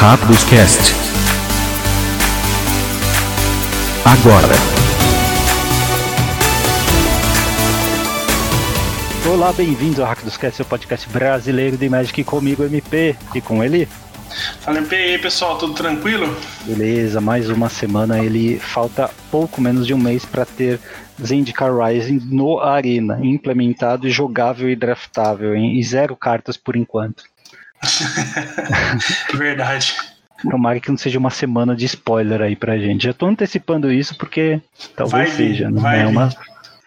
Rápidos Cast. Agora. Olá, bem-vindos ao Hack dos Cast, seu podcast brasileiro de Magic comigo, MP, e com ele. Fala MP aí, pessoal, tudo tranquilo? Beleza, mais uma semana. Ele falta pouco menos de um mês para ter Zendikar Rising no Arena, implementado e jogável e draftável, hein? e zero cartas por enquanto. Verdade. Tomara que não seja uma semana de spoiler aí pra gente. Já tô antecipando isso porque talvez Vai seja, né? É uma-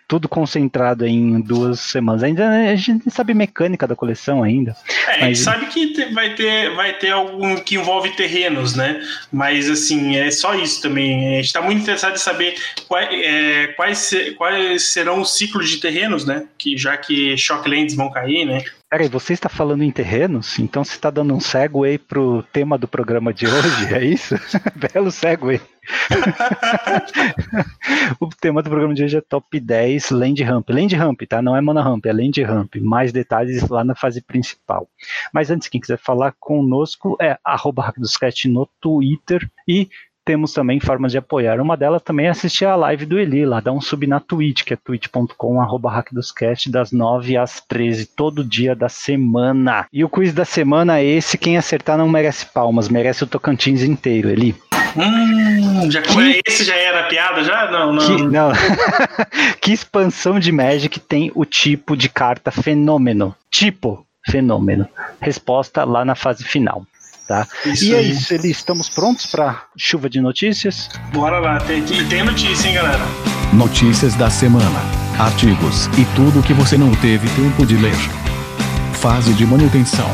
tudo concentrado em duas semanas. Ainda a gente sabe mecânica da coleção ainda. É, a gente Mas- sabe que vai ter, vai ter algum que envolve terrenos, né? Mas assim, é só isso também. A gente está muito interessado em saber quais, é, quais, quais serão os ciclos de terrenos, né? Que já que Shocklands vão cair, né? Peraí, você está falando em terrenos? Então você está dando um segue pro tema do programa de hoje, é isso? Belo segue. o tema do programa de hoje é top 10 Land Ramp. Land Ramp, tá? Não é Mana Ramp, é Land Ramp. Mais detalhes lá na fase principal. Mas antes, quem quiser falar conosco é arroba no Twitter e temos também formas de apoiar. Uma delas também é assistir a live do Eli, lá dá um sub na Twitch, que é twitch.com hackdoscast, das 9 às 13, todo dia da semana. E o quiz da semana é esse, quem acertar não merece palmas, merece o Tocantins inteiro, Eli. Hum, já, Que- esse já era piada? Já? Não, não. Que, não. que expansão de Magic tem o tipo de carta fenômeno? Tipo fenômeno. Resposta lá na fase final. Tá? Isso e é aí. isso, Eli, estamos prontos para chuva de notícias? Bora lá. Tem, tem notícia, hein, galera? Notícias da semana. Artigos e tudo que você não teve tempo de ler. Fase de manutenção.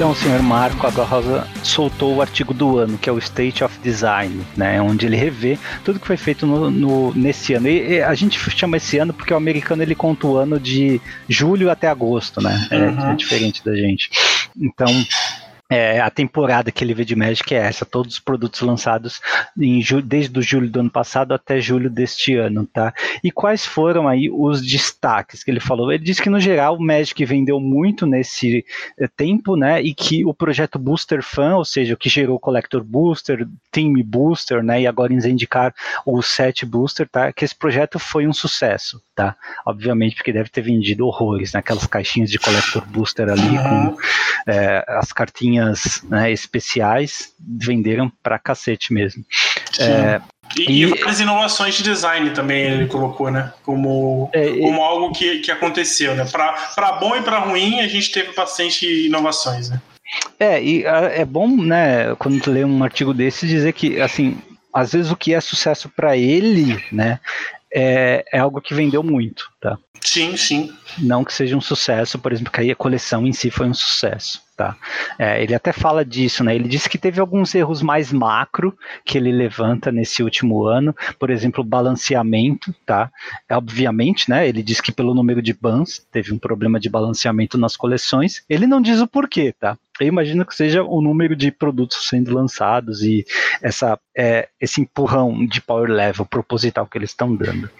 Então, o senhor Marco Água Rosa soltou o artigo do ano, que é o State of Design, né, onde ele revê tudo que foi feito no, no- nesse ano. E, e a gente chama esse ano porque o americano ele conta o ano de julho até agosto, né? É, Uhum. é diferente da gente. Então, é, a temporada que ele vê de Magic é essa, todos os produtos lançados em ju- desde o julho do ano passado até julho deste ano, tá? E quais foram aí os destaques que ele falou? Ele disse que no geral o Magic vendeu muito nesse eh, tempo, né? E que o projeto Booster Fan, ou seja, o que gerou Collector Booster, Team Booster, né? E agora em indicar o Set Booster, tá? Que esse projeto foi um sucesso, tá? Obviamente porque deve ter vendido horrores, né? Aquelas caixinhas de Collector Booster ali Uhum. com é, as cartinhas né, especiais venderam pra cacete mesmo. Sim. É, E, e- e várias inovações de design também ele colocou, né? Como, É, como algo que, que aconteceu, né? Pra, pra bom e pra ruim, a gente teve bastante inovações, né? É, e é bom, né, quando tu lê um artigo desse, dizer que, assim, às vezes o que é sucesso pra ele, né, é, é algo que vendeu muito, tá? Sim, sim. Não que seja um sucesso, por exemplo, que aí a coleção em si foi um sucesso, tá? É, ele até fala disso, né? Ele disse que teve alguns erros mais macro que ele levanta nesse último ano, por exemplo, balanceamento, tá? É, obviamente, né? Ele diz que pelo número de bans teve um problema de balanceamento nas coleções. Ele não diz o porquê, tá? Eu imagino que seja o número de produtos sendo lançados e essa, é, esse empurrão de power level proposital que eles estão dando.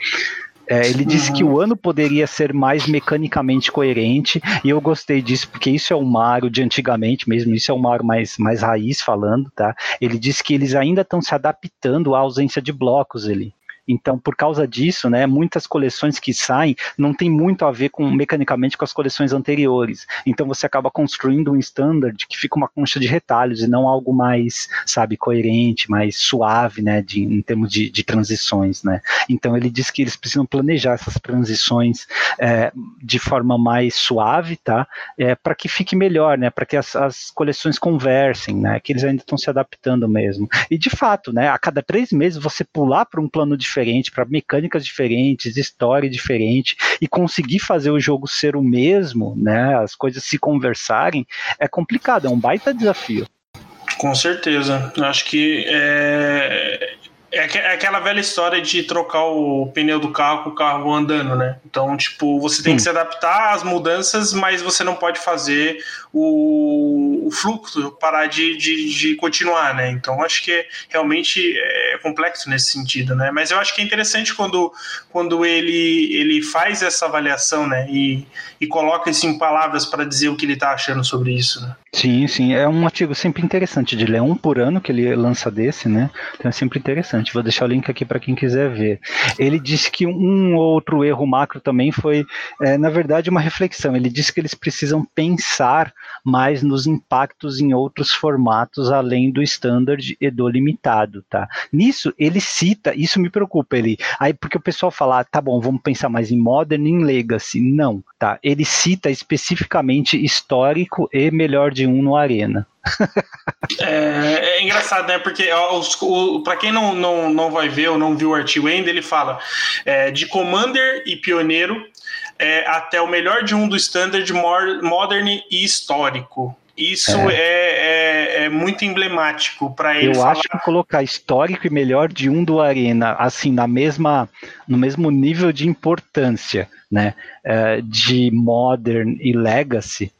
É, ele disse que o ano poderia ser mais mecanicamente coerente, e eu gostei disso, porque isso é o Mario de antigamente mesmo, isso é o Mario mais, mais raiz falando, tá? Ele disse que eles ainda estão se adaptando à ausência de blocos ali. Então, por causa disso, né, muitas coleções que saem não tem muito a ver com mecanicamente com as coleções anteriores. Então você acaba construindo um standard que fica uma concha de retalhos e não algo mais, sabe, coerente, mais suave, né, de, em termos de, de transições, né. Então ele diz que eles precisam planejar essas transições é, de forma mais suave, tá? É, para que fique melhor, né? Para que as, as coleções conversem, né? Que eles ainda estão se adaptando mesmo. E de fato, né? A cada três meses você pular para um plano diferente, para mecânicas diferentes, história diferente e conseguir fazer o jogo ser o mesmo, né? As coisas se conversarem é complicado, é um baita desafio. Com certeza. Eu acho que é, É, é aquela velha história de trocar o pneu do carro com o carro andando, né? Então, tipo, você tem que se adaptar às mudanças, mas você não pode fazer o, o fluxo parar de, de, de, continuar, né? Então, acho que realmente é complexo nesse sentido, né? Mas eu acho que é interessante quando, quando ele, ele faz essa avaliação, né? E, e coloca isso em palavras para dizer o que ele está achando sobre isso, né? Sim, sim. É um artigo sempre interessante de ler. Um por ano que ele lança desse, né? Então é sempre interessante. Vou deixar o link aqui para quem quiser ver. Ele disse que um outro erro macro também foi, é, na verdade, uma reflexão. Ele disse que eles precisam pensar mais nos impactos em outros formatos além do standard e do limitado, tá? Nisso ele cita, isso me preocupa ele. Aí porque o pessoal fala, ah, tá bom, vamos pensar mais em modern em legacy. Não, tá? Ele cita especificamente histórico e melhor de um no arena. É, é, engraçado, né? Porque para quem não, não, não vai ver ou não viu o artigo ainda, ele fala é, de Commander e Pioneiro é, até o melhor de um do Standard, Modern e Histórico. Isso é, é, é, é muito emblemático para ele. Eu falar... acho que colocar histórico e melhor de um do Arena, assim, na mesma, no mesmo nível de importância, né, é, de Modern e Legacy,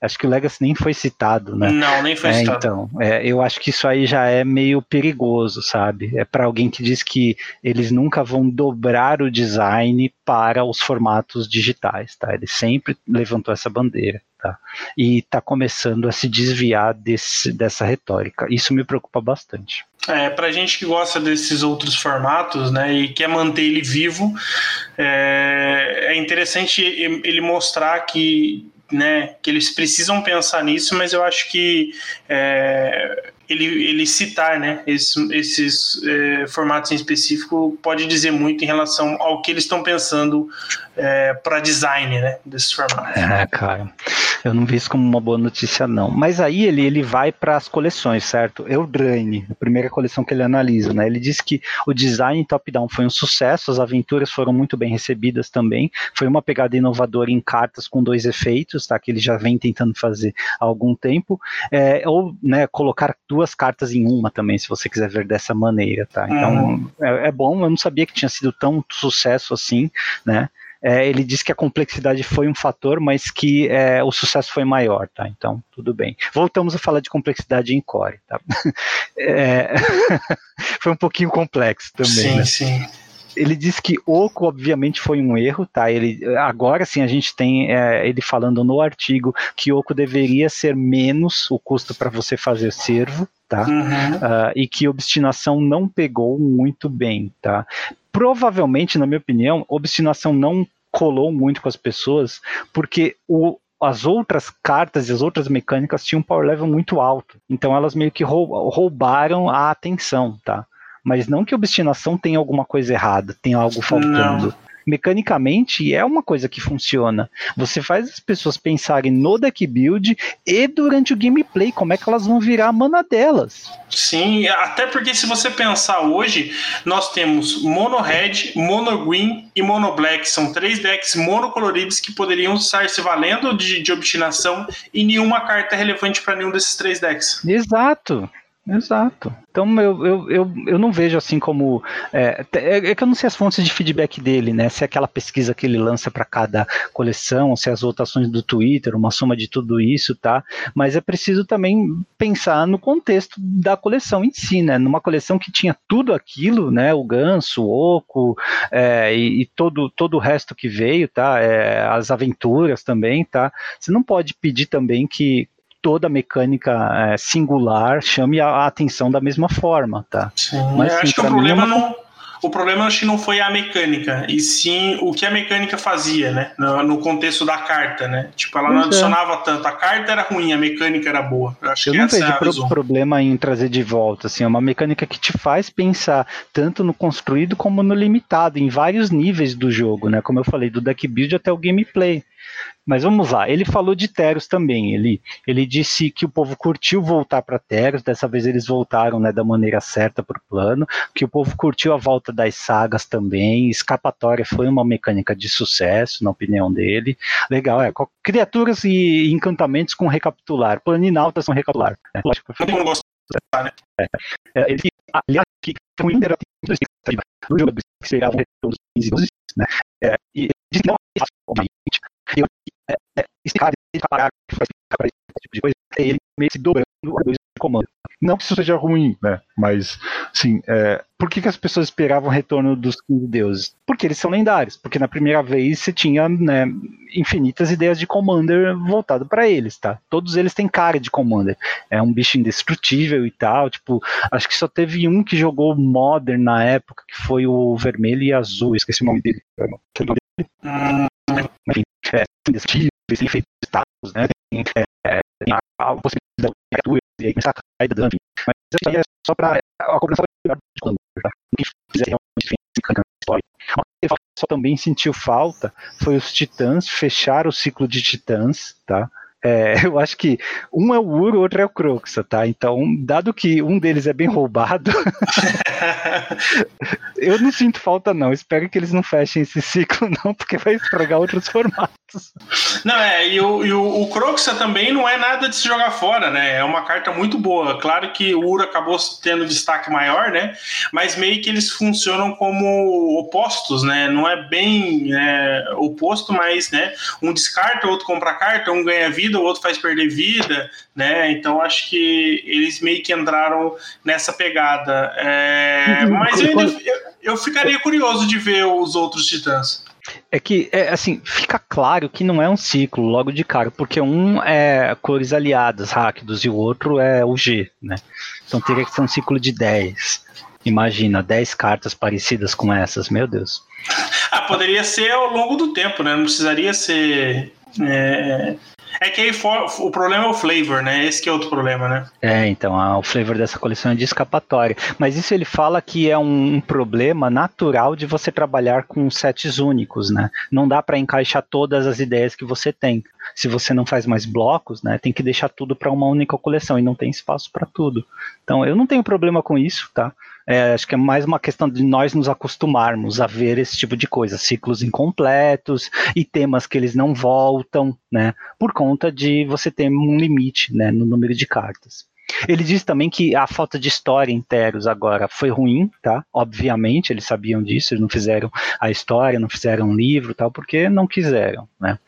Acho que o Legacy nem foi citado, né? Não, nem foi é, citado. Então, é, eu acho que isso aí já é meio perigoso, sabe? É para alguém que diz que eles nunca vão dobrar o design para os formatos digitais, tá? Ele sempre levantou essa bandeira, tá? E está começando a se desviar desse, dessa retórica. Isso me preocupa bastante. É, para gente que gosta desses outros formatos, né, e quer manter ele vivo, é, é interessante ele mostrar que né, que eles precisam pensar nisso, mas eu acho que é, ele, ele citar né, esses, esses é, formatos em específico pode dizer muito em relação ao que eles estão pensando é, para design né, desses formatos. É, cara, eu não vi isso como uma boa notícia, não. Mas aí ele, ele vai para as coleções, certo? Eldraine, a primeira coleção que ele analisa, né? Ele diz que o design top-down foi um sucesso, as aventuras foram muito bem recebidas também. Foi uma pegada inovadora em cartas com dois efeitos, tá? Que ele já vem tentando fazer há algum tempo. É, ou né, colocar duas cartas em uma também, se você quiser ver dessa maneira, tá? Então é, é bom, eu não sabia que tinha sido tão sucesso assim, né? É, ele disse que a complexidade foi um fator, mas que é, o sucesso foi maior, tá? Então, tudo bem. Voltamos a falar de complexidade em core, tá? É, foi um pouquinho complexo também, sim, né? Sim, ele disse que Oco, obviamente, foi um erro, tá? Ele, agora sim a gente tem é, ele falando no artigo que Oco deveria ser menos o custo para você fazer servo, tá? Uhum. Uh, e que obstinação não pegou muito bem, tá? provavelmente, na minha opinião, obstinação não colou muito com as pessoas, porque o, as outras cartas e as outras mecânicas tinham um power level muito alto. Então elas meio que roubaram a atenção, tá? Mas não que obstinação tenha alguma coisa errada, tenha algo faltando. Não mecanicamente é uma coisa que funciona. Você faz as pessoas pensarem no deck build e durante o gameplay, como é que elas vão virar a mana delas. Sim, até porque se você pensar hoje, nós temos Mono Red, Mono Green e Mono Black. São três decks monocoloridos que poderiam estar se valendo de, de obstinação e nenhuma carta é relevante para nenhum desses três decks. Exato. Exato. Então eu, eu, eu, eu não vejo assim como. É, é, que eu não sei as fontes de feedback dele, né? Se é aquela pesquisa que ele lança para cada coleção, se é as votações do Twitter, uma soma de tudo isso, tá? Mas é preciso também pensar no contexto da coleção em si, né? Numa coleção que tinha tudo aquilo, né? O ganso, o oco é, e, e, todo, todo o resto que veio, tá? É, as aventuras também, tá? Você não pode pedir também que toda mecânica é, singular chame a, atenção da mesma forma, tá? Sim, Mas, eu sim, acho que o problema é uma... não o problema acho que não foi a mecânica, e sim o que a mecânica fazia, né? No, no contexto da carta, né? Tipo, ela não pois é. adicionava é. tanto. A carta era ruim, a mecânica era boa. Eu, acho eu que não vejo é pro problema em trazer de volta, assim, é uma mecânica que te faz pensar tanto no construído como no limitado, em vários níveis do jogo, né? Como eu falei, do deck build até o gameplay. Mas vamos lá, ele falou de Teros também. Ele, ele disse que o povo curtiu voltar para Teros, dessa vez eles voltaram né, da maneira certa para o plano, que o povo curtiu a volta das sagas também. Escapatória foi uma mecânica de sucesso, na opinião dele. Legal, é. Criaturas e encantamentos com recapitular. Planinautas com recapitular. É, lógico. né? É, é, ele, aliás, que foi interativo do jogo que seria um retorno dos 15 12, né? É, e ele disse que não é fácil, obviamente. Eu, esse cara que faz esse tipo de coisa, é ele meio se dobrando a dois comando. Não que isso seja ruim, né? Mas, sim, é, por que, que as pessoas esperavam o retorno dos 15 deuses? Porque eles são lendários. Porque na primeira vez você tinha né, infinitas ideias de Commander voltado para eles, tá? Todos eles têm cara de Commander. É um bicho indestrutível e tal. Tipo, acho que só teve um que jogou Modern na época, que foi o vermelho e azul. Esqueci o nome dele. Enfim, é indestrutível, tem feito status, né? Tem, é, tem a, a possibilidade de criatura e aí começar a cair da Mas isso aí é só para a cobrança de quando tá? Ninguém fizer realmente diferença em história. Uma coisa que só também sentiu falta foi os Titãs fechar o ciclo de Titãs, tá? É, eu acho que um é o Uro, outro é o Croxa, tá? Então, dado que um deles é bem roubado, eu não sinto falta, não. Espero que eles não fechem esse ciclo, não, porque vai estragar outros formatos. Não, é, e o, e o, o Croxa também não é nada de se jogar fora, né? É uma carta muito boa. Claro que o Uro acabou tendo destaque maior, né? Mas meio que eles funcionam como opostos, né? Não é bem é, oposto, mas né, um descarta, outro compra carta, um ganha vida vida, o outro faz perder vida, né? Então acho que eles meio que entraram nessa pegada. É, uhum. mas eu, ainda, eu, eu ficaria curioso de ver os outros titãs. É que, é, assim, fica claro que não é um ciclo logo de cara, porque um é cores aliadas, Rakdos, e o outro é o G, né? Então teria que ser um ciclo de 10. Imagina, 10 cartas parecidas com essas, meu Deus. Ah, poderia ser ao longo do tempo, né? Não precisaria ser é, é que aí for, o problema é o flavor, né? Esse que é outro problema, né? É, então, a, o flavor dessa coleção é de escapatória. Mas isso ele fala que é um, um problema natural de você trabalhar com sets únicos, né? Não dá para encaixar todas as ideias que você tem. Se você não faz mais blocos, né? Tem que deixar tudo para uma única coleção e não tem espaço para tudo. Então, eu não tenho problema com isso, tá? É, acho que é mais uma questão de nós nos acostumarmos a ver esse tipo de coisa, ciclos incompletos e temas que eles não voltam, né? Por conta de você ter um limite, né, no número de cartas. Ele diz também que a falta de história em Teros agora foi ruim, tá? Obviamente, eles sabiam disso, eles não fizeram a história, não fizeram um livro, tal, porque não quiseram, né?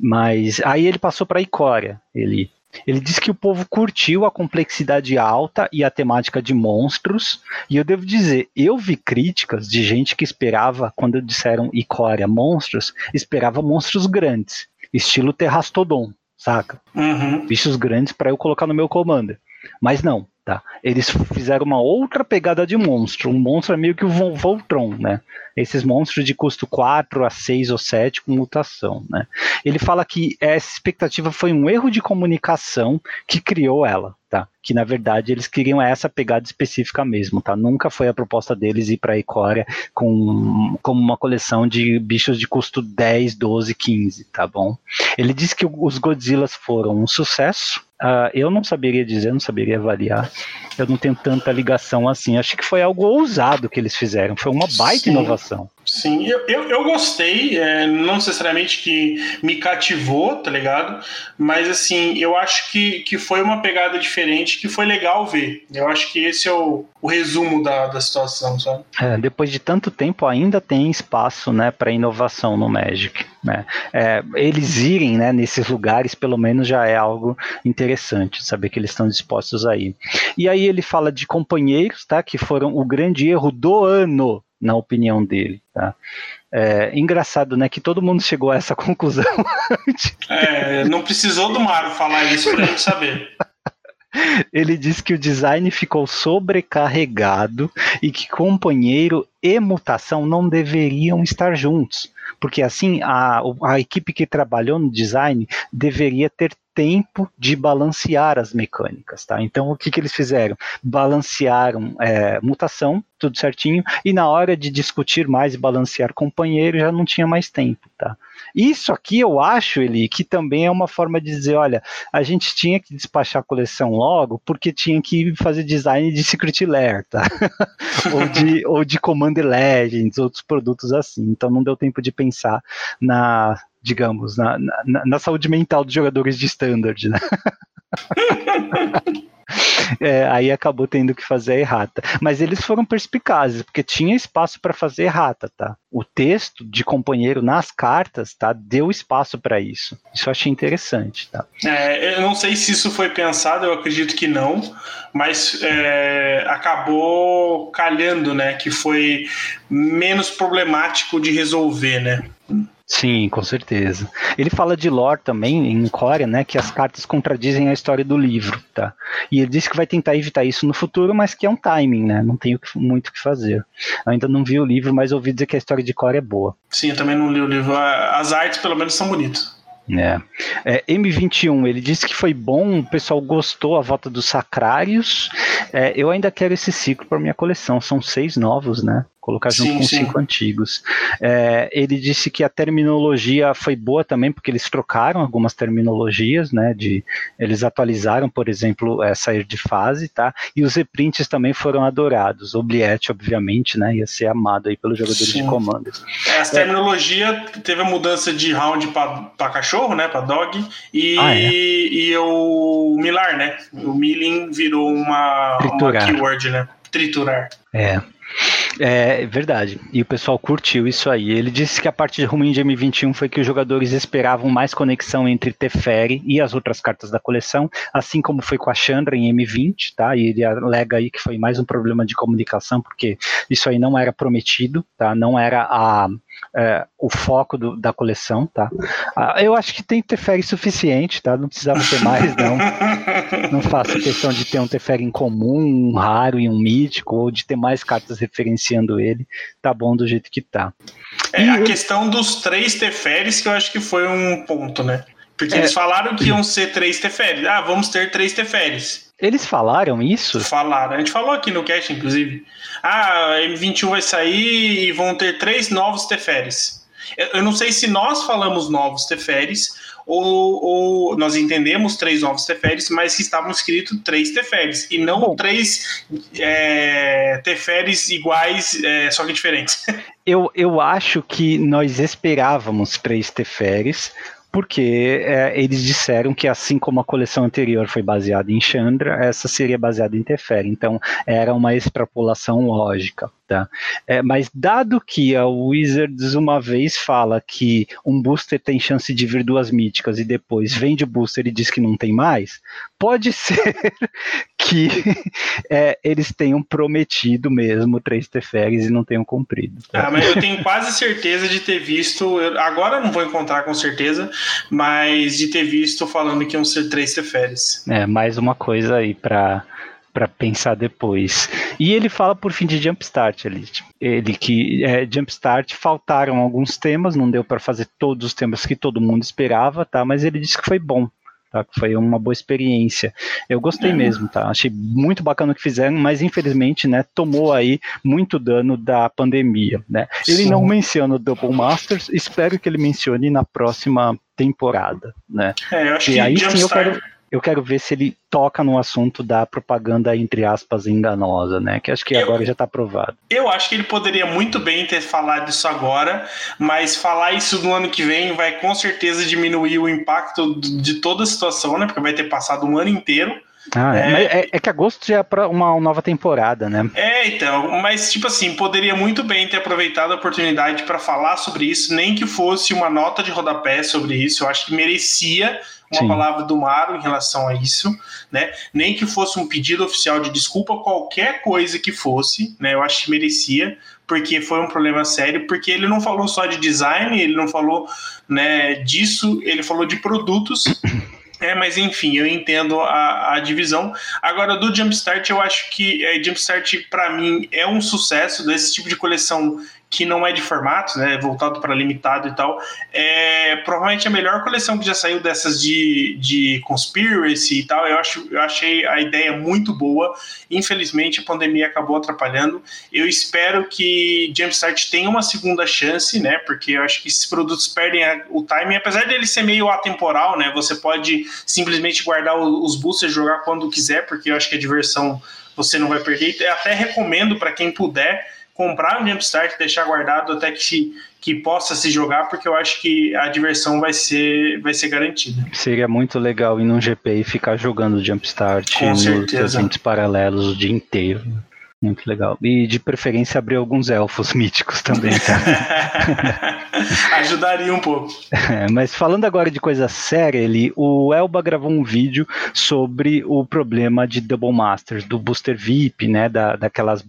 Mas aí ele passou para Icória, ele ele diz que o povo curtiu a complexidade alta e a temática de monstros, e eu devo dizer, eu vi críticas de gente que esperava, quando disseram Icória monstros, esperava monstros grandes, estilo Terrastodon, saca? Uhum. Bichos grandes para eu colocar no meu commander. Mas não, Tá? Eles fizeram uma outra pegada de monstro. Um monstro é meio que o Voltron, né? Esses monstros de custo 4 a 6 ou 7 com mutação, né? Ele fala que essa expectativa foi um erro de comunicação que criou ela, tá? Que na verdade eles queriam essa pegada específica mesmo, tá? Nunca foi a proposta deles ir para a Icória com como uma coleção de bichos de custo 10, 12, 15, tá bom? Ele disse que os Godzillas foram um sucesso, Uh, eu não saberia dizer, não saberia avaliar. Eu não tenho tanta ligação assim. Acho que foi algo ousado que eles fizeram. Foi uma baita Sim. inovação. Sim, eu, eu, eu gostei, é, não necessariamente que me cativou, tá ligado? Mas assim, eu acho que, que foi uma pegada diferente que foi legal ver. Eu acho que esse é o, o resumo da, da situação, sabe? É, depois de tanto tempo, ainda tem espaço né, para inovação no Magic. Né? É, eles irem né, nesses lugares, pelo menos, já é algo interessante, saber que eles estão dispostos a ir. E aí ele fala de companheiros, tá? Que foram o grande erro do ano na opinião dele. Tá? É engraçado, né, que todo mundo chegou a essa conclusão. é, não precisou do Mario falar isso para gente saber. Ele diz que o design ficou sobrecarregado e que companheiro e mutação não deveriam estar juntos, porque assim a, a equipe que trabalhou no design deveria ter tempo de balancear as mecânicas, tá? Então o que, que eles fizeram? Balancearam é, mutação, tudo certinho, e na hora de discutir mais e balancear companheiro já não tinha mais tempo, tá? Isso aqui eu acho, ele que também é uma forma de dizer, olha, a gente tinha que despachar a coleção logo porque tinha que fazer design de Secret Lair, tá? ou, de, ou de Commander Legends, outros produtos assim. Então não deu tempo de pensar na digamos, na, na, na saúde mental dos jogadores de standard, né? É, aí acabou tendo que fazer a errata. Mas eles foram perspicazes, porque tinha espaço para fazer errata, tá? O texto de companheiro nas cartas, tá? Deu espaço para isso. Isso eu achei interessante, tá? É, eu não sei se isso foi pensado, eu acredito que não, mas é, acabou calhando, né? Que foi menos problemático de resolver, né? Sim, com certeza. Ele fala de lore também em Corea, né, que as cartas contradizem a história do livro, tá? E ele disse que vai tentar evitar isso no futuro, mas que é um timing, né? Não tenho muito o que fazer. Eu ainda não vi o livro, mas ouvi dizer que a história de Corea é boa. Sim, eu também não li o livro. As artes, pelo menos, são bonitas. É. é. M21, ele disse que foi bom, o pessoal gostou a volta dos Sacrários. É, eu ainda quero esse ciclo para minha coleção, são seis novos, né? Colocar junto sim, com cinco antigos. É, ele disse que a terminologia foi boa também, porque eles trocaram algumas terminologias, né? De, eles atualizaram, por exemplo, é, sair de fase, tá? E os reprints também foram adorados. O Bliet, obviamente, né? Ia ser amado aí pelos jogadores sim. de comandos. É, a terminologia teve a mudança de round para cachorro, né? Para dog, e, ah, é? e o Milar, né? O Milling virou uma, uma keyword, né? Triturar. É. É verdade. E o pessoal curtiu isso aí. Ele disse que a parte ruim de M21 foi que os jogadores esperavam mais conexão entre Teferi e as outras cartas da coleção, assim como foi com a Chandra em M20, tá? E ele alega aí que foi mais um problema de comunicação, porque isso aí não era prometido, tá? Não era a é, o foco do, da coleção, tá? Ah, eu acho que tem Teferi suficiente, tá? Não precisava ter mais, não. Não faço questão de ter um Teferi em comum, um raro e um mítico, ou de ter mais cartas referenciando ele. Tá bom do jeito que tá. É, a questão dos três Teferis que eu acho que foi um ponto, né? Porque é, eles falaram que iam ser três Teferis. Ah, vamos ter três Teferis. Eles falaram isso? Falaram. A gente falou aqui no cast, inclusive. Ah, M21 vai sair e vão ter três novos Teferes. Eu não sei se nós falamos novos Teferes ou, ou, nós entendemos três novos Teferes, mas que estavam escritos três Teferes e não Bom, três é, Teferes iguais, é, só que diferentes. Eu, eu acho que nós esperávamos três Teferes, porque é, eles disseram que assim como a coleção anterior foi baseada em Chandra, essa seria baseada em Teferi. Então era uma extrapolação lógica. Tá? É, mas dado que a Wizards uma vez fala que um booster tem chance de vir duas míticas e depois vende o booster e diz que não tem mais, pode ser que é, eles tenham prometido mesmo três Teferes e não tenham cumprido. Tá? Ah, mas eu tenho quase certeza de ter visto, eu, agora não vou encontrar com certeza, mas de ter visto falando que iam ser três Teferes. É, mais uma coisa aí para para pensar depois. E ele fala por fim de Jumpstart ali, tipo, ele que é, Jumpstart faltaram alguns temas, não deu para fazer todos os temas que todo mundo esperava, tá? Mas ele disse que foi bom. Tá, foi uma boa experiência. Eu gostei é. mesmo, tá? Achei muito bacana o que fizeram, mas infelizmente, né, tomou aí muito dano da pandemia, né? Ele Sim. não menciona o Double Masters, espero que ele mencione na próxima temporada, né? É, eu acho e que aí sim eu quero eu quero ver se ele toca no assunto da propaganda, entre aspas, enganosa, né? Que acho que eu, agora já está provado. Eu acho que ele poderia muito bem ter falado isso agora, mas falar isso no ano que vem vai com certeza diminuir o impacto de toda a situação, né? Porque vai ter passado um ano inteiro. Ah, é, é, é, que agosto já é para uma nova temporada, né? É, então, mas tipo assim, poderia muito bem ter aproveitado a oportunidade para falar sobre isso, nem que fosse uma nota de rodapé sobre isso. Eu acho que merecia uma Sim. palavra do Maro em relação a isso, né? Nem que fosse um pedido oficial de desculpa, qualquer coisa que fosse, né? Eu acho que merecia, porque foi um problema sério, porque ele não falou só de design, ele não falou, né, disso, ele falou de produtos. É, mas enfim, eu entendo a, a divisão. Agora, do Jumpstart, eu acho que é, Jumpstart, para mim, é um sucesso desse tipo de coleção que não é de formato, né, voltado para limitado e tal, é provavelmente a melhor coleção que já saiu dessas de, de conspiracy e tal. Eu, acho, eu achei a ideia muito boa. Infelizmente, a pandemia acabou atrapalhando. Eu espero que Jumpstart tenha uma segunda chance, né, porque eu acho que esses produtos perdem a, o timing, apesar dele ser meio atemporal, né, você pode simplesmente guardar os boosters jogar quando quiser, porque eu acho que a diversão você não vai perder. Até recomendo para quem puder comprar um Jumpstart e deixar guardado até que, que possa se jogar, porque eu acho que a diversão vai ser, vai ser garantida. Seria muito legal ir num GP e ficar jogando Jumpstart Com nos certeza. paralelos o dia inteiro. Muito legal. E de preferência abrir alguns elfos míticos também, tá? Ajudaria um pouco. É, mas falando agora de coisa séria, ele, o Elba gravou um vídeo sobre o problema de Double Masters, do Booster VIP, né? Da, daquelas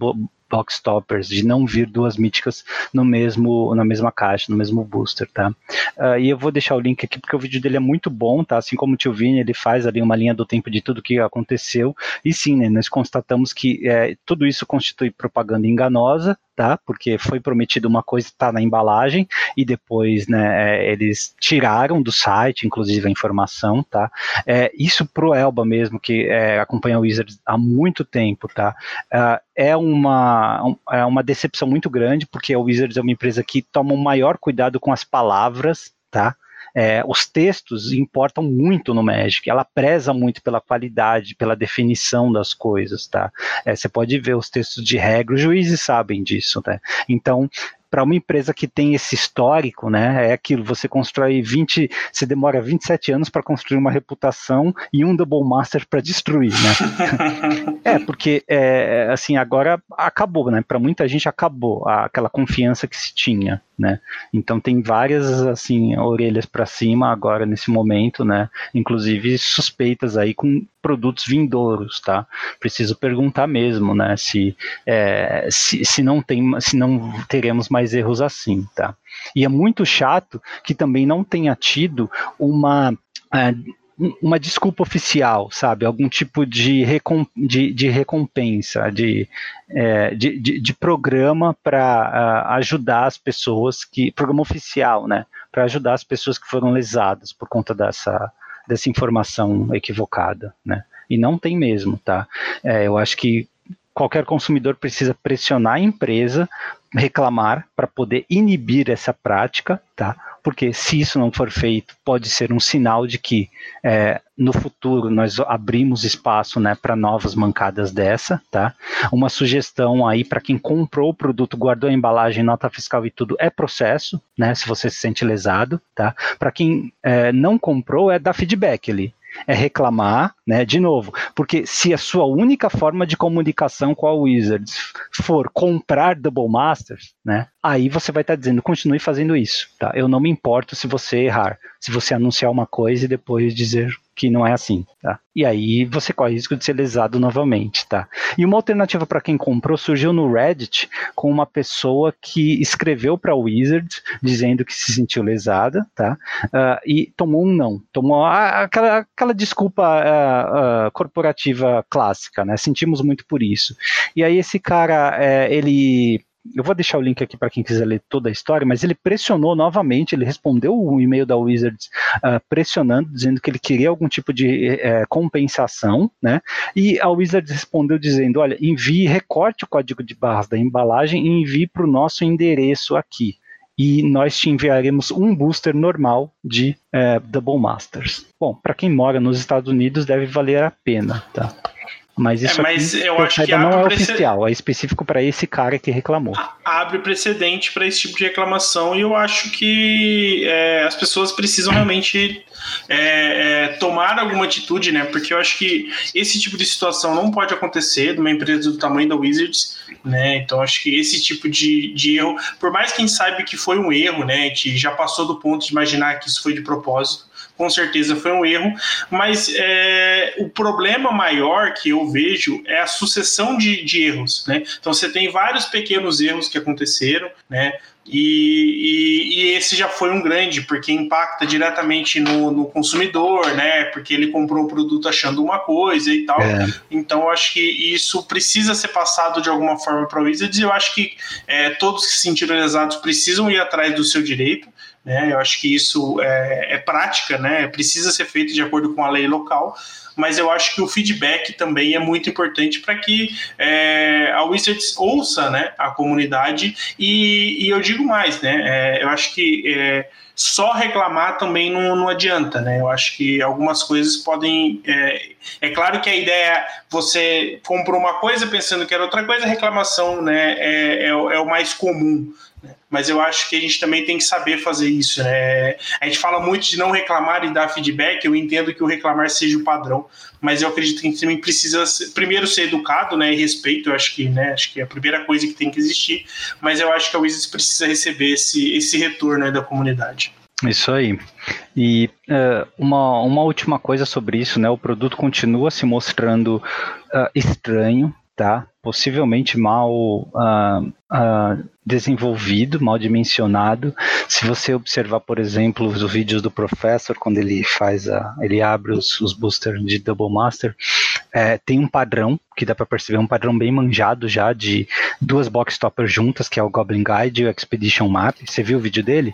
box toppers, de não vir duas míticas no mesmo, na mesma caixa, no mesmo booster, tá? Uh, e eu vou deixar o link aqui porque o vídeo dele é muito bom, tá? Assim como o tio Vini, ele faz ali uma linha do tempo de tudo que aconteceu. E sim, né, nós constatamos que é, tudo isso constitui propaganda enganosa, tá? Porque foi prometido uma coisa está na embalagem e depois, né, é, eles tiraram do site, inclusive a informação, tá? É, isso pro Elba mesmo que é, acompanha o Wizards há muito tempo, tá? Uh, é uma é uma decepção muito grande porque a Wizards é uma empresa que toma um maior cuidado com as palavras, tá? É, os textos importam muito no Magic, ela preza muito pela qualidade, pela definição das coisas, tá? É, você pode ver os textos de regra, os juízes sabem disso, né? Então, para uma empresa que tem esse histórico, né, é aquilo, você constrói 20, você demora 27 anos para construir uma reputação e um Double Master para destruir, né? é, porque, é, assim, agora acabou, né, para muita gente acabou aquela confiança que se tinha, né? Então tem várias assim orelhas para cima agora nesse momento, né? Inclusive suspeitas aí com produtos vindouros, tá? Preciso perguntar mesmo, né? Se, é, se, se não tem, se não teremos mais erros assim, tá? E é muito chato que também não tenha tido uma é, uma desculpa oficial, sabe? Algum tipo de, recom de, de recompensa, de, é, de, de, de, programa para uh, ajudar as pessoas que. Programa oficial, né? Para ajudar as pessoas que foram lesadas por conta dessa, dessa informação equivocada, né? E não tem mesmo, tá? É, eu acho que qualquer consumidor precisa pressionar a empresa, reclamar para poder inibir essa prática, tá? porque se isso não for feito, pode ser um sinal de que é, no futuro nós abrimos espaço né, para novas mancadas dessa, tá? Uma sugestão aí para quem comprou o produto, guardou a embalagem, nota fiscal e tudo, é processo, né? Se você se sente lesado, tá? Para quem é, não comprou, é dar feedback ali é reclamar, né, de novo, porque se a sua única forma de comunicação com a Wizards for comprar Double Masters, né, aí você vai estar tá dizendo, continue fazendo isso, tá? Eu não me importo se você errar, se você anunciar uma coisa e depois dizer que não é assim, tá? E aí você corre o risco de ser lesado novamente, tá? E uma alternativa para quem comprou surgiu no Reddit com uma pessoa que escreveu para o Wizards dizendo que se sentiu lesada, tá? Uh, e tomou um não, tomou aquela, aquela desculpa uh, uh, corporativa clássica, né? Sentimos muito por isso. E aí esse cara, é, ele eu vou deixar o link aqui para quem quiser ler toda a história, mas ele pressionou novamente, ele respondeu o e-mail da Wizards uh, pressionando, dizendo que ele queria algum tipo de uh, compensação, né? E a Wizards respondeu dizendo: olha, envie, recorte o código de barras da embalagem e envie para o nosso endereço aqui. E nós te enviaremos um booster normal de uh, Double Masters. Bom, para quem mora nos Estados Unidos deve valer a pena, tá? Mas isso é, mas aqui, eu acho que não é oficial, é específico para esse cara que reclamou. Abre precedente para esse tipo de reclamação e eu acho que é, as pessoas precisam realmente é, é, tomar alguma atitude, né? Porque eu acho que esse tipo de situação não pode acontecer numa empresa do tamanho da Wizards, né? Então acho que esse tipo de, de erro, por mais que a gente saiba que foi um erro, né? A gente já passou do ponto de imaginar que isso foi de propósito com certeza foi um erro, mas é, o problema maior que eu vejo é a sucessão de, de erros, né? Então você tem vários pequenos erros que aconteceram, né? E, e, e, esse já foi um grande, porque impacta diretamente no, no, consumidor, né? Porque ele comprou o produto achando uma coisa e tal. É. Então, eu acho que isso precisa ser passado de alguma forma para o Wizards. E eu acho que é, todos que se sentiram lesados precisam ir atrás do seu direito. Né? Eu acho que isso é, é prática, né? precisa ser feito de acordo com a lei local mas eu acho que o feedback também é muito importante para que é, a Wizards ouça né, a comunidade e, e eu digo mais, né? É, eu acho que é, só reclamar também não, não adianta, né? Eu acho que algumas coisas podem. É, é claro que a ideia é você comprou uma coisa pensando que era outra coisa, reclamação né, é, é, é o mais comum. Mas eu acho que a gente também tem que saber fazer isso, né? A gente fala muito de não reclamar e dar feedback, eu entendo que o reclamar seja o padrão, mas eu acredito que a gente também precisa primeiro ser educado, né, e respeito, eu acho que, né, acho que é a primeira coisa que tem que existir, mas eu acho que a Wizards precisa receber esse, esse retorno né, da comunidade. Isso aí. E uh, uma, uma última coisa sobre isso, né? O produto continua se mostrando uh, estranho, tá? Possivelmente mal uh, uh, desenvolvido, mal dimensionado. Se você observar, por exemplo, os vídeos do Professor, quando ele faz a, ele abre os, os boosters de Double Master, é, tem um padrão que dá para perceber, um padrão bem manjado já de duas box toppers juntas, que é o Goblin Guide e o Expedition Map. Você viu o vídeo dele?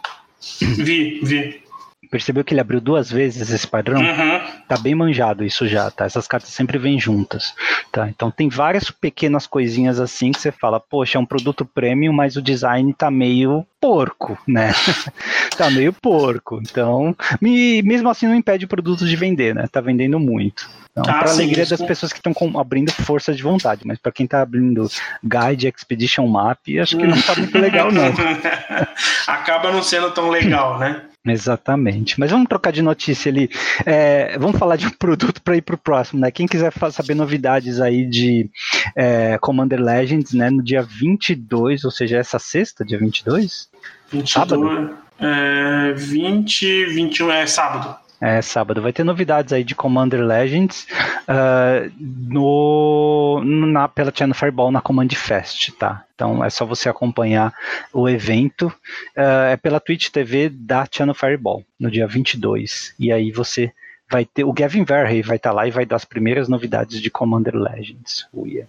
Vi, vi. Percebeu que ele abriu duas vezes esse padrão? Uhum. Tá bem manjado isso já, tá? Essas cartas sempre vêm juntas, tá? Então tem várias pequenas coisinhas assim que você fala, poxa, é um produto premium, mas o design tá meio porco, né? tá meio porco. Então, me, mesmo assim não impede o produto de vender, né? Tá vendendo muito. Então, ah, para alegria das pessoas que estão abrindo força de vontade, mas para quem está abrindo Guide Expedition Map, acho que não está muito legal, não. Acaba não sendo tão legal, né? Exatamente. Mas vamos trocar de notícia ali. É, vamos falar de um produto para ir para o próximo, né? Quem quiser saber novidades aí de é, Commander Legends, né? No dia 22, ou seja, essa sexta, dia 22? 22, sábado? É, 20, 21, é sábado. É, sábado vai ter novidades aí de Commander Legends uh, no, na, pela Channel Fireball na Command Fest, tá? Então é só você acompanhar o evento. Uh, é pela Twitch TV da Channel Fireball, no dia 22. E aí você vai ter. O Gavin Verhey vai estar tá lá e vai dar as primeiras novidades de Commander Legends. Uia.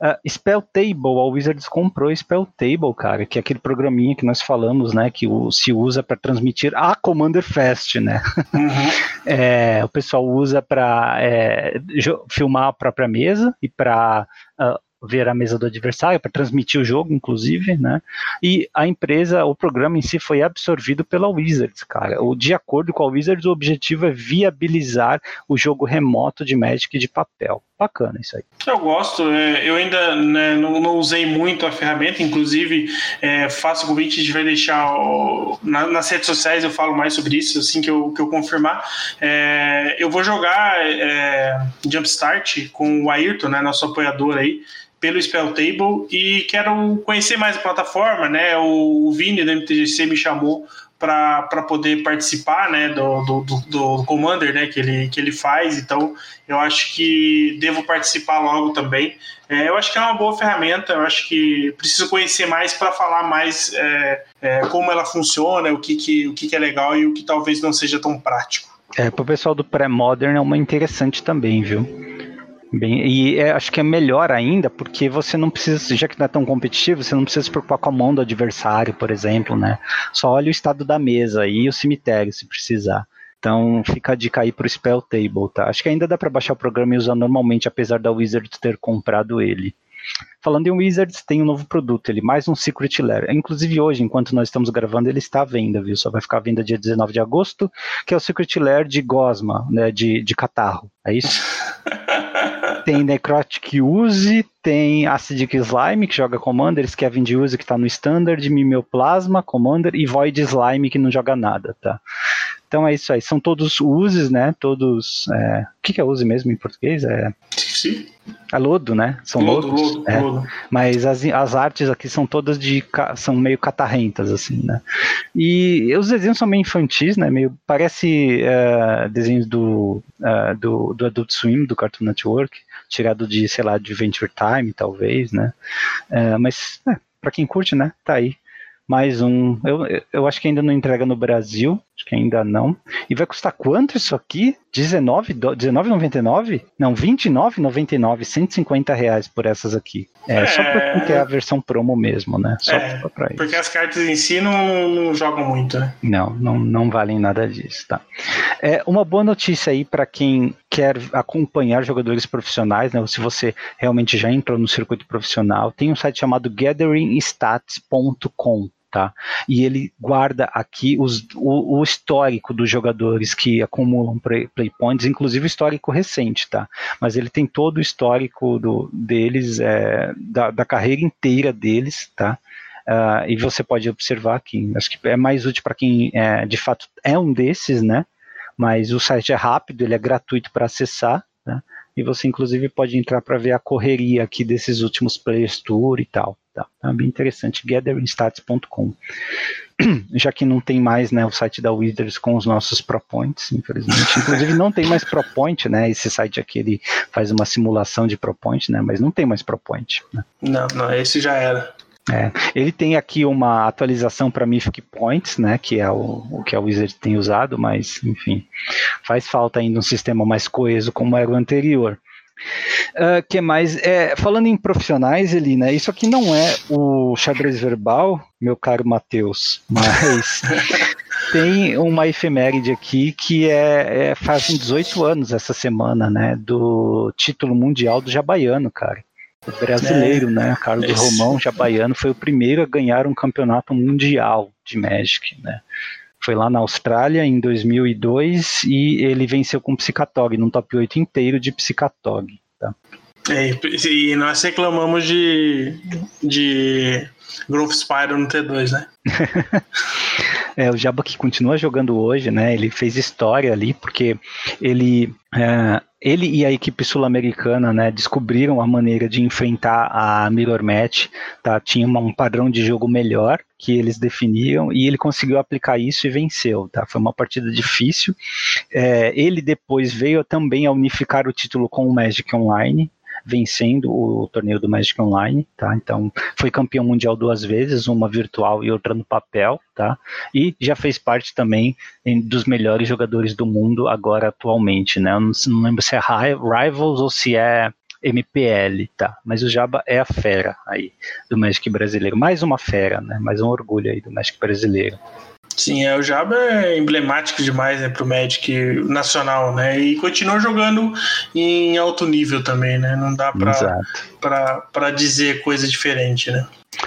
Uh, Spell Table, a Wizards comprou Spell Table, cara, que é aquele programinha que nós falamos, né, que o, se usa para transmitir a Commander Fest, né? Uhum. é, o pessoal usa para é, filmar a própria mesa e para uh, ah, ver a mesa do adversário, para transmitir o jogo, inclusive, né? E a empresa, o programa em si foi absorvido pela Wizards, cara. O, de acordo com a Wizards, o objetivo é viabilizar o jogo remoto de Magic de papel. Bacana isso aí. Eu gosto, é, eu ainda né, não, não, usei muito a ferramenta, inclusive é, faço o convite, a gente vai deixar o, na, nas redes sociais, eu falo mais sobre isso assim que eu, que eu confirmar. É, eu vou jogar é, Jumpstart com o Ayrton, né, nosso apoiador aí pelo Spell Table e quero conhecer mais a plataforma, né? O Vini da MTGC me chamou para poder participar né, do, do, do, do, Commander né, que, ele, que ele faz, então eu acho que devo participar logo também. É, eu acho que é uma boa ferramenta, eu acho que preciso conhecer mais para falar mais é, é, como ela funciona, o que, que, o que, que é legal e o que talvez não seja tão prático. É, para o pessoal do pré-modern é uma interessante também, viu? Bem, e é, acho que é melhor ainda porque você não precisa, já que não é tão competitivo, você não precisa se preocupar com a mão do adversário, por exemplo, né? Só olha o estado da mesa e o cemitério, se precisar. Então fica a dica aí pro Spell Table, tá? Acho que ainda dá para baixar o programa e usar normalmente, apesar da Wizard ter comprado ele. Falando em Wizards, tem um novo produto, ele mais um Secret Lair. Inclusive hoje, enquanto nós estamos gravando, ele está à venda, viu? Só vai ficar à venda dia 19 de agosto, que é o Secret Lair de Gosma, né? De, de catarro. É isso? tem Necrotic Use, tem Acidic Slime, que joga Commander, Scavenge Use, que está no Standard, Mimeoplasma, Commander, e Void Slime, que não joga nada, tá? Então é isso aí, são todos uses, né? Todos. É... O que, que é use mesmo em português? É. Sim. É lodo, né? São lodo, lodos. Lodo, é. lodo. Mas as, as artes aqui são todas de. são meio catarrentas, assim, né? E os desenhos são meio infantis, né? Meio. Parece uh, desenhos do, uh, do, do Adult Swim, do Cartoon Network, tirado de, sei lá, de Adventure Time, talvez, né? Uh, mas, é, pra quem curte, né? Tá aí mais um. Eu, eu acho que ainda não entrega no Brasil, acho que ainda não. E vai custar quanto isso aqui? 19,99? Não, 29,99, 150 reais por essas aqui. É, é... só porque é a versão promo mesmo, né? Só é, pra isso. Porque as cartas em si não, não jogam muito, né? Não, não, não valem nada disso, tá? É uma boa notícia aí para quem quer acompanhar jogadores profissionais, né? Se você realmente já entrou no circuito profissional, tem um site chamado gatheringstats.com tá? E ele guarda aqui os, o, o, histórico dos jogadores que acumulam play, play, points, inclusive o histórico recente, tá? Mas ele tem todo o histórico do, deles, é, da, da carreira inteira deles, tá? Uh, e você pode observar aqui. Acho que é mais útil para quem é, de fato é um desses, né? Mas o site é rápido, ele é gratuito para acessar, né? E você inclusive pode entrar para ver a correria aqui desses últimos Players Tour e tal. Tá? É bem interessante, gatheringstats.com. Já que não tem mais né, o site da Wizards com os nossos ProPoints, infelizmente. Inclusive não tem mais ProPoint, né? Esse site aqui ele faz uma simulação de ProPoint, né? Mas não tem mais ProPoint. Né? Não, não, esse já era. É, ele tem aqui uma atualização para Mythic Points, né, que é o, o que a Wizard tem usado, mas enfim, faz falta ainda um sistema mais coeso como era o anterior. Uh, que mais? É, falando em profissionais, Elina, né, isso aqui não é o xadrez verbal, meu caro Matheus, mas tem uma efeméride aqui que é, é fazem 18 anos essa semana, né? Do título mundial do Jabaiano, cara. O brasileiro, é, né? Carlos esse... Romão Jabaiano foi o primeiro a ganhar um campeonato mundial de Magic, né? Foi lá na Austrália em 2002 e ele venceu com Psicatog, num top 8 inteiro de Psicatog. Tá? É, e nós reclamamos de, de Growth Spiral no T2, né? é, o Jabba que continua jogando hoje, né? Ele fez história ali, porque ele. É, ele e a equipe sul-americana né, descobriram a maneira de enfrentar a Mirror Match, tá? tinha um padrão de jogo melhor que eles definiam e ele conseguiu aplicar isso e venceu. Tá? Foi uma partida difícil. É, ele depois veio também a unificar o título com o Magic Online, vencendo o torneio do Magic Online, tá? Então, foi campeão mundial duas vezes, uma virtual e outra no papel, tá? E já fez parte também dos melhores jogadores do mundo agora atualmente, né? Eu não, não lembro se é Rivals ou se é MPL, tá? Mas o Jaba é a fera aí do Magic brasileiro. Mais uma fera, né? Mais um orgulho aí do Magic brasileiro. Sim, é, o Jaba é emblemático demais né, para o Magic nacional, né? E continua jogando em alto nível também, né? Não dá para dizer coisa diferente, né?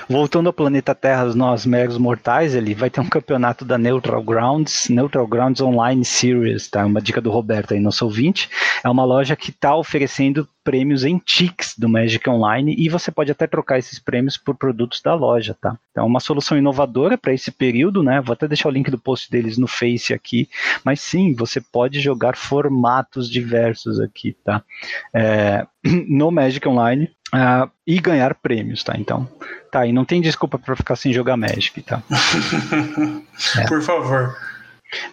Voltando ao planeta Terra, nós meros mortais, ele vai ter um campeonato da Neutral Grounds, Neutral Grounds Online Series, tá? Uma dica do Roberto aí, nosso ouvinte. É uma loja que está oferecendo prêmios em ticks do Magic Online e você pode até trocar esses prêmios por produtos da loja, tá? Então, é uma solução inovadora para esse período, né? Vou até deixar o link do post deles no Face aqui, mas sim, você pode jogar formatos diversos aqui, tá? É, no Magic Online uh, e ganhar prêmios, tá? Então, tá, e não tem desculpa para ficar sem jogar Magic, tá? é. Por favor.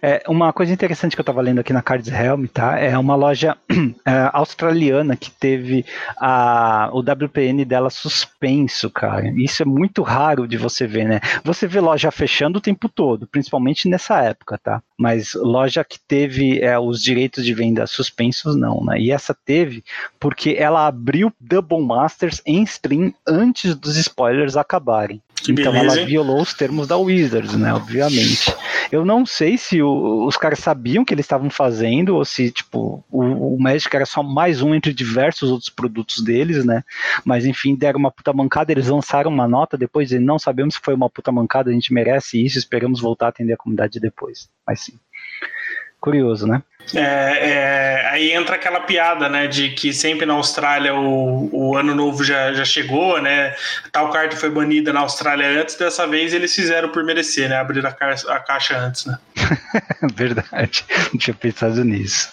É, uma coisa interessante que eu estava lendo aqui na Cards Helm, tá? É uma loja é, australiana que teve a, o WPN dela suspenso, cara. Isso é muito raro de você ver, né? Você vê loja fechando o tempo todo, principalmente nessa época, tá? Mas loja que teve é, os direitos de venda suspensos, não, né? E essa teve porque ela abriu Double Masters em stream antes dos spoilers acabarem. Que então beleza, ela violou os termos da Wizards, né? Obviamente. Eu não sei se o, os caras sabiam que eles estavam fazendo, ou se, tipo, o, o Magic era só mais um entre diversos outros produtos deles, né? Mas enfim, deram uma puta mancada, eles lançaram uma nota depois e não sabemos se foi uma puta mancada, a gente merece isso, esperamos voltar a atender a comunidade depois. Mas sim. Curioso, né? É, é, aí entra aquela piada, né, de que sempre na Austrália o, o ano novo já, já chegou, né? Tal carta foi banida na Austrália antes, dessa vez eles fizeram por merecer, né? Abrir a, a caixa antes, né? Verdade, não tinha pensado nisso.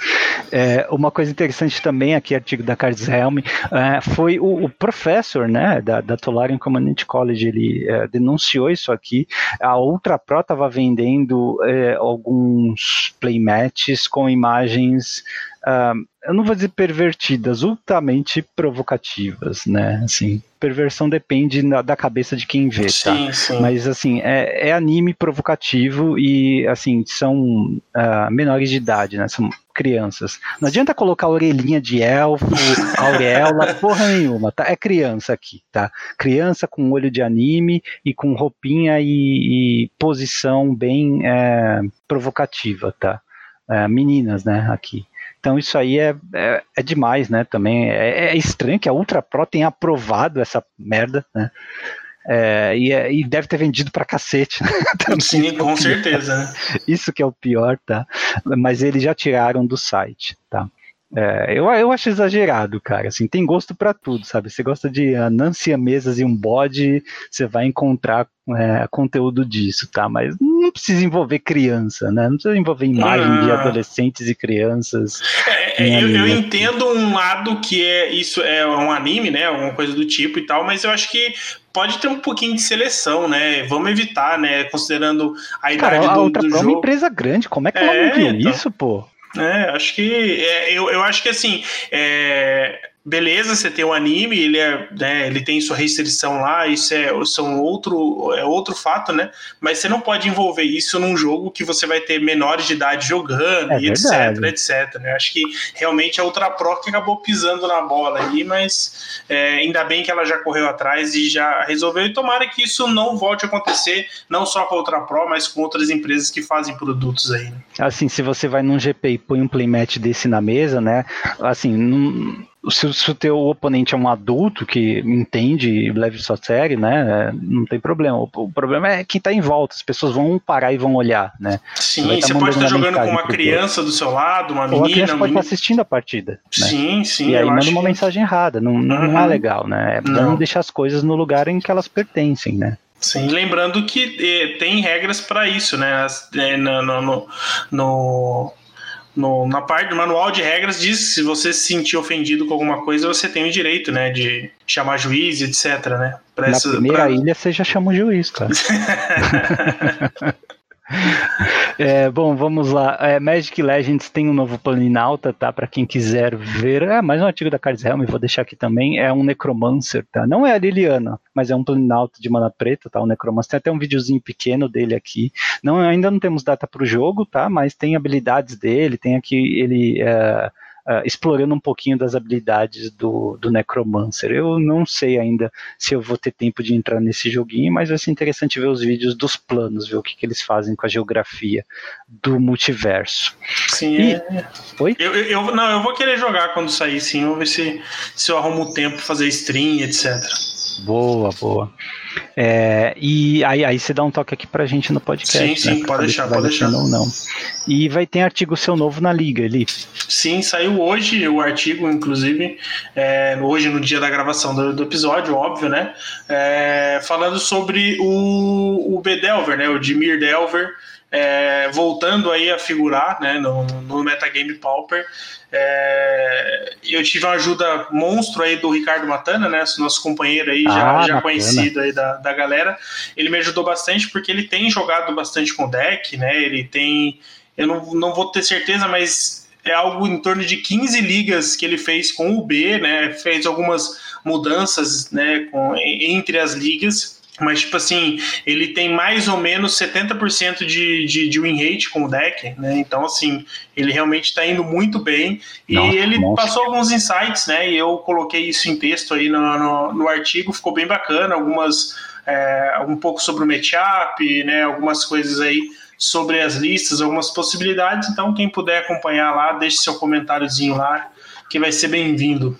É, uma coisa interessante também aqui, artigo da Cards Helm, é, foi o, o, professor, né, da, da Tolarian Community College, ele é, denunciou isso aqui. A Ultra Pro estava vendendo é, alguns playmats com imagens, uh, eu não vou dizer pervertidas, ultramente provocativas, né? Assim, perversão depende na, da cabeça de quem vê, tá? Sim, sim. Mas assim, é, é, anime provocativo e assim, são uh, menores de idade, né? São crianças. Não adianta colocar orelhinha de elfo, auréola, porra nenhuma, tá? É criança aqui, tá? Criança com olho de anime e com roupinha e, e posição bem é, provocativa, tá? é, meninas, né, aqui. Então isso aí é, é, é demais, né, também. É, é, estranho que a Ultra Pro tenha aprovado essa merda, né. É, e, é, e, deve ter vendido pra cacete. Né? Sim, com certeza. Né? Isso que é o pior, tá? Mas eles já tiraram do site, tá? É, eu, eu acho exagerado, cara. Assim, tem gosto para tudo, sabe? Você gosta de anância mesas e um bode, você vai encontrar é, conteúdo disso, tá? Mas não precisa envolver criança, né? Não precisa envolver imagem ah. de adolescentes e crianças. É, é eu, eu, entendo um lado que é isso é um anime, né? Alguma coisa do tipo e tal, mas eu acho que pode ter um pouquinho de seleção, né? Vamos evitar, né? Considerando a idade Cara, do, a outra do jogo. é uma empresa grande, como é que ela não viu então. isso, pô? É, acho que. É, eu, eu acho que assim. É, beleza, você tem o anime, ele, é, né, ele tem sua restrição lá, isso é, são outro, é outro fato, né? Mas você não pode envolver isso num jogo que você vai ter menores de idade jogando é e etc, etc. Né? Acho que realmente a Ultra Pro que acabou pisando na bola aí, mas é, ainda bem que ela já correu atrás e já resolveu. E tomara que isso não volte a acontecer, não só com a Ultra Pro, mas com outras empresas que fazem produtos aí. Né? Assim, se você vai num GP e põe um playmatch desse na mesa, né? Assim, não se, se o teu oponente é um adulto que entende e leve sua série, né, não tem problema. O, o, problema é quem tá em volta, as pessoas vão parar e vão olhar, né? Sim, você, tá você pode estar jogando com uma criança do seu lado, uma menina... Ou a criança pode estar assistindo a partida. Né? Sim, sim. E aí manda uma que... mensagem errada, não, não, uhum. não é legal, né? É bom deixar as coisas no lugar em que elas pertencem, né? Sim, lembrando que eh, tem regras para isso, né? Eh, no, no, no, no, na parte do manual de regras diz que se você se sentir ofendido com alguma coisa, você tem o direito, né, de chamar juiz, etc, né? Pra Na primeira pra... ilha você já chama o juiz, cara. É, bom, vamos lá. É, Magic Legends tem um novo Planinauta, tá? Para quem quiser ver. É mais um artigo da Cards Helm, vou deixar aqui também. É um Necromancer, tá? Não é a Liliana, mas é um Planinauta de mana preta, tá? O Necromancer. Tem até um videozinho pequeno dele aqui. Não, ainda não temos data para o jogo, tá? Mas tem habilidades dele, tem aqui ele. É, uh, explorando um pouquinho das habilidades do, do Necromancer. Eu não sei ainda se eu vou ter tempo de entrar nesse joguinho, mas vai ser interessante ver os vídeos dos planos, ver o que, que eles fazem com a geografia do multiverso. Sim, e... é. Oi? Eu, eu, não, eu vou querer jogar quando sair, sim. Vou ver se, se eu arrumo tempo fazer stream, etc. Boa, boa. É, e aí, aí você dá um toque aqui pra gente no podcast. Sim, sim, né, pode deixar, pode deixar. Ou não. E vai ter artigo seu novo na Liga ali. Sim, saiu hoje o artigo, inclusive, é, hoje no dia da gravação do, do episódio, óbvio, né? É, falando sobre o, o B. Delver, né? O Dimir Delver. É, voltando aí a figurar né, no, no Metagame Pauper. É, eu tive uma ajuda monstro aí do Ricardo Matana, né, nosso companheiro aí, já, ah, já conhecido aí da, da galera. Ele me ajudou bastante porque ele tem jogado bastante com deck, né? Ele tem. Eu não, não vou ter certeza, mas é algo em torno de 15 ligas que ele fez com o B, né? Fez algumas mudanças né, com, entre as ligas mas, tipo assim, ele tem mais ou menos 70% de, de, de win rate com o deck, né? Então, assim, ele realmente está indo muito bem. E nossa, ele nossa. passou alguns insights, né? E eu coloquei isso em texto aí no, no, no artigo, ficou bem bacana. Algumas, é, um pouco sobre o matchup, né? Algumas coisas aí sobre as listas, algumas possibilidades. Então, quem puder acompanhar lá, deixe seu comentáriozinho lá, que vai ser bem-vindo.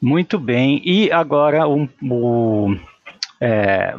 Muito bem. E agora o, o é,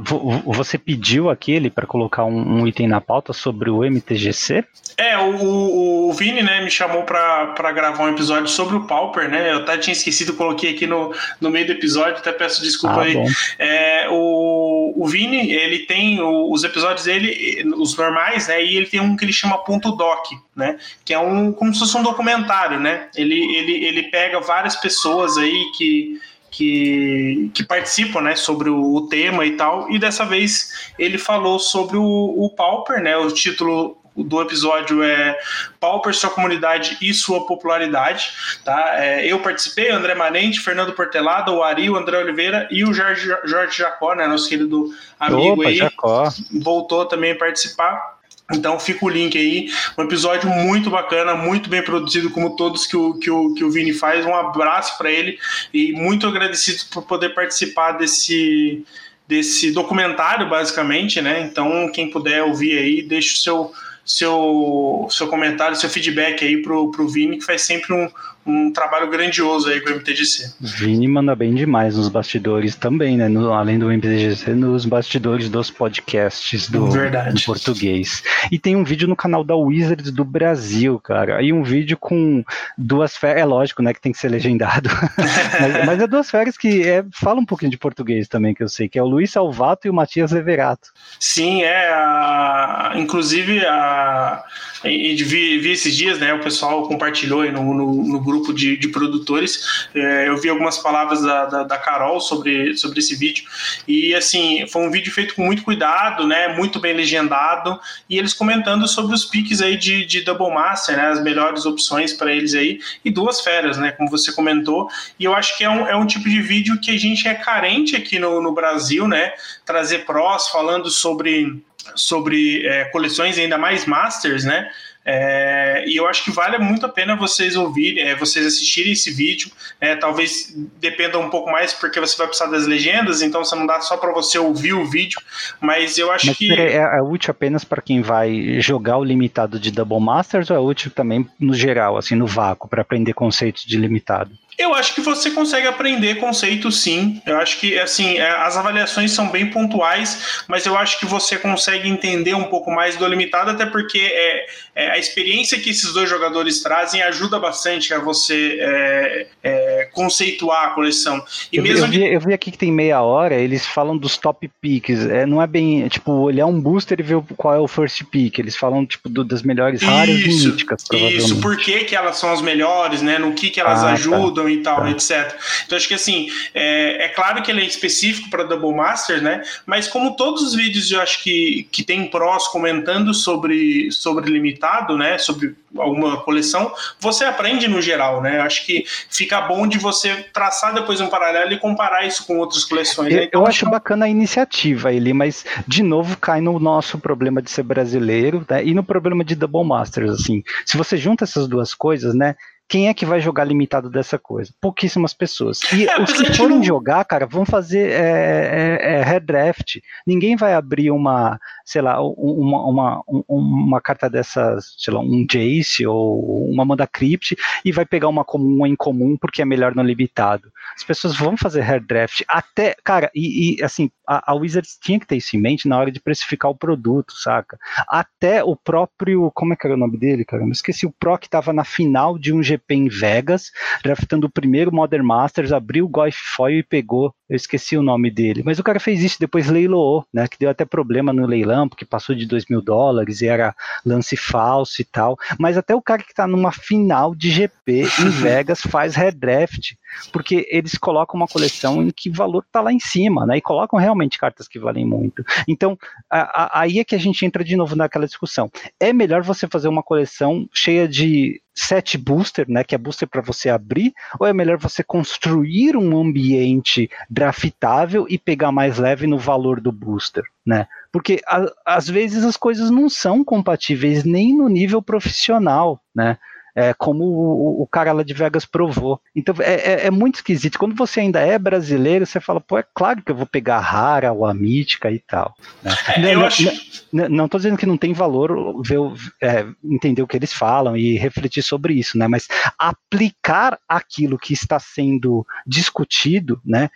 você pediu aquele para colocar um, um, item na pauta sobre o MTGC? É, o, o Vini né, me chamou para gravar um episódio sobre o Pauper, né? Eu até tinha esquecido, coloquei aqui no, no meio do episódio, até peço desculpa ah, aí. É, o, o Vini, ele tem os episódios dele, os normais, né? E ele tem um que ele chama ponto doc, né? Que é um como se fosse um documentário, né? Ele, ele, ele pega várias pessoas aí que que, que participam né, sobre o, o, tema e tal. E dessa vez ele falou sobre o, o Pauper, né? O título do episódio é Pauper, sua comunidade e sua popularidade. Tá? É, eu participei, André Manente, Fernando Portelada, o Ari, o André Oliveira e o Jorge, Jorge Jacó, né, nosso querido amigo Opa, aí, Jacó. voltou também a participar. Então fica o link aí, um episódio muito bacana, muito bem produzido, como todos que o, que o, que o Vini faz. Um abraço para ele e muito agradecido por poder participar desse, desse documentário, basicamente, né? Então, quem puder ouvir aí, deixa o seu, seu, seu comentário, seu feedback aí pro, pro Vini, que faz sempre um, um trabalho grandioso aí com o MTGC. Vini manda bem demais nos bastidores também, né? No, além do MTGC, nos bastidores dos podcasts do, do, português. E tem um vídeo no canal da Wizards do Brasil, cara. E um vídeo com duas férias. É lógico, né? Que tem que ser legendado. mas, mas, é duas férias que é, fala um pouquinho de português também, que eu sei, que é o Luiz Salvato e o Matias Leverato. Sim, é. A, inclusive, a, vi, vi esses dias, né? O pessoal compartilhou aí no, no, no grupo de, de produtores. É, eu vi algumas palavras da, da, da, Carol sobre, sobre esse vídeo. E assim, foi um vídeo feito com muito cuidado, né? Muito bem legendado. E eles comentando sobre os piques aí de, de Double Master, né? As melhores opções para eles aí. E duas feras, né? Como você comentou. E eu acho que é um, é um tipo de vídeo que a gente é carente aqui no, no Brasil, né? Trazer prós falando sobre sobre é, coleções ainda mais masters, né? É, e eu acho que vale muito a pena vocês ouvirem, é, vocês assistirem esse vídeo. É, talvez dependa um pouco mais porque você vai precisar das legendas, então você não dá só para você ouvir o vídeo. Mas eu acho mas, que é, é, útil apenas para quem vai jogar o limitado de Double Masters ou é útil também no geral, assim, no vácuo, para aprender conceitos de limitado? Eu acho que você consegue aprender conceitos sim. Eu acho que assim é, as avaliações são bem pontuais, mas eu acho que você consegue entender um pouco mais do limitado, até porque é, é a experiência que esses dois jogadores trazem ajuda bastante a você é, é, conceituar a coleção. E eu, mesmo eu, vi, eu vi aqui que tem meia hora, eles falam dos top picks. É, não é bem tipo olhar um booster e ver qual é o first pick. Eles falam tipo do, das melhores raras e míticas. Isso, por que, que elas são as melhores, né? No que, que elas ah, tá. ajudam. Tá e tal, tá. etc. Então acho que assim, é, é claro que ele é específico para Double Master, né? Mas como todos os vídeos eu acho que, que tem prós comentando sobre, sobre limitado, né? Sobre alguma coleção, você aprende no geral, né? Acho que fica bom de você traçar depois um paralelo e comparar isso com outras coleções. Né? Então, eu acho bacana a iniciativa, ele, mas de novo cai no nosso problema de ser brasileiro né? e no problema de Double Masters, assim. Se você junta essas duas coisas, né? Quem é que vai jogar limitado dessa coisa? Pouquíssimas pessoas. E é, os que forem não... jogar, cara, vão fazer é, é, é, redraft. Ninguém vai abrir uma, sei lá, uma, uma, uma carta dessas, sei lá, um Jace ou uma Manda Crypt e vai pegar uma comum ou incomum porque é melhor no limitado. As pessoas vão fazer redraft até, cara, e, e assim, a, a, Wizards tinha que ter isso em mente na hora de precificar o produto, saca? Até o próprio, como é que era o nome dele, cara? Eu esqueci, o Pro que tava na final de um GP GP em Vegas, draftando o primeiro Modern Masters, abriu o Goif Foil e pegou. Eu esqueci o nome dele. Mas o cara fez isso, depois leiloou, né? Que deu até problema no leilão, porque passou de 2 mil dólares e era lance falso e tal. Mas até o cara que tá numa final de GP em Vegas faz redraft, porque eles colocam uma coleção em que o valor tá lá em cima, né? E colocam realmente cartas que valem muito. Então, a, a, aí é que a gente entra de novo naquela discussão. É melhor você fazer uma coleção cheia de set booster, né, que é booster para você abrir, ou é melhor você construir um ambiente draftável e pegar mais leve no valor do booster, né? Porque a, às vezes as coisas não são compatíveis nem no nível profissional, né? É, como o, o, cara lá de Vegas provou. Então é, é, é, muito esquisito. Quando você ainda é brasileiro, você fala, pô, é claro que eu vou pegar a rara ou a mítica e tal. Né? É, não, acho... não, não tô dizendo que não tem valor ver, é, entender o que eles falam e refletir sobre isso, né? Mas aplicar aquilo que está sendo discutido, né?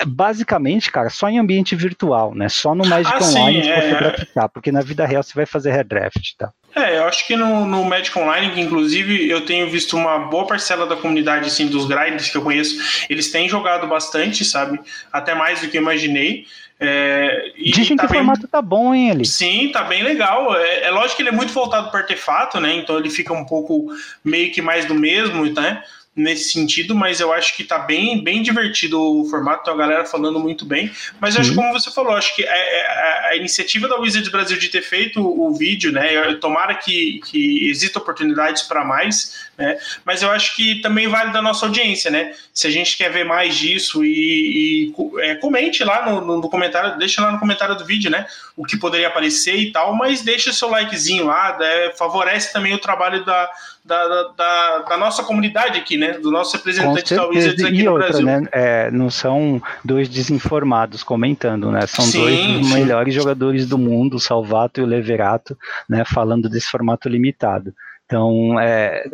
É, basicamente, cara, só em ambiente virtual, né? Só no Magic ah, Online sim, você é... draftar, porque na vida real você vai fazer redraft, tá? É, eu acho que no, no Magic Online, que inclusive eu tenho visto uma boa parcela da comunidade, assim, dos grinders que eu conheço, eles têm jogado bastante, sabe? Até mais do que eu imaginei. É, Dizem tá que bem... o formato tá bom, hein, ele? Sim, tá bem legal. É, é lógico que ele é muito voltado para artefato, né? Então ele fica um pouco meio que mais do mesmo, né? Nesse sentido, mas eu acho que tá bem, bem divertido o formato, a galera falando muito bem. Mas eu acho que, como você falou, acho que a, é, a, é, a, iniciativa da Wizards Brasil de ter feito o vídeo, né? Tomara que, que exista oportunidades para mais, né? Mas eu acho que também vale da nossa audiência, né? Se a gente quer ver mais disso e, e é, comente lá no, no, comentário, deixa lá no comentário do vídeo, né? O que poderia aparecer e tal, mas deixa seu likezinho lá, né? favorece também o trabalho da da, da, da nossa comunidade aqui, né? Do nosso representante da Wizards aqui e no outra, Brasil. Né? É, não são dois desinformados comentando, né? São sim, dois dos melhores jogadores do mundo, o Salvato e o Leverato, né? Falando desse formato limitado. Então, é,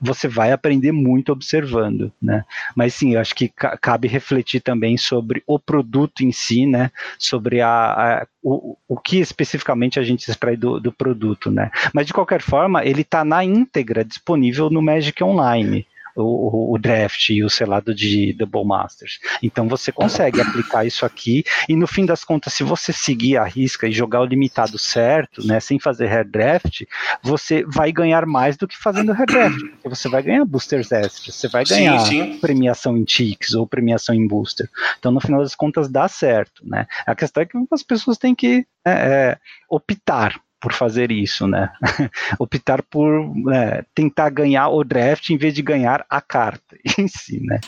você vai aprender muito observando, né? Mas sim, eu acho que cabe refletir também sobre o produto em si, né? Sobre a, a o, o que especificamente a gente extrai do, do produto, né? Mas de qualquer forma, ele está na íntegra disponível no Magic Online o, o, draft e o selado de Double Masters. Então você consegue aplicar isso aqui e no fim das contas, se você seguir a risca e jogar o limitado certo, né, sem fazer hair draft, você vai ganhar mais do que fazendo hair draft, porque você vai ganhar boosters extras, você vai ganhar sim, sim. premiação em ticks ou premiação em booster. Então no final das contas dá certo, né? A questão é que as pessoas têm que é, é, optar por fazer isso, né? Optar por né, tentar ganhar o draft em vez de ganhar a carta em si, né?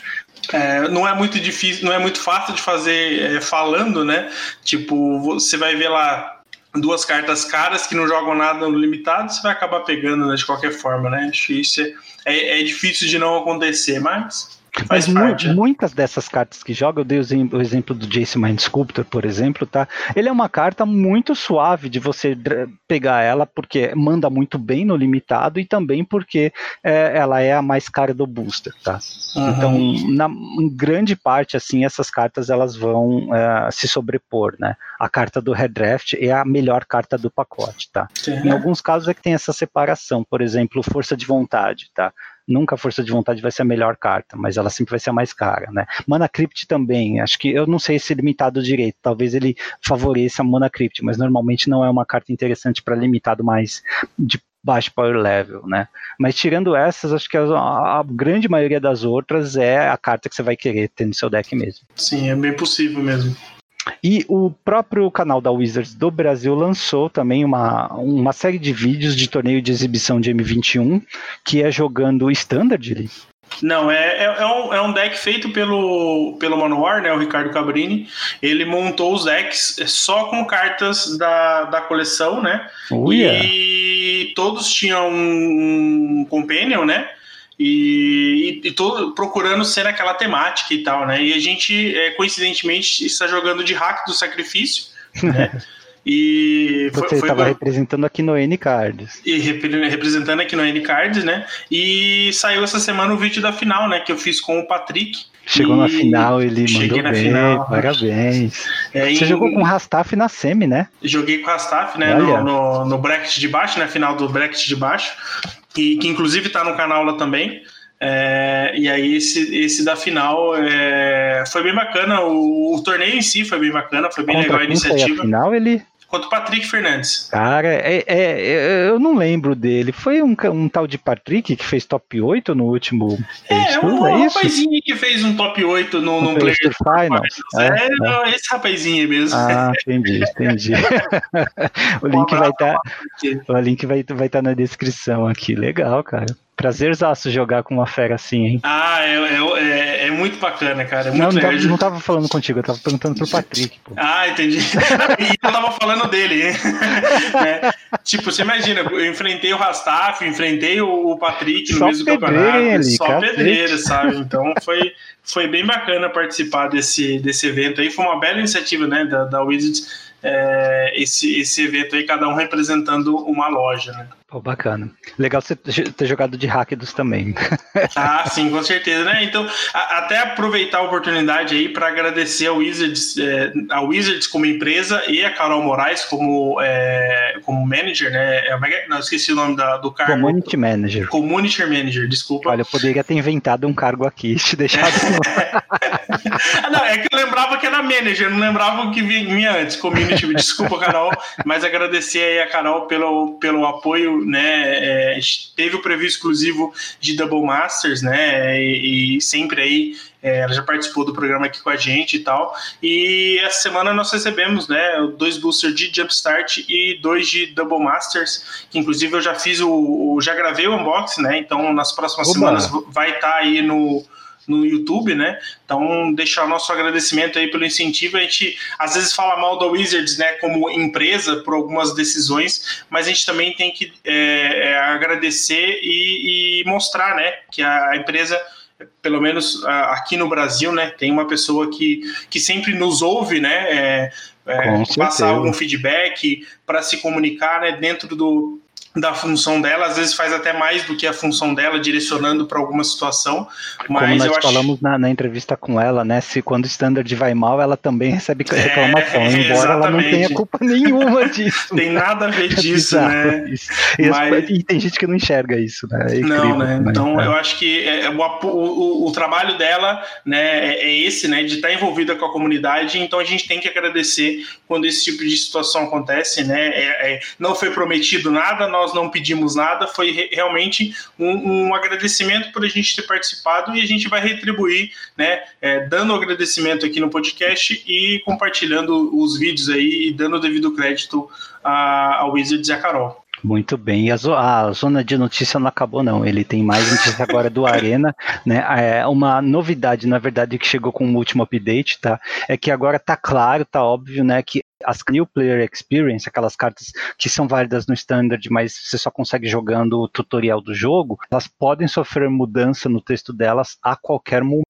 É, não é muito difícil, não é muito fácil de fazer é, falando, né? Tipo, você vai ver lá duas cartas caras que não jogam nada no limitado, você vai acabar pegando né, de qualquer forma, né? Acho isso é, é, é difícil de não acontecer, mas mas mu muitas dessas cartas que joga, eu dei o exemplo do Jace Mind Sculptor, por exemplo, tá? Ele é uma carta muito suave de você pegar ela, porque manda muito bem no limitado e também porque é, ela é a mais cara do booster, tá? Uhum. Então, na grande parte, assim, essas cartas elas vão é, se sobrepor, né? A carta do Redraft é a melhor carta do pacote, tá? Uhum. Em alguns casos é que tem essa separação, por exemplo, força de vontade, tá? Nunca a força de vontade vai ser a melhor carta, mas ela sempre vai ser a mais cara, né? Mana Crypt também, acho que eu não sei se limitado direito, talvez ele favoreça a Mana Crypt, mas normalmente não é uma carta interessante para limitado mais de baixo power level, né? Mas tirando essas, acho que a, a, grande maioria das outras é a carta que você vai querer ter no seu deck mesmo. Sim, é bem possível mesmo. E o próprio canal da Wizards do Brasil lançou também uma, uma série de vídeos de torneio de exibição de M21, que é jogando Standard ali. Não, é, é, é, um, é um deck feito pelo, pelo Manowar, né, o Ricardo Cabrini. Ele montou os decks só com cartas da, da coleção, né? Oh, e todos tinham um Companion, né? E, e, e tô procurando ser aquela temática e tal, né? E a gente, é, coincidentemente, está jogando de hack do sacrifício, né? E Você estava representando aqui no N-Cards. E rep representando aqui no N-Cards, né? E saiu essa semana o vídeo da final, né? Que eu fiz com o Patrick. Chegou na final, ele mandou bem, final. parabéns. É, Você em... jogou com o Rastaf na semi, né? Joguei com o Rastaf, né? No, no, no, bracket de baixo, né? Final do bracket de baixo que, que inclusive está no canal lá também. É, e aí esse, esse da final é, foi bem bacana, o, o, torneio em si foi bem bacana, foi bem Contra legal a iniciativa. A final ele Quanto o Patrick Fernandes. Cara, é, é, é, eu não lembro dele. Foi um, um tal de Patrick que fez top 8 no último. É, um, é rapazinho que fez um top 8 no, no, Player Final. É, é, é, esse rapazinho mesmo. Ah, entendi, entendi. o link vai estar. Tá, o link vai estar vai tá na descrição aqui. Legal, cara. Prazerzaço jogar com uma fera assim, hein? Ah, é, é, é, é muito bacana, cara. É muito não, não tava, não tava, falando contigo, eu tava perguntando pro Patrick. Pô. Ah, entendi. e eu tava falando dele. é, tipo, você imagina, eu enfrentei o Rastaf, enfrentei o Patrick no só mesmo campeonato. Ali, só cacete. pedreiro, sabe? Então foi, foi bem bacana participar desse, desse evento aí. Foi uma bela iniciativa, né, da, da Wizards. É, esse, esse evento aí, cada um representando uma loja, né? Pô, bacana. Legal você ter jogado de Hackdos também. Ah, sim, com certeza, né? Então, a, até aproveitar a oportunidade aí para agradecer ao Wizards, é, a Wizards como empresa e a Carol Moraes como, é, como manager, né? É, é não, esqueci o nome da, do cargo. Community Manager. Community Manager, desculpa. Olha, eu poderia ter inventado um cargo aqui, te deixado. não, é que eu lembrava que era manager, não lembrava o que vinha antes, community. Desculpa, Carol, mas agradecer aí a Carol pelo, pelo apoio né? É, teve o preview exclusivo de Double Masters, né? E, e sempre aí é, ela já participou do programa aqui com a gente e tal. E essa semana nós recebemos, né? Dois boosters de Jumpstart e dois de Double Masters, que inclusive eu já fiz o, o já gravei o unboxing, né? Então nas próximas Oba. semanas vai estar tá aí no no YouTube, né? Então, deixar o nosso agradecimento aí pelo incentivo. A gente às vezes fala mal da Wizards, né, como empresa por algumas decisões, mas a gente também tem que é, é agradecer e, e, mostrar, né, que a empresa pelo menos aqui no Brasil, né, tem uma pessoa que, que sempre nos ouve, né, é, é, passar algum feedback para se comunicar, né, dentro do, da função dela, às vezes faz até mais do que a função dela, direcionando para alguma situação. Mas Como nós falamos acho... na, na, entrevista com ela, né? Se quando o standard vai mal, ela também recebe é, reclamação, é, embora exatamente. ela não tenha culpa nenhuma disso. tem nada a ver disso, é né? E, mas... e, tem gente que não enxerga isso, né? É incrível, não, né? Então é. eu acho que é, o, o, o, trabalho dela, né, é esse, né? De estar envolvida com a comunidade. Então a gente tem que agradecer quando esse tipo de situação acontece, né? não foi prometido nada, nós nós não pedimos nada, foi re realmente um, um, agradecimento por a gente ter participado e a gente vai retribuir, né, é, dando agradecimento aqui no podcast e compartilhando os vídeos aí e dando o devido crédito ao Wizards e a Carol. Muito bem. A, zo a, zona de notícia não acabou, não. Ele tem mais notícia agora do Arena, né? É uma novidade, na verdade, que chegou com o último update, tá? É que agora tá claro, tá óbvio, né? Que as New Player Experience, aquelas cartas que são válidas no Standard, mas você só consegue jogando o tutorial do jogo, elas podem sofrer mudança no texto delas a qualquer momento.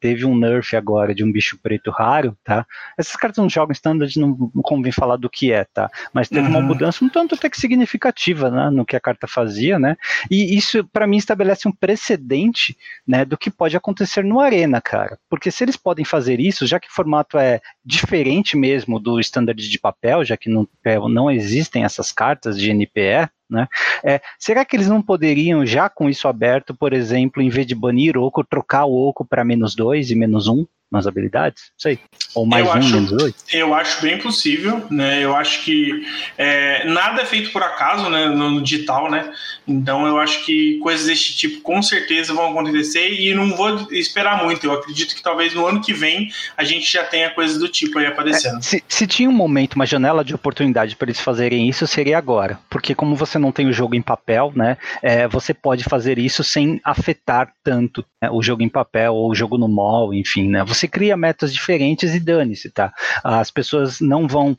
Teve um nerf agora de um bicho preto raro, tá? Essas cartas não jogam standard, não, não convém falar do que é, tá? Mas teve uhum. uma mudança um tanto até que significativa, né, no que a carta fazia, né? E isso para mim estabelece um precedente, né, do que pode acontecer no Arena, cara. Porque se eles podem fazer isso, já que o formato é diferente mesmo do standard de papel, já que no papel não existem essas cartas de NPE, né? É, será que eles não poderiam, já com isso aberto, por exemplo, em vez de banir Oco, trocar o Oco para menos 2 e menos 1? Um? Nas habilidades? Não sei. Ou mais eu um, acho, menos dois? Eu acho bem possível, né? Eu acho que é, nada é feito por acaso né, no digital, né? Então eu acho que coisas desse tipo com certeza vão acontecer e não vou esperar muito. Eu acredito que talvez no ano que vem a gente já tenha coisas do tipo aí aparecendo. É, se, se, tinha um momento, uma janela de oportunidade para eles fazerem isso, seria agora. Porque como você não tem o jogo em papel, né? É, você pode fazer isso sem afetar tanto né, o jogo em papel ou o jogo no mall, enfim, né? Você cria metas diferentes e dane-se, tá? As pessoas não vão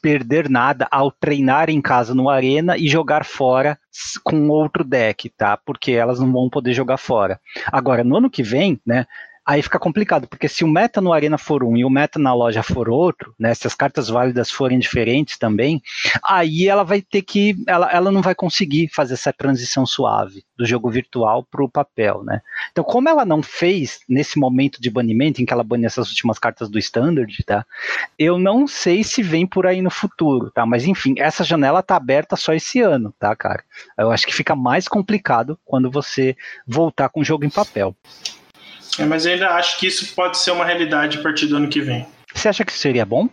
perder nada ao treinar em casa no Arena e jogar fora com outro deck, tá? Porque elas não vão poder jogar fora. Agora, no ano que vem, né? Aí fica complicado, porque se o meta no Arena for um e o meta na loja for outro, né, se as cartas válidas forem diferentes também, aí ela vai ter que, ela, ela não vai conseguir fazer essa transição suave do jogo virtual para o papel, né. Então, como ela não fez nesse momento de banimento, em que ela baniu essas últimas cartas do Standard, tá, eu não sei se vem por aí no futuro, tá, mas enfim, essa janela tá aberta só esse ano, tá, cara. Eu acho que fica mais complicado quando você voltar com o jogo em papel. É, mas eu ainda acho que isso pode ser uma realidade a partir do ano que vem. Você acha que seria bom?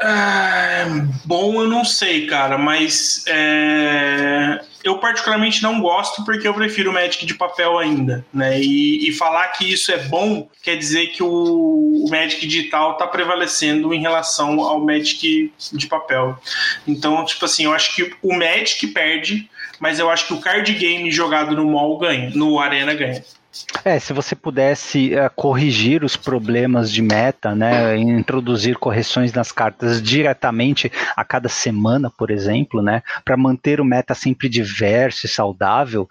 É, bom, eu não sei, cara, mas é, eu particularmente não gosto porque eu prefiro o Magic de papel ainda, né? E, e falar que isso é bom quer dizer que o, o Magic digital está prevalecendo em relação ao Magic de papel. Então, tipo assim, eu acho que o Magic perde, mas eu acho que o card game jogado no mall ganha, no Arena ganha. É, se você pudesse uh, corrigir os problemas de meta, né, introduzir correções nas cartas diretamente a cada semana, por exemplo, né, para manter o meta sempre diverso e saudável,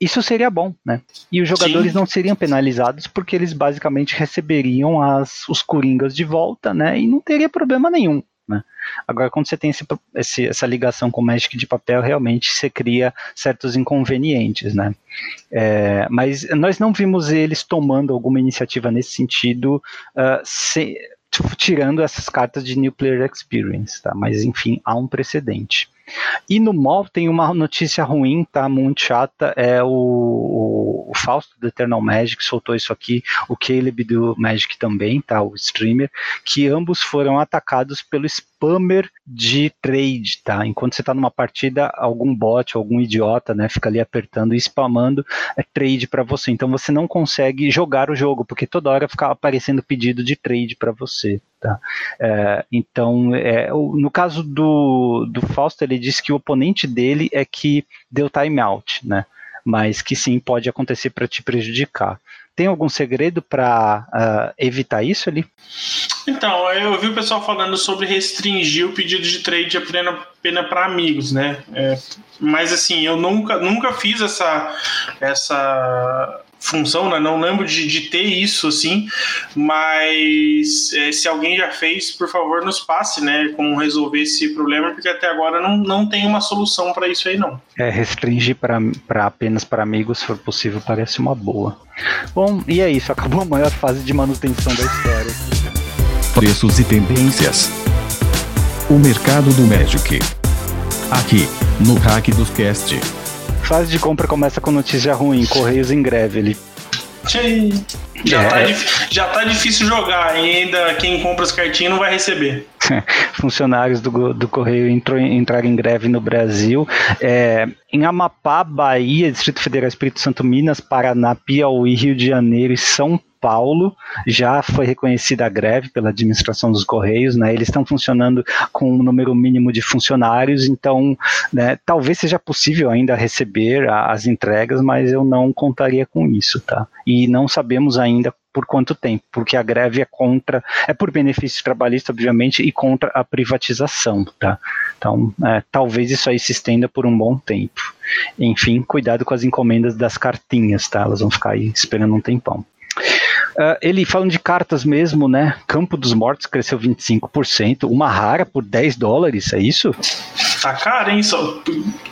isso seria bom, né? E os jogadores Sim. não seriam penalizados porque eles basicamente receberiam as, os coringas de volta, né? E não teria problema nenhum. Né? Agora, quando você tem esse, esse, essa ligação com o Magic de papel, realmente você cria certos inconvenientes, né? É, mas nós não vimos eles tomando alguma iniciativa nesse sentido, uh, se, tirando essas cartas de New Player Experience, tá? Mas enfim, há um precedente. E no mall tem uma notícia ruim, tá? Muito chata. É o, o, o Fausto do Eternal Magic soltou isso aqui, o Caleb do Magic também, tá? O streamer, que ambos foram atacados pelo spammer de trade, tá? Enquanto você tá numa partida, algum bot, algum idiota, né, fica ali apertando e spamando é trade para você. Então você não consegue jogar o jogo, porque toda hora fica aparecendo pedido de trade para você. Tá? É, então, é, no caso do, do Fausto, ele disse que o oponente dele é que deu timeout, né? mas que sim pode acontecer para te prejudicar. Tem algum segredo para uh, ah, evitar isso ali? Então, eu vi o pessoal falando sobre restringir o pedido de trade apenas para amigos, né? É, mas assim, eu nunca, nunca fiz essa, essa função, né? Não lembro de, de ter isso, assim, mas é, se alguém já fez, por favor, nos passe, né? Como resolver esse problema, porque até agora não, não tem uma solução para isso aí, não. É, restringir para apenas para amigos, se for possível, parece uma boa. Bom, e é isso, acabou a maior fase de manutenção da história. Preços e tendências. O mercado do Magic. Aqui, no Hack dos Cast fase de compra começa com notícia ruim, Correios em greve. Ele já, é. tá, já tá difícil jogar e ainda quem compra as cartinhas não vai receber. Funcionários do, do Correio entrou, entraram em greve no Brasil. É, em Amapá, Bahia, Distrito Federal, Espírito Santo, Minas, Paraná, Piauí, Rio de Janeiro e São Paulo já foi reconhecida a greve pela administração dos Correios, né? Eles estão funcionando com um número mínimo de funcionários, então né, talvez seja possível ainda receber as entregas, mas eu não contaria com isso, tá? E não sabemos ainda por quanto tempo, porque a greve é contra, é por benefício trabalhista, obviamente, e contra a privatização, tá? Então, é, talvez isso aí se estenda por um bom tempo. Enfim, cuidado com as encomendas das cartinhas, tá? Elas vão ficar aí esperando um tempão. Uh, ele falando de cartas mesmo, né? Campo dos Mortos cresceu 25%, uma rara por 10 dólares, é isso? Tá caro, hein? Só...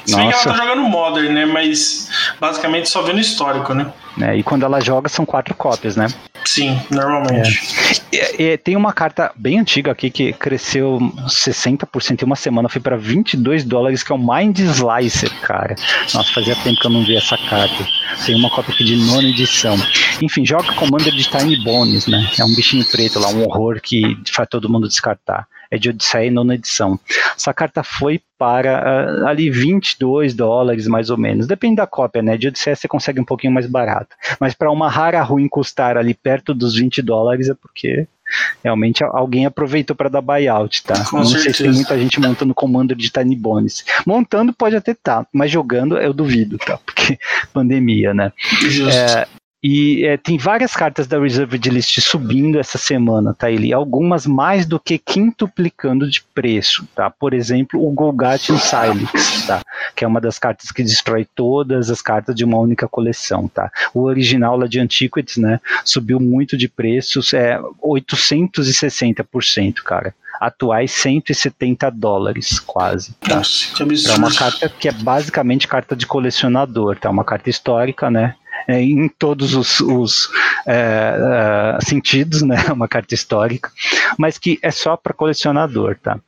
Se bem que ela tá jogando Modern, né? Mas basicamente só vendo histórico, né? É, e quando ela joga são quatro cópias, né? Sim, normalmente. É. tem uma carta bem antiga aqui que cresceu 60% em uma semana, foi para 22 dólares, que é o Mind Slicer, cara. Nossa, fazia tempo que eu não vi essa carta. Tem uma cópia aqui de nona edição. Enfim, joga Commander de Tiny Bones, né? É um bichinho preto lá, um horror que faz todo mundo descartar é de Odisseia nona edição. Essa carta foi para uh, ali 22 dólares mais ou menos, depende da cópia, né? De Odisseia você consegue um pouquinho mais barato, mas para uma rara ruim custar ali perto dos 20 dólares é porque realmente alguém aproveitou para dar buyout, tá? Com não certeza. sei se tem muita gente montando comando de Tiny Bones. Montando pode até tá, mas jogando eu duvido, tá? Porque pandemia, né? É, e é, tem várias cartas da Reserved List subindo essa semana, tá, Eli? Algumas mais do que quintuplicando de preço, tá? Por exemplo, o Golgatian Silix, tá? Que é uma das cartas que destrói todas as cartas de uma única coleção, tá? O original lá de Antiquities, né? Subiu muito de preços, é 860%, cara atuais 170 dólares, quase. Tá? Nossa, que É uma carta que é basicamente carta de colecionador, tá? Uma carta histórica, né? É, em todos os, os é, é, sentidos, né? Uma carta histórica, mas que é só para colecionador, tá?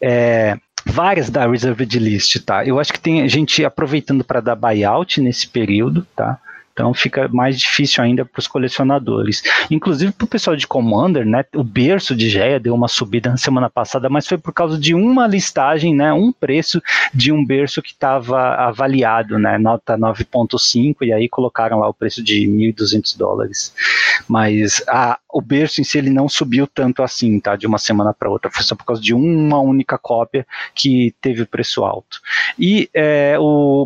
É, várias da Reserved List, tá? Eu acho que tem gente aproveitando para dar buyout nesse período, tá? Então fica mais difícil ainda para os colecionadores. Inclusive para o pessoal de Commander, né? O berço de Geia deu uma subida na semana passada, mas foi por causa de uma listagem, né? Um preço de um berço que estava avaliado, né? Nota 9.5 e aí colocaram lá o preço de 1.200 dólares. Mas a, o berço em si ele não subiu tanto assim, tá? De uma semana para outra. Foi só por causa de uma única cópia que teve o preço alto. E é,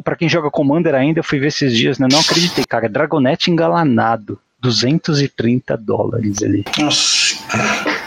para quem joga Commander ainda, eu fui ver esses dias, né? Não acreditei, cara cara. Dragonete engalanado. 230 dólares ali. Nossa.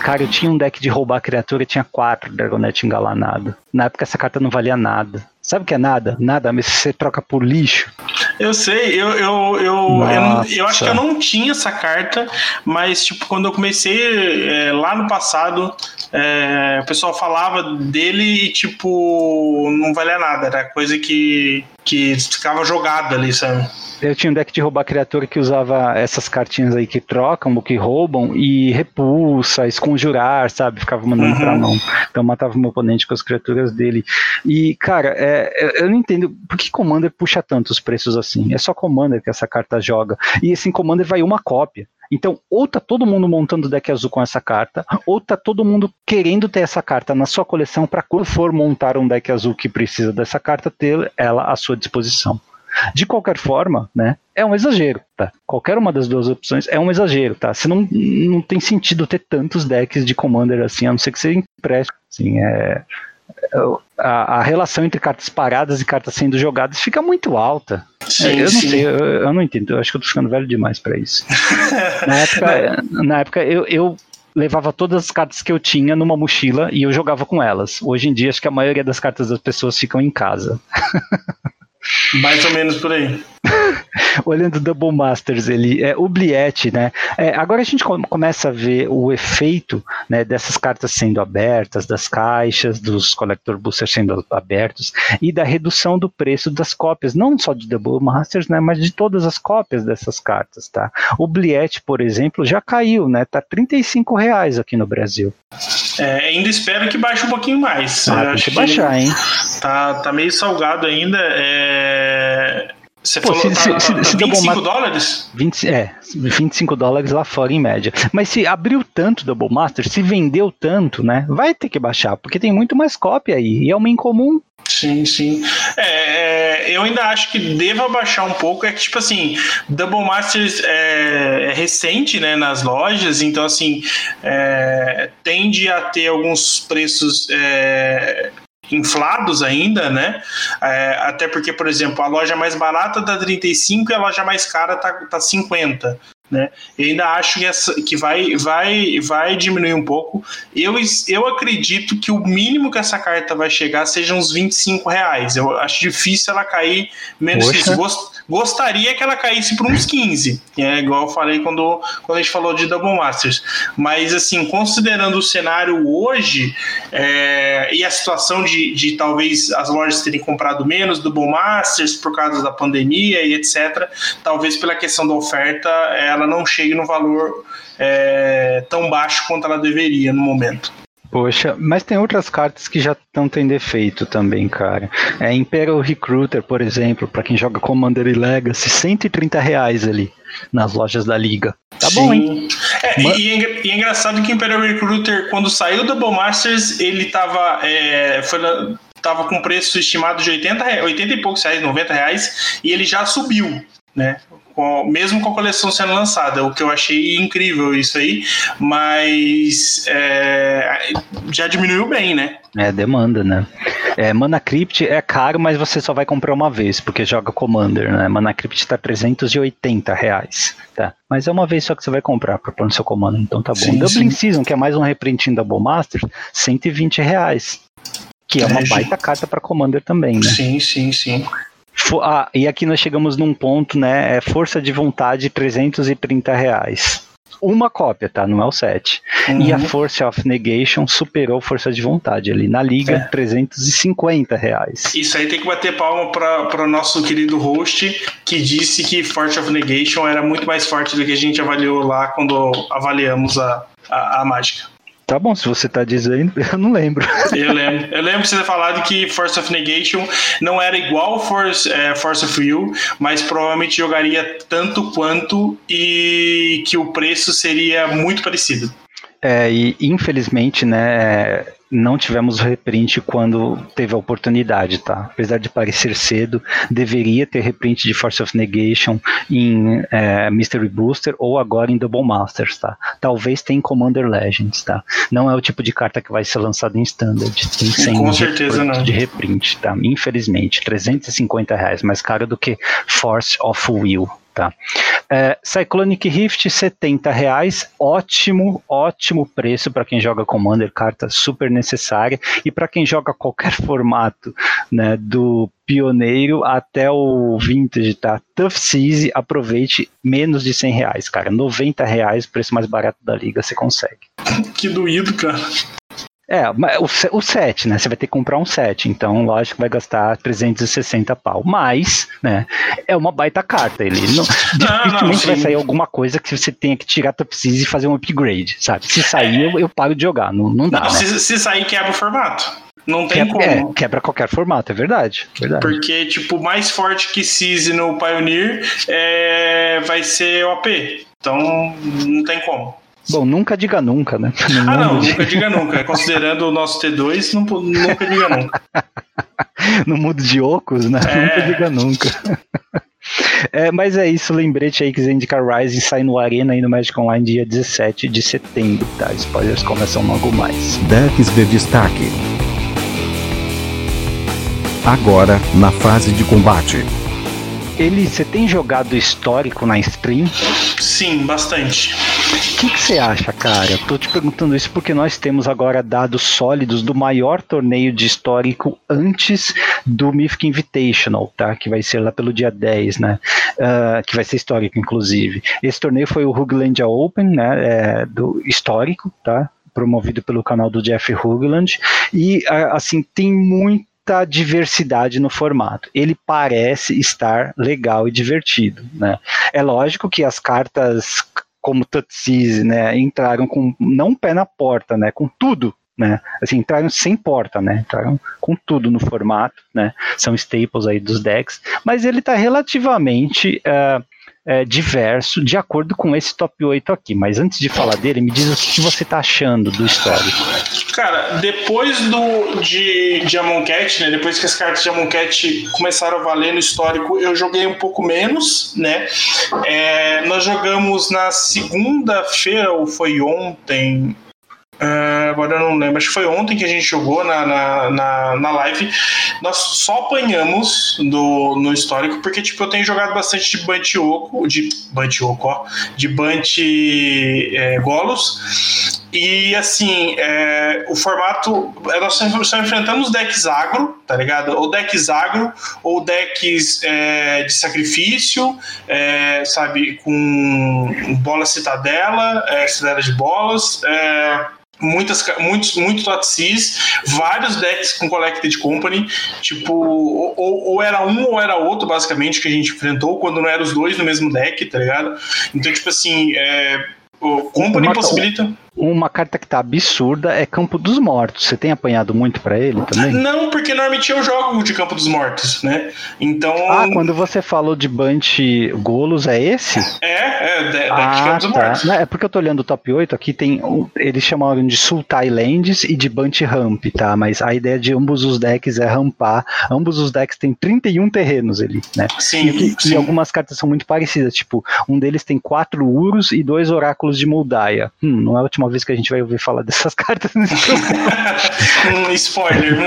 Cara, eu tinha um deck de roubar criatura e tinha quatro Dragonete engalanado. Na época essa carta não valia nada. Sabe o que é nada? Nada, mas você troca por lixo. Eu sei, eu, eu, eu, eu, eu, acho que eu não tinha essa carta, mas tipo, quando eu comecei é, lá no passado, é, o pessoal falava dele e tipo, não valia nada, era coisa que, que ficava jogada ali, sabe? Eu tinha um deck de roubar criatura que usava essas cartinhas aí que trocam, que roubam, e repulsa, esconjurar, sabe? Ficava mandando uhum. pra mão. Então matava o meu oponente com as criaturas dele. E, cara, é, eu não entendo por que Commander puxa tantos preços assim. É só Commander que essa carta joga. E esse Commander vai uma cópia. Então, ou tá todo mundo montando deck azul com essa carta, ou tá todo mundo querendo ter essa carta na sua coleção para quando for montar um deck azul que precisa dessa carta, ter ela à sua disposição. De qualquer forma, né, é um exagero, tá? Qualquer uma das duas opções é um exagero, tá? Se não, não tem sentido ter tantos decks de Commander assim, a não ser que você empreste, assim, é, a, a, relação entre cartas paradas e cartas sendo jogadas fica muito alta. Sim, eu não sei, eu, eu, não entendo. Eu acho que eu tô ficando velho demais para isso. na época, na época eu, eu levava todas as cartas que eu tinha numa mochila e eu jogava com elas. Hoje em dia, acho que a maioria das cartas das pessoas ficam em casa. Mais ou menos por aí. Olhando Double Masters, ele é o Bliet, né? É, agora a gente começa a ver o efeito né, dessas cartas sendo abertas, das caixas, dos Collector Boosters sendo abertos e da redução do preço das cópias, não só de Double Masters, né, mas de todas as cópias dessas cartas, tá? O Bliet, por exemplo, já caiu, né? Tá 35 reais aqui no Brasil. É, ainda espero que baixe um pouquinho mais. Ah, tem que baixar, hein? Tá, tá meio salgado ainda. É... Você Pô, falou se, tá, se, tá se 25 dólares? 20, é, 25 dólares lá fora em média. Mas se abriu tanto Double Master, se vendeu tanto, né? Vai ter que baixar, porque tem muito mais cópia aí. E é uma incomum. Sim, sim. É, eu ainda acho que deva baixar um pouco. É que, tipo assim, Double Masters é, é recente né, nas lojas, então, assim, é, tende a ter alguns preços é, inflados ainda, né? É, até porque, por exemplo, a loja mais barata tá 35 e a loja mais cara tá, tá 50. Né? Eu ainda acho que, essa, que vai, vai, vai diminuir um pouco. Eu, eu acredito que o mínimo que essa carta vai chegar seja uns 25 reais. Eu acho difícil ela cair menos que isso. Gostaria que ela caísse para uns 15, é igual eu falei quando, quando a gente falou de Double Masters. Mas, assim, considerando o cenário hoje é, e a situação de, de talvez as lojas terem comprado menos Double Masters por causa da pandemia e etc., talvez pela questão da oferta ela não chegue no valor é, tão baixo quanto ela deveria no momento. Poxa, mas tem outras cartas que já estão tendo defeito também, cara. É Imperial Recruiter, por exemplo, para quem joga Commander e Legacy, 130 reais ali nas lojas da liga. Tá Sim. bom, hein? É, mas... e, é, e, é, engraçado que Imperial Recruiter, quando saiu do Double Masters, ele tava, é, foi, tava com preço estimado de 80, 80 e poucos reais, 90 reais, e ele já subiu, né? Com, mesmo com a coleção sendo lançada, o que eu achei incrível isso aí, mas é, já diminuiu bem, né? É, demanda, né? É, Mana Crypt é caro, mas você só vai comprar uma vez, porque joga Commander, né? Mana Crypt tá 380 reais, tá? Mas é uma vez só que você vai comprar para pôr no seu Commander, então tá bom. Sim, Dublin sim. Season, que é mais um reprinting da Double Master, 120 reais. Que é uma é, baita carta para Commander também, né? Sim, sim, sim. Ah, e aqui nós chegamos num ponto, né? É força de vontade 330 reais. Uma cópia, tá? Não é o 7. Uhum. E a Force of Negation superou força de vontade ali. Na liga, é. 350 reais. Isso aí tem que bater palma para o nosso querido host, que disse que Force of Negation era muito mais forte do que a gente avaliou lá quando avaliamos a, a, a mágica. Tá bom, se você tá dizendo, eu não lembro. Eu lembro. Eu lembro de você ter falado que Force of Negation não era igual Force, é, Force of Will, mas provavelmente jogaria tanto quanto e que o preço seria muito parecido. É, e infelizmente, né, não tivemos reprint quando teve a oportunidade, tá? Apesar de parecer cedo, deveria ter reprint de Force of Negation em é, Mystery Booster ou agora em Double Masters, tá? Talvez tenha em Commander Legends, tá? Não é o tipo de carta que vai ser lançada em Standard. Tem 100 Com certeza não. de reprint, tá? Infelizmente, 350 reais, mais caro do que Force of Will, Tá. É, Cyclonic Rift, 70 reais, ótimo, ótimo preço para quem joga Commander, carta super necessária, e para quem joga qualquer formato, né, do pioneiro até o vintage, tá? Tough Seas, aproveite menos de 100 reais, cara, 90 reais, preço mais barato da liga, você consegue. Que doído, cara. É, o, o set, né? Você vai ter que comprar um set, então lógico que vai gastar 360 pau. Mas, né, é uma baita carta. Ele não, dificilmente vai sair alguma coisa que você tenha que tirar top e fazer um upgrade, sabe? Se sair, eu, eu paro de jogar, não, não dá. Não, né? se, se sair, quebra o formato. Não tem quebra, como. É, quebra qualquer formato, é verdade, verdade. Porque, tipo, mais forte que Seize no Pioneer é, vai ser OP. Então, não tem como. Bom, nunca diga nunca, né? Ah, não, nunca diga nunca. Considerando o nosso T2, não, nunca diga nunca. no mundo de ocos, né? É. Nunca diga nunca. É, mas é isso, lembrete aí que Zendikar Rising sai no Arena e no Magic Online dia 17 de setembro, tá? Spoilers começam logo mais. Decks de destaque. Agora, na fase de combate. Ele, você tem jogado histórico na stream? Sim, bastante. O que você acha, cara? Eu tô te perguntando isso porque nós temos agora dados sólidos do maior torneio de histórico antes do Mythic Invitational, tá? Que vai ser lá pelo dia 10, né? Uh, que vai ser histórico, inclusive. Esse torneio foi o Ruglandia Open, né? É, do histórico, tá? Promovido pelo canal do Jeff Hugland. E, assim, tem muito muita diversidade no formato. Ele parece estar legal e divertido, né? É lógico que as cartas como Tutsies, né, entraram com não pé na porta, né, com tudo, né? Assim, entraram sem porta, né? Entraram com tudo no formato, né? São staples aí dos decks, mas ele está relativamente uh, é, diverso de acordo com esse top 8 aqui. Mas antes de falar dele, me diz o que você está achando do histórico. Cara, depois do de, de Amonkhet, né? Depois que as cartas de Amonkhet começaram a valer no histórico, eu joguei um pouco menos, né? É, nós jogamos na segunda-feira, ou foi ontem, Uh, agora eu não lembro, acho que foi ontem que a gente jogou na, na, na, na live. Nós só apanhamos do, no histórico, porque tipo, eu tenho jogado bastante de Bantioco, de Bantioco, ó, de Banti é, Golos. E assim, é, o formato. É, nós só enfrentamos decks agro, tá ligado? Ou decks agro, ou decks é, de sacrifício, é, sabe, com bola citadela, é, citadela de bolas. Muitas, muitos, muito Totsis, vários decks com Collected Company, tipo, ou, ou, era um ou era outro, basicamente, que a gente enfrentou, quando não eram os dois no mesmo deck, tá ligado? Então, tipo assim, é, o Company possibilita. Uma carta que tá absurda é Campo dos Mortos. Você tem apanhado muito para ele também? Não, porque normalmente eu jogo de Campo dos Mortos, né? Então. Ah, quando você falou de Bunch Golos, é esse? É, é, de, ah, de Campo dos tá. Mortos. Não, é porque eu tô olhando o top 8 aqui, tem. Eles chamaram de Sultai Lands e de Bunch Ramp, tá? Mas a ideia de ambos os decks é rampar. Ambos os decks têm 31 terrenos ali, né? Sim. E, sim. e algumas cartas são muito parecidas. Tipo, um deles tem quatro Urus e dois Oráculos de Moldaia. Hum, não é a última última vez que a gente vai ouvir falar dessas cartas um spoiler.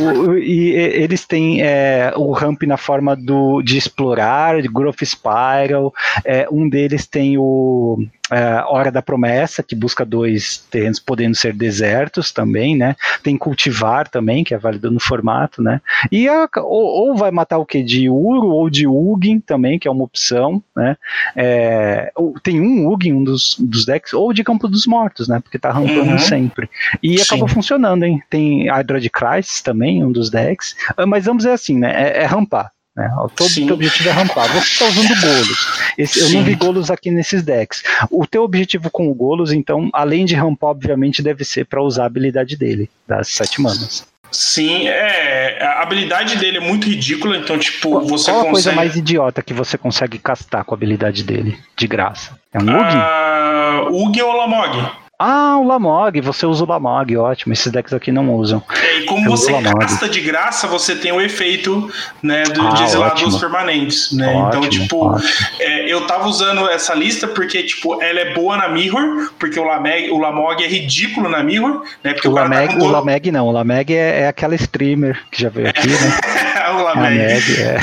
o, o, e, eles têm é, o ramp na forma do, de explorar, de Growth Spiral. É, um deles tem o é, Hora da Promessa, que busca dois terrenos podendo ser desertos também, né? Tem Cultivar também, que é válido no formato, né? E a, ou, ou, vai matar o que? De Uro ou de Ugin também, que é uma opção, né? É, tem um Ugin, um dos, dos decks, ou de Campo dos Mortos, né? Porque tá rampando uhum. sempre. E Sim. acaba funcionando, hein? Tem Hydra de Crisis também, um dos decks. Mas vamos dizer assim, né? É, é rampar. Né? O teu, teu, objetivo é rampar. Você está usando golos. Esse, eu não vi golos aqui nesses decks. O teu objetivo com o golos, então, além de rampar, obviamente, deve ser para usar a habilidade dele, das sete manas. Sim, é. A habilidade dele é muito ridícula, então, tipo, qual, você qual consegue. a coisa mais idiota que você consegue castar com a habilidade dele, de graça? É um Ugin? Uh, Ugin ou Lamog? Ah, o Lamog, você usa o Lamog, ótimo. Esses decks aqui não usam. É, e como Eu você gasta de graça, você tem o efeito né, do, ah, de exiladores permanentes. Né? Então, ótimo, então, tipo, é, eu tava usando essa lista porque, tipo, ela é boa na Mirror, porque o, Lameg, o Lamog é ridículo na Mirror, né? Porque o, o Lameg, tá o Lameg não, o Lameg é, é, aquela streamer que já veio aqui, né? o Lameg. é.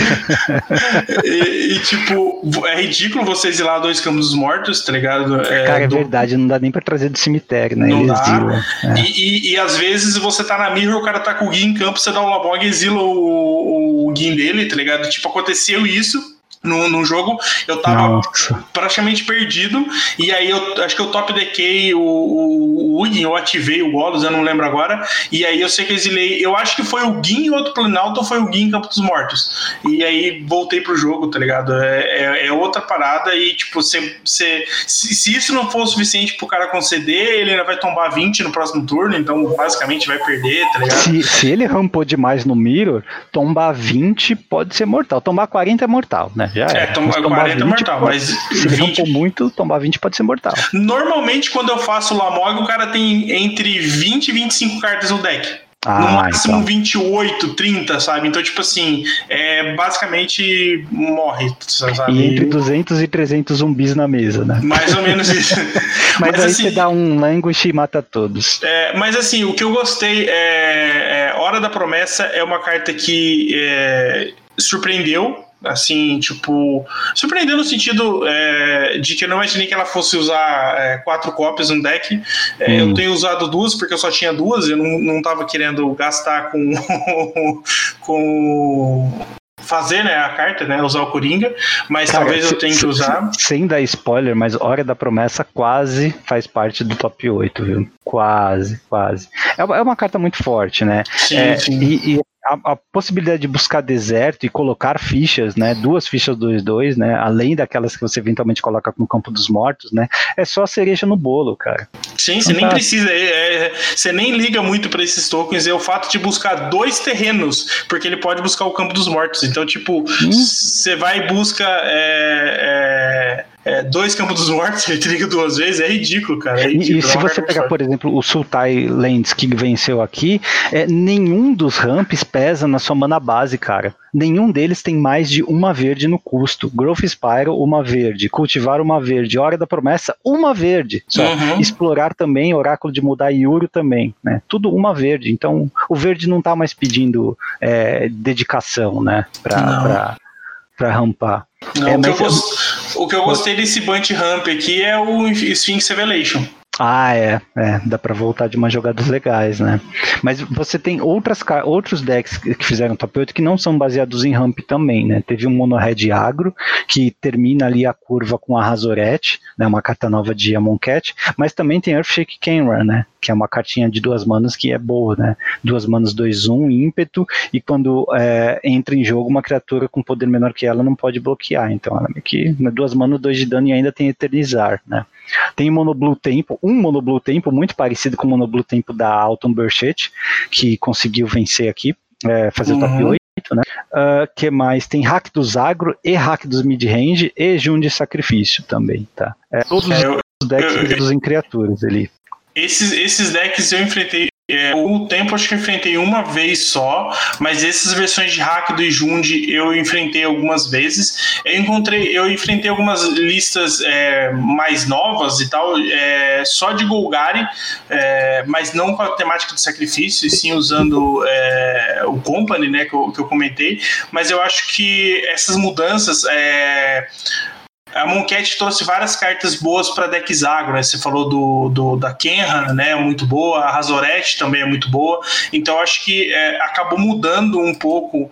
e, e, tipo, é ridículo você exilar dois campos mortos, tá ligado? É, Cara, é do... verdade, não dá nem pra trazer do cemitério, né? Não Ele exila. É. E, e, e, às vezes você tá na mirror, o cara tá com o Gui em campo, você dá um Labog e exila o, o Gui dele, tá ligado? Tipo, aconteceu isso no, no jogo, eu tava Nossa. praticamente perdido. E aí eu acho que eu top deckei o, o, o eu ativei o Golos, eu não lembro agora. E aí eu sei que eu exilei. Eu acho que foi o Gin em outro Planalto ou foi o Gin em Campo dos Mortos. E aí voltei pro jogo, tá ligado? É, é, é outra parada. E tipo, se, se, se, isso não for o suficiente pro cara conceder, ele ainda vai tombar 20 no próximo turno. Então basicamente vai perder, tá ligado? Se, se ele rampou demais no Mirror, tombar 20 pode ser mortal. Tombar 40 é mortal, né? Já é. é tomar 40 é mortal, pode, mas. Se 20... ele muito, tomar 20 pode ser mortal. Normalmente, quando eu faço o Lamog, o cara tem entre 20 e 25 cartas no deck. Ah, no máximo então. 28, 30, sabe? Então, tipo assim, é, basicamente morre, sabe? E entre 200 e 300 zumbis na mesa, né? Mais ou menos isso. mas, mas, aí assim, você dá um languish e mata todos. É, mas assim, o que eu gostei é, é Hora da Promessa é uma carta que é, surpreendeu assim, tipo, surpreendeu no sentido é, de que eu não imaginei que ela fosse usar é, quatro cópias no deck. É, hum. Eu tenho usado duas porque eu só tinha duas, eu não, não tava querendo gastar com com fazer né, a carta, né, usar o Coringa, mas Cara, talvez eu tenha que usar. Sem dar spoiler, mas Hora da Promessa quase faz parte do top 8, viu? Quase, quase. É, é uma carta muito forte, né? Sim, é, sim. E, e a, a, possibilidade de buscar deserto e colocar fichas, né, duas fichas 2-2, né, além daquelas que você eventualmente coloca no campo dos mortos, né, é só a cereja no bolo, cara. Sim, você nem precisa, é, é, você nem liga muito para esses tokens, é o fato de buscar dois terrenos, porque ele pode buscar o campo dos mortos, então, tipo, você vai e busca é, é é, dois campos dos mortos, ele triga duas vezes, é ridículo, cara. É ridículo, e, e se você pegar, por exemplo, o Sultai Lands que venceu aqui, é, nenhum dos ramps pesa na sua mana base, cara. Nenhum deles tem mais de uma verde no custo. Growth Spiral, uma verde. Cultivar, uma verde. Hora da Promessa, uma verde. Só. Uhum. Explorar também, Oráculo de Mudar Yuro também. Né? Tudo uma verde. Então, o verde não está mais pedindo é, dedicação, né? Pra, para rampar. Não, é, o, que eu gost... o, que eu gostei desse Bunch Ramp aqui é o Sphinx Revelation. Ah, é, é, dá para voltar de umas jogadas legais, né? Mas você tem outras, outros decks que fizeram top 8 que não são baseados em ramp também, né? Teve um Mono Red Agro, que termina ali a curva com a Razorette, né? Uma carta nova de Amonkhet, mas também tem Earthshake Kenran, né? Que é uma cartinha de duas manas que é boa, né? Duas manas 2-1, ímpeto, e quando é, entra em jogo uma criatura com poder menor que ela não pode bloquear. Então ela meio que né, duas manas, dois de dano e ainda tem Eternizar, né? Tem Monoblue Tempo, um Monoblue Tempo muito parecido com o Monoblue Tempo da Alton Burchett, que conseguiu vencer aqui, é, fazer uhum. o top 8. Né? Uh, que mais? Tem hack dos agro e hack dos mid-range e Jun de sacrifício também, tá? É, todos é, eu, os decks eu, em criaturas ali. Esses, esses decks eu enfrentei é, o tempo acho que enfrentei uma vez só, mas essas versões de hack do Jund eu enfrentei algumas vezes. Eu encontrei, eu enfrentei algumas listas é, mais novas e tal, é, só de Golgari, é, mas não com a temática de sacrifício, e sim usando é, o Company, né, que eu, que eu comentei. Mas eu acho que essas mudanças é, a Moncat trouxe várias cartas boas para decks agro, né? Você falou do, do da Kenhan, né? Muito boa, a Razorette também é muito boa. Então acho que é, acabou mudando um pouco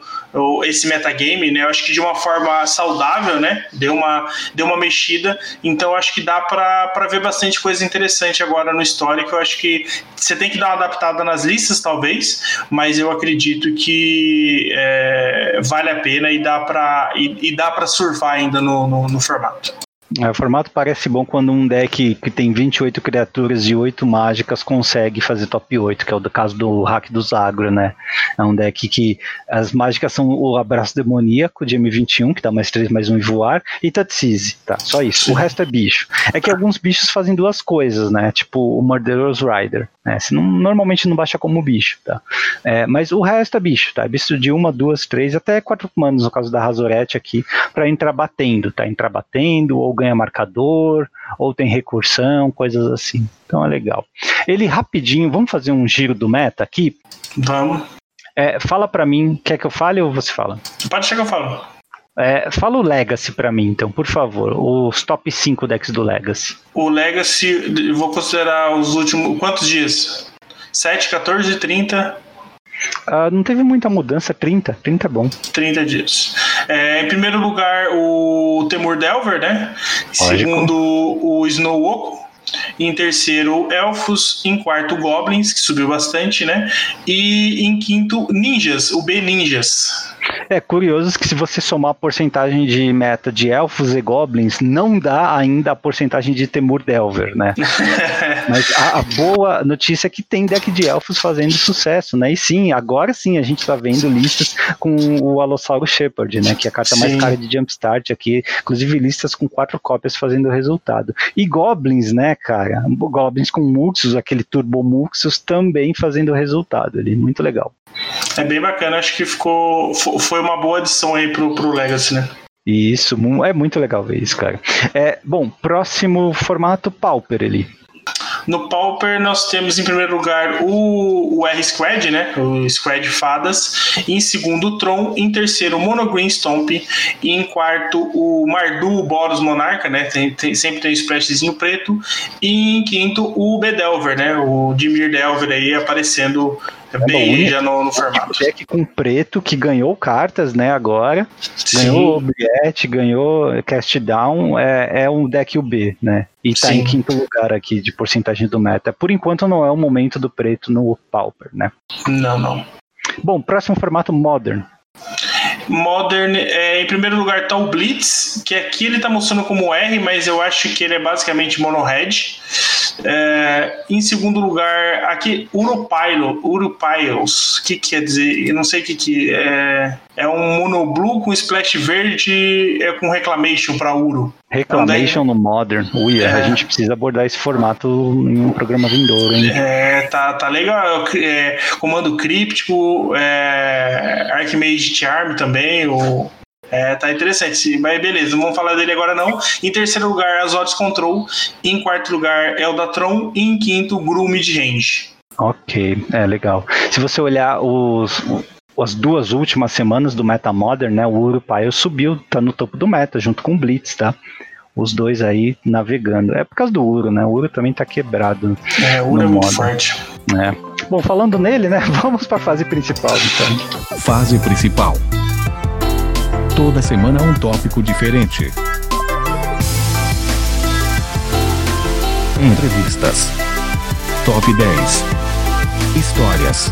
esse metagame, né? Eu acho que de uma forma saudável, né? Deu uma, deu uma mexida. Então acho que dá para ver bastante coisa interessante agora no histórico. Eu acho que você tem que dar uma adaptada nas listas, talvez, mas eu acredito que é, vale a pena e dá para e, e, dá para surfar ainda no, no, no formato. É, o formato parece bom quando um deck que tem 28 criaturas e 8 mágicas consegue fazer top 8, que é o caso do Hack do Zagro, né? É um deck que as mágicas são o Abraço Demoníaco de M21, que dá mais 3 mais 1 e voar, e Tatsize, tá? Só isso. O resto é bicho. É que alguns bichos fazem duas coisas, né? Tipo o Murderous Rider. Né? Não, normalmente não baixa como bicho, tá? É, mas o resto é bicho, tá? Bicho de uma, duas, três, até quatro manos, no caso da Razorette aqui, para entrar batendo, tá? Entrar batendo ou ganha marcador, ou tem recursão, coisas assim. Então é legal. Ele rapidinho, vamos fazer um giro do meta aqui? Vamos. É, fala para mim, quer que eu fale ou você fala? Pode ser que eu falo. É, fala o Legacy para mim, então, por favor. Os top 5 decks do Legacy. O Legacy, vou considerar os últimos. Quantos dias? 7, 14, 30. Uh, não teve muita mudança, 30. 30 é bom. 30 dias. É, em primeiro lugar, o Temur Delver, né? Lógico. Segundo, o Snow Oco. Em terceiro, Elfos. Em quarto, Goblins, que subiu bastante, né? E em quinto, Ninjas, o B Ninjas. É curioso que se você somar a porcentagem de meta de elfos e goblins, não dá ainda a porcentagem de Temur Delver, né? Mas a, a, boa notícia é que tem deck de elfos fazendo sucesso, né? E sim, agora sim a gente está vendo listas com o Alossauro Shepherd, né? Que é a carta sim. mais cara de Jumpstart aqui, inclusive listas com quatro cópias fazendo resultado. E goblins, né, cara? Cara. Goblins com Muxus, aquele Turbo Muxus, também fazendo resultado ali. Muito legal. É bem bacana, acho que ficou. Foi uma boa adição aí pro, pro Legacy, né? Isso, é muito legal ver isso, cara. É, bom, próximo formato Pauper ali. No Pauper nós temos em primeiro lugar o, o R-Squad, né? O Squad Fadas. Em segundo o Tron. Em terceiro o Monogreen Stomp. E em quarto o Mardu, o Boros Monarca, né? Tem, tem, sempre tem o splashzinho preto. E em quinto o Bedelver, né? O Dimir Delver aí aparecendo é bem já no, no formato. Deck com preto que ganhou cartas, né, agora. Sim. Ganhou bilhete, ganhou cast down, é, é um deck UB, né? E tá Sim. em quinto lugar aqui de porcentagem do meta. Por enquanto não é o momento do preto no Pauper, né? Não, não. Bom, próximo formato Modern. Modern, é, em primeiro lugar tá o Blitz, que aqui ele tá mostrando como R, mas eu acho que ele é basicamente mono-red. É, em segundo lugar, aqui, Uropilo, Uropiles, o que, que quer dizer? Eu não sei o que, que é. É um mono blue com splash verde é com reclamation para Uro. Reclamation então, no Modern. Ui, é. a gente precisa abordar esse formato em um programa vindouro, hein? É, tá, tá legal. É, comando críptico, é, Archmage Charm também, o, é, tá interessante, mas beleza, não vamos falar dele agora não. Em terceiro lugar, Azotes Control. Em quarto lugar, Eldatron. E em quinto, Gru Midrange. Ok, é legal. Se você olhar os, as duas últimas semanas do Meta Modern, né, o Urupile subiu, tá no topo do meta, junto com o Blitz, tá? Os dois aí navegando. É por causa do Uro, né? O Uro também tá quebrado. É, o Uro é muito forte. É. Bom, falando nele, né? Vamos para a fase principal, então. Fase principal. Toda semana um tópico diferente. Entrevistas. Top 10. Histórias.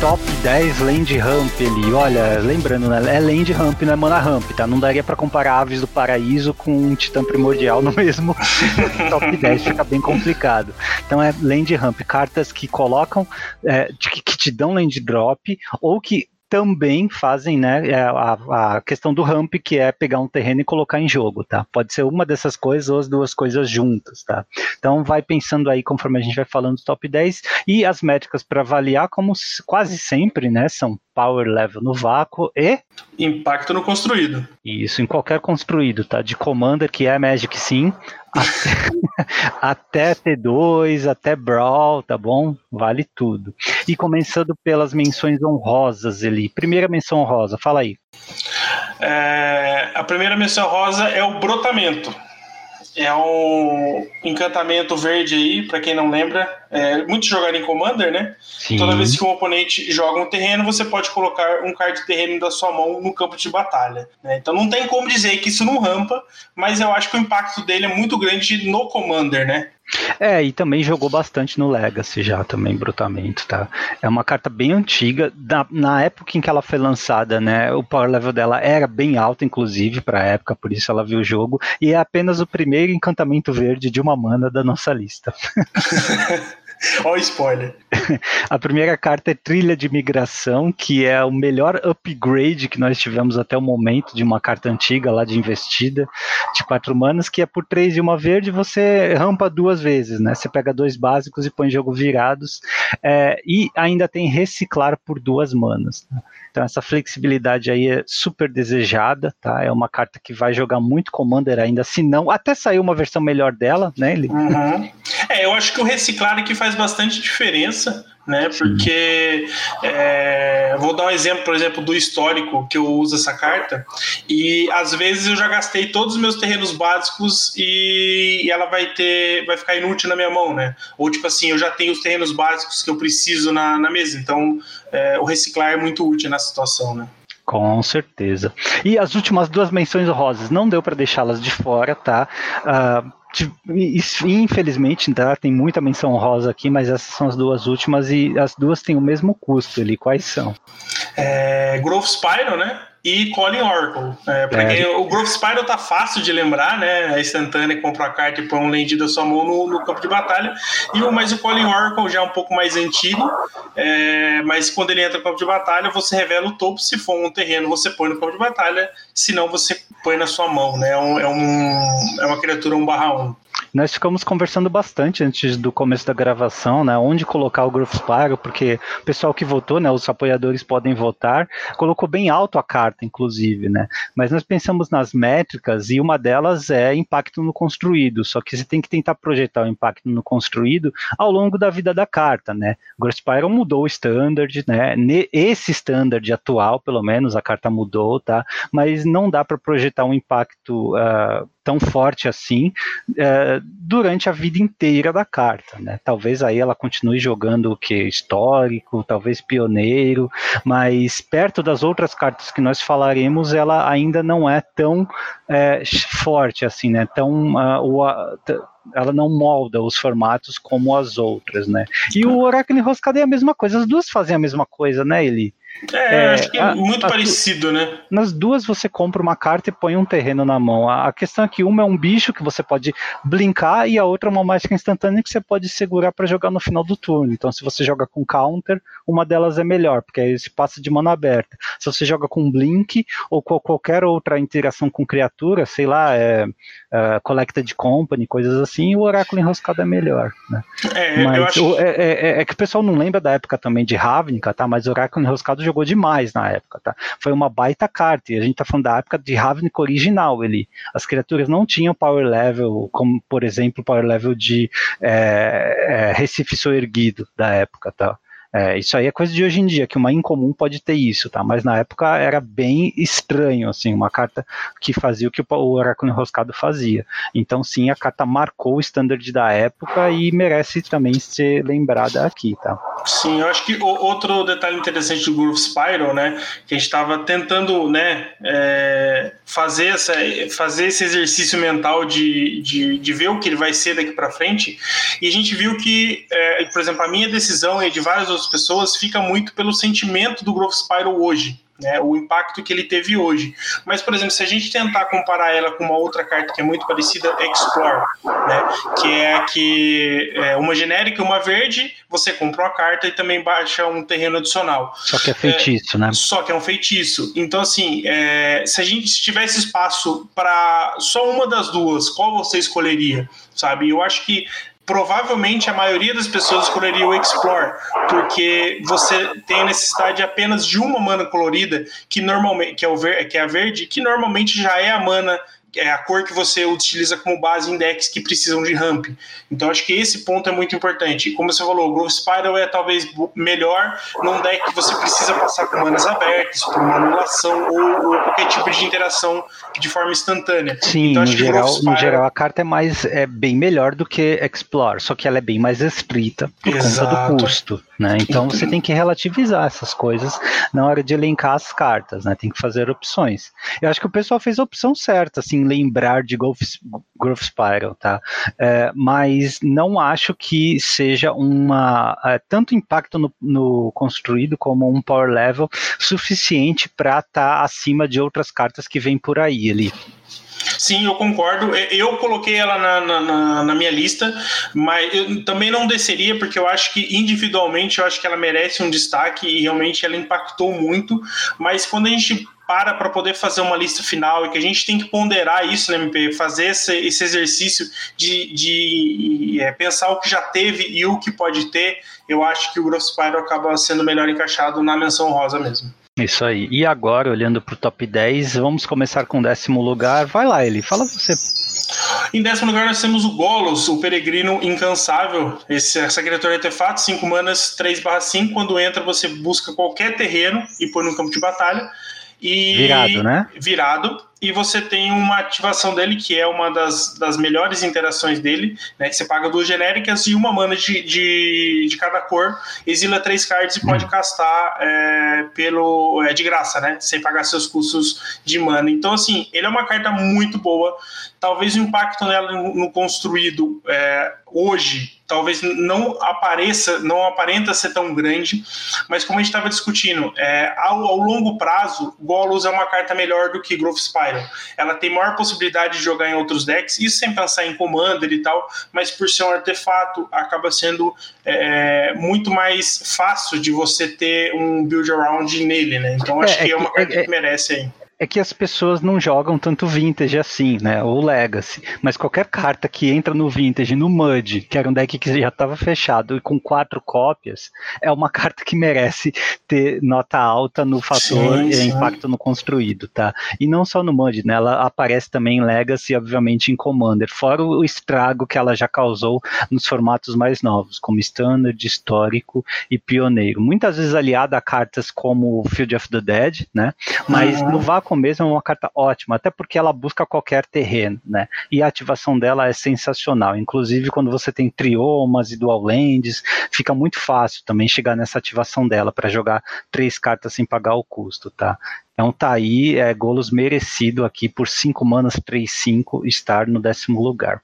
Top 10 Land Ramp ali. Olha, lembrando, né? É Land Ramp, não é Mana Ramp, tá? Não daria para comparar Aves do Paraíso com um Titã Primordial no mesmo top 10, fica bem complicado. Então é Land Ramp, cartas que colocam, é, que, que te dão Land Drop, ou que também fazem né, é, a, a, questão do ramp, que é pegar um terreno e colocar em jogo, tá? Pode ser uma dessas coisas ou as duas coisas juntas, tá? Então vai pensando aí conforme a gente vai falando do top 10 e as métricas para avaliar, como quase sempre, né, são power level no vácuo e impacto no construído. Isso, em qualquer construído, tá? De commander que é Magic sim, até, até T2, até Brawl, tá bom? Vale tudo. E começando pelas menções honrosas ali. Primeira menção honrosa, fala aí. É, a primeira menção honrosa é o brotamento. É um encantamento verde aí, para quem não lembra. É muito jogado em Commander, né? Sim. Toda vez que um oponente joga um terreno, você pode colocar um card de terreno da sua mão no campo de batalha. Né? Então não tem como dizer que isso não rampa, mas eu acho que o impacto dele é muito grande no Commander, né? É, e também jogou bastante no Legacy já também, Brutamento, tá? É uma carta bem antiga, na, na época em que ela foi lançada, né, o power level dela era bem alto, inclusive, pra época, por isso ela viu o jogo, e é apenas o primeiro encantamento verde de uma mana da nossa lista. Olha o spoiler. A primeira carta é Trilha de Migração, que é o melhor upgrade que nós tivemos até o momento de uma carta antiga lá de investida, de quatro manas, que é por três e uma verde, você rampa duas vezes, né? Você pega dois básicos e põe jogo virados, é, e ainda tem reciclar por duas manas. Né? Então essa flexibilidade aí é super desejada, tá? É uma carta que vai jogar muito Commander ainda, se não, até saiu uma versão melhor dela, né? Ele... Uhum. É, eu acho que o reciclar aqui faz bastante diferença né? Porque é, vou dar um exemplo, por exemplo, do histórico que eu uso essa carta e às vezes eu já gastei todos os meus terrenos básicos e ela vai ter, vai ficar inútil na minha mão, né? Ou tipo assim, eu já tenho os terrenos básicos que eu preciso na, na mesa, então é, o reciclar é muito útil nessa situação, né? Com certeza. E as últimas duas menções rosas, não deu para deixá-las de fora, tá? Uh, infelizmente, tá, tem muita menção rosa aqui, mas essas são as duas últimas e as duas têm o mesmo custo ali. Quais são? É, Growth Spyro, né? E Colin Oracle. É, pra é. Quem, o Growth Spyro tá fácil de lembrar, né? A instantânea compra a carta e põe um land da sua mão no, no, campo de batalha. E o, mas o Colin Oracle já é um pouco mais antigo. É, mas quando ele entra no campo de batalha, você revela o topo. Se for um terreno, você põe no campo de batalha. Se não, você põe na sua mão, né? É, um, é, um, é uma criatura 1 barra 1. Nós ficamos conversando bastante antes do começo da gravação, né? Onde colocar o Growth Spiral, porque o pessoal que votou, né? Os apoiadores podem votar, colocou bem alto a carta, inclusive, né? Mas nós pensamos nas métricas e uma delas é impacto no construído. Só que você tem que tentar projetar o impacto no construído ao longo da vida da carta, né? O Growth Spiral mudou o standard, né? Esse standard atual, pelo menos, a carta mudou, tá? Mas não dá para projetar um impacto uh, tão forte assim uh, durante a vida inteira da carta, né? Talvez aí ela continue jogando o que histórico, talvez pioneiro, mas perto das outras cartas que nós falaremos, ela ainda não é tão é, forte assim, né? Tão uh, ela não molda os formatos como as outras, né? E o Oráculo Enroscado é a mesma coisa, as duas fazem a mesma coisa, né, Eli? É, é, acho que é a, muito a, parecido, né? Nas duas você compra uma carta e põe um terreno na mão. A, a, questão é que uma é um bicho que você pode brincar e a outra é uma mágica instantânea que você pode segurar para jogar no final do turno. Então, se você joga com counter, uma delas é melhor, porque aí você passa de mano aberta. Se você joga com blink ou com qualquer outra interação com criatura, sei lá, é, é Collected Company, coisas assim, o Oráculo Enroscado é melhor. Né? É, Mas acho... é, é, é, que o pessoal não lembra da época também de Ravnica, tá? Mas o Oráculo Enroscado jogou demais na época, tá? Foi uma baita carta, e a gente tá falando da época de Ravnica original, ele, as criaturas não tinham power level, como, por exemplo, power level de é, é, Recife Soerguido da época, tá? É, isso aí é coisa de hoje em dia, que uma incomum pode ter isso, tá? Mas na época era bem estranho, assim, uma carta que fazia o que o Oráculo Enroscado fazia. Então, sim, a carta marcou o standard da época e merece também ser lembrada aqui, tá? Sim, eu acho que outro detalhe interessante do Groove Spiral, né, que a gente estava tentando, né, é, fazer, essa, fazer esse exercício mental de, de, de, ver o que ele vai ser daqui para frente, e a gente viu que, é, por exemplo, a minha decisão e de várias outras pessoas fica muito pelo sentimento do Growth Spiral hoje né, o impacto que ele teve hoje. Mas, por exemplo, se a gente tentar comparar ela com uma outra carta que é muito parecida, Explore, né, que é que é uma genérica, uma verde, você compra uma carta e também baixa um terreno adicional. Só que é feitiço, é, né? Só que é um feitiço. Então, assim, é, se a gente tivesse espaço para só uma das duas, qual você escolheria? Sabe? Eu acho que provavelmente a maioria das pessoas escolheria o Explore, porque você tem a necessidade apenas de uma mana colorida, que normalmente que é, o ver, que é a verde, que normalmente já é a mana é a cor que você utiliza como base em decks que precisam de ramp. Então acho que esse ponto é muito importante. Como você falou, o Grove Spiral é talvez melhor num deck que você precisa passar com manas abertas, por uma anulação ou, ou, qualquer tipo de interação de forma instantânea. Sim, então, no, geral, Spiral... no geral a carta é mais é bem melhor do que Explore, só que ela é bem mais estrita por Exato. conta do custo. Né? Então você tem que relativizar essas coisas na hora de elencar as cartas, né? Tem que fazer opções. Eu acho que o pessoal fez a opção certa, assim, lembrar de Growth, Growth Spiral, tá? É, mas não acho que seja uma é, tanto impacto no, no, construído como um power level suficiente para estar tá acima de outras cartas que vêm por aí ali. Sim, eu concordo. Eu coloquei ela na, na, na, minha lista, mas eu também não desceria, porque eu acho que individualmente eu acho que ela merece um destaque e realmente ela impactou muito. Mas quando a gente para para poder fazer uma lista final e que a gente tem que ponderar isso, né, MP? Fazer esse, esse exercício de, de é, pensar o que já teve e o que pode ter, eu acho que o Gross Pyro acaba sendo melhor encaixado na menção rosa mesmo. Isso aí. E agora, olhando para o top 10, vamos começar com o décimo lugar. Vai lá, ele. Fala você. Em décimo lugar, nós temos o Golos, o peregrino incansável. Esse, essa criatura é artefato, 5 manas, 3/5. Quando entra, você busca qualquer terreno e põe no campo de batalha. E virado, né? Virado e você tem uma ativação dele que é uma das, das melhores interações dele, né? Que você paga duas genéricas e uma mana de, de, de cada cor, exila três cards e pode hum. castar é, pelo é, de graça, né? Sem pagar seus custos de mana. Então, assim, ele é uma carta muito boa. Talvez o impacto nela no, no construído é, hoje talvez não apareça, não aparenta ser tão grande, mas como a gente estava discutindo, é, ao, ao, longo prazo, Golos é uma carta melhor do que Growth Spy ela tem maior possibilidade de jogar em outros decks, isso sem pensar em Commander e tal, mas por ser um artefato, acaba sendo é, muito mais fácil de você ter um build around nele, né? Então acho é, que é, é uma carta é, que merece aí. É que as pessoas não jogam tanto Vintage assim, né? Ou Legacy. Mas qualquer carta que entra no Vintage, no Mud, que era um deck que já estava fechado e com quatro cópias, é uma carta que merece ter nota alta no fator sim, sim. impacto no construído, tá? E não só no Mud, né? Ela aparece também em Legacy, obviamente em Commander, fora o estrago que ela já causou nos formatos mais novos, como Standard, Histórico e Pioneiro. Muitas vezes aliada a cartas como Field of the Dead, né? Mas uhum. no vácuo mesmo é uma carta ótima, até porque ela busca qualquer terreno, né? E a ativação dela é sensacional. Inclusive, quando você tem triomas e dual lands, fica muito fácil também chegar nessa ativação dela para jogar três cartas sem pagar o custo, tá? Então tá aí, é, Golos merecido aqui por 5 manas 3-5 estar no décimo lugar.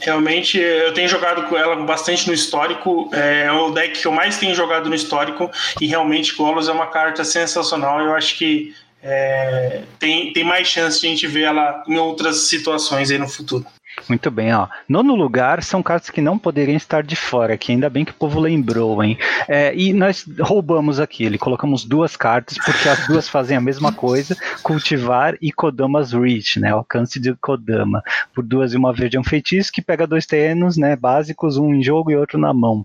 Realmente, eu tenho jogado com ela bastante no histórico, é, é o deck que eu mais tenho jogado no histórico, e realmente Golos é uma carta sensacional, eu acho que é, tem, tem mais chance de a gente ver ela em outras situações aí no futuro. Muito bem, ó. Nono lugar são cartas que não poderiam estar de fora, que ainda bem que o povo lembrou, hein? É, e nós roubamos aqui, ele colocamos duas cartas, porque as duas fazem a mesma coisa, cultivar e Kodamas Reach, né? Alcance de Kodama. Por duas e uma verde é um feitiço que pega dois terrenos, né? Básicos, um em jogo e outro na mão.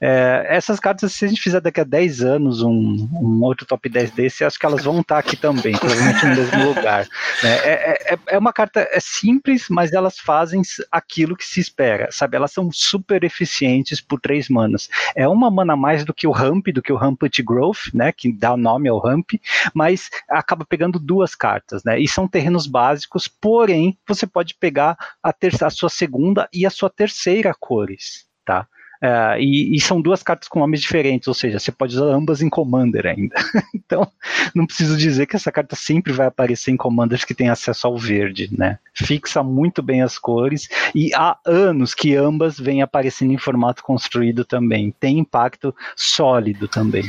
É, essas cartas, se a gente fizer daqui a 10 anos um, um outro top 10 desse, acho que elas vão estar aqui também, provavelmente no mesmo lugar. Né? É, é, é uma carta é simples, mas elas fazem aquilo que se espera, sabe? Elas são super eficientes por três manas. É uma mana mais do que o Ramp, do que o Rampant Growth, né? Que dá nome ao Ramp, mas acaba pegando duas cartas, né? E são terrenos básicos, porém, você pode pegar a, terça, a sua segunda e a sua terceira cores, tá? Uh, e, e, são duas cartas com nomes diferentes, ou seja, você pode usar ambas em Commander ainda. então, não preciso dizer que essa carta sempre vai aparecer em Commanders que tem acesso ao verde, né? Fixa muito bem as cores e há anos que ambas vêm aparecendo em formato construído também. Tem impacto sólido também.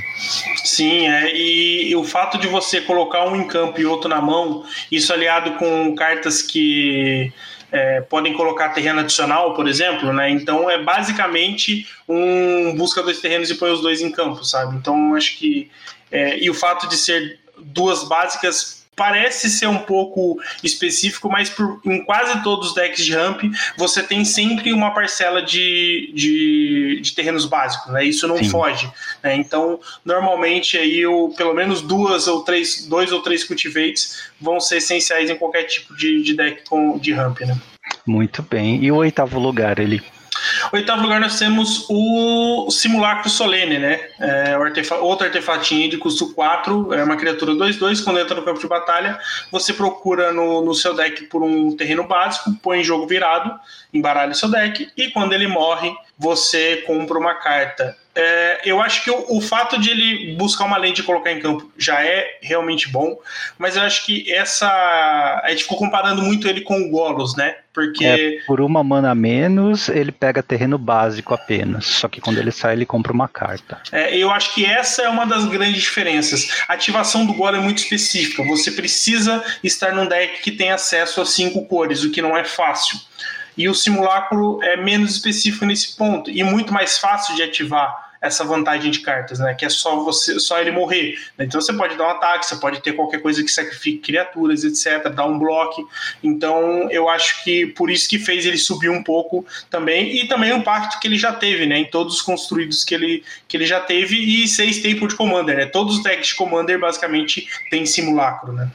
Sim, é, e o fato de você colocar um em campo e outro na mão, isso aliado com cartas que é, podem colocar terreno adicional, por exemplo, né? Então é basicamente um busca dois terrenos e põe os dois em campo, sabe? Então acho que é, e o fato de ser duas básicas parece ser um pouco específico, mas por, em quase todos os decks de ramp você tem sempre uma parcela de, de, de terrenos básicos, né? Isso não Sim. foge. Né? Então, normalmente aí o, pelo menos duas ou três, dois ou três cultivates vão ser essenciais em qualquer tipo de, de deck com, de ramp, né? Muito bem. E o oitavo lugar, ele Oitavo lugar nós temos o Simulacro Solene, né? É, artefa outro artefatinho de custo 4, é uma criatura 2-2, quando entra no campo de batalha, você procura no, no seu deck por um terreno básico, põe em jogo virado, embaralha seu deck, e quando ele morre, você compra uma carta é, eu acho que o, o, fato de ele buscar uma lente e colocar em campo já é realmente bom, mas eu acho que essa. A gente ficou comparando muito ele com o Golos, né? Porque. É, por uma mana a menos, ele pega terreno básico apenas. Só que quando ele sai, ele compra uma carta. É, eu acho que essa é uma das grandes diferenças. A ativação do Golem é muito específica. Você precisa estar num deck que tem acesso a cinco cores, o que não é fácil. E o simulacro é menos específico nesse ponto e muito mais fácil de ativar essa vantagem de cartas, né? Que é só você, só ele morrer. Então você pode dar um ataque, você pode ter qualquer coisa que sacrifique criaturas, etc., dar um bloco. Então eu acho que por isso que fez ele subir um pouco também, e também o impacto que ele já teve, né? Em todos os construídos que ele, que ele já teve, e seis tempos de Commander, né? Todos os decks de Commander basicamente têm simulacro, né?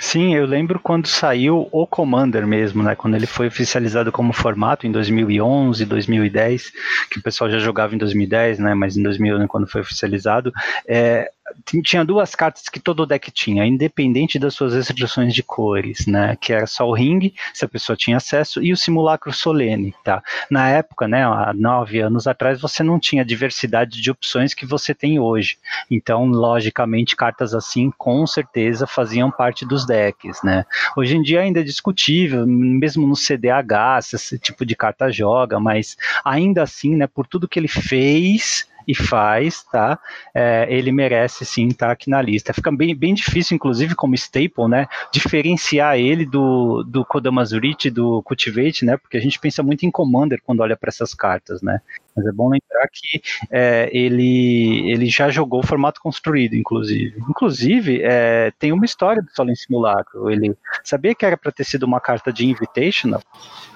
Sim, eu lembro quando saiu o Commander mesmo, né? Quando ele foi oficializado como formato em 2011, 2010, que o pessoal já jogava em 2010, né? Mas em 2011 quando foi oficializado, é, tinha duas cartas que todo deck tinha, independente das suas restrições de cores, né? Que era só o ring, se a pessoa tinha acesso, e o simulacro solene, tá? Na época, né, há nove anos atrás, você não tinha a diversidade de opções que você tem hoje. Então, logicamente, cartas assim, com certeza, faziam parte dos decks, né? Hoje em dia ainda é discutível, mesmo no CDH, se esse tipo de carta joga, mas ainda assim, né, por tudo que ele fez, e faz, tá? É, ele merece sim estar tá aqui na lista. Fica bem, bem difícil, inclusive, como staple, né? Diferenciar ele do, do Kodamazurite, do Cultivate, né? Porque a gente pensa muito em Commander quando olha para essas cartas, né? Mas é bom lembrar que é, ele, ele já jogou o formato construído, inclusive. Inclusive, é, tem uma história do Solen Simulacro. Ele sabia que era para ter sido uma carta de Invitational?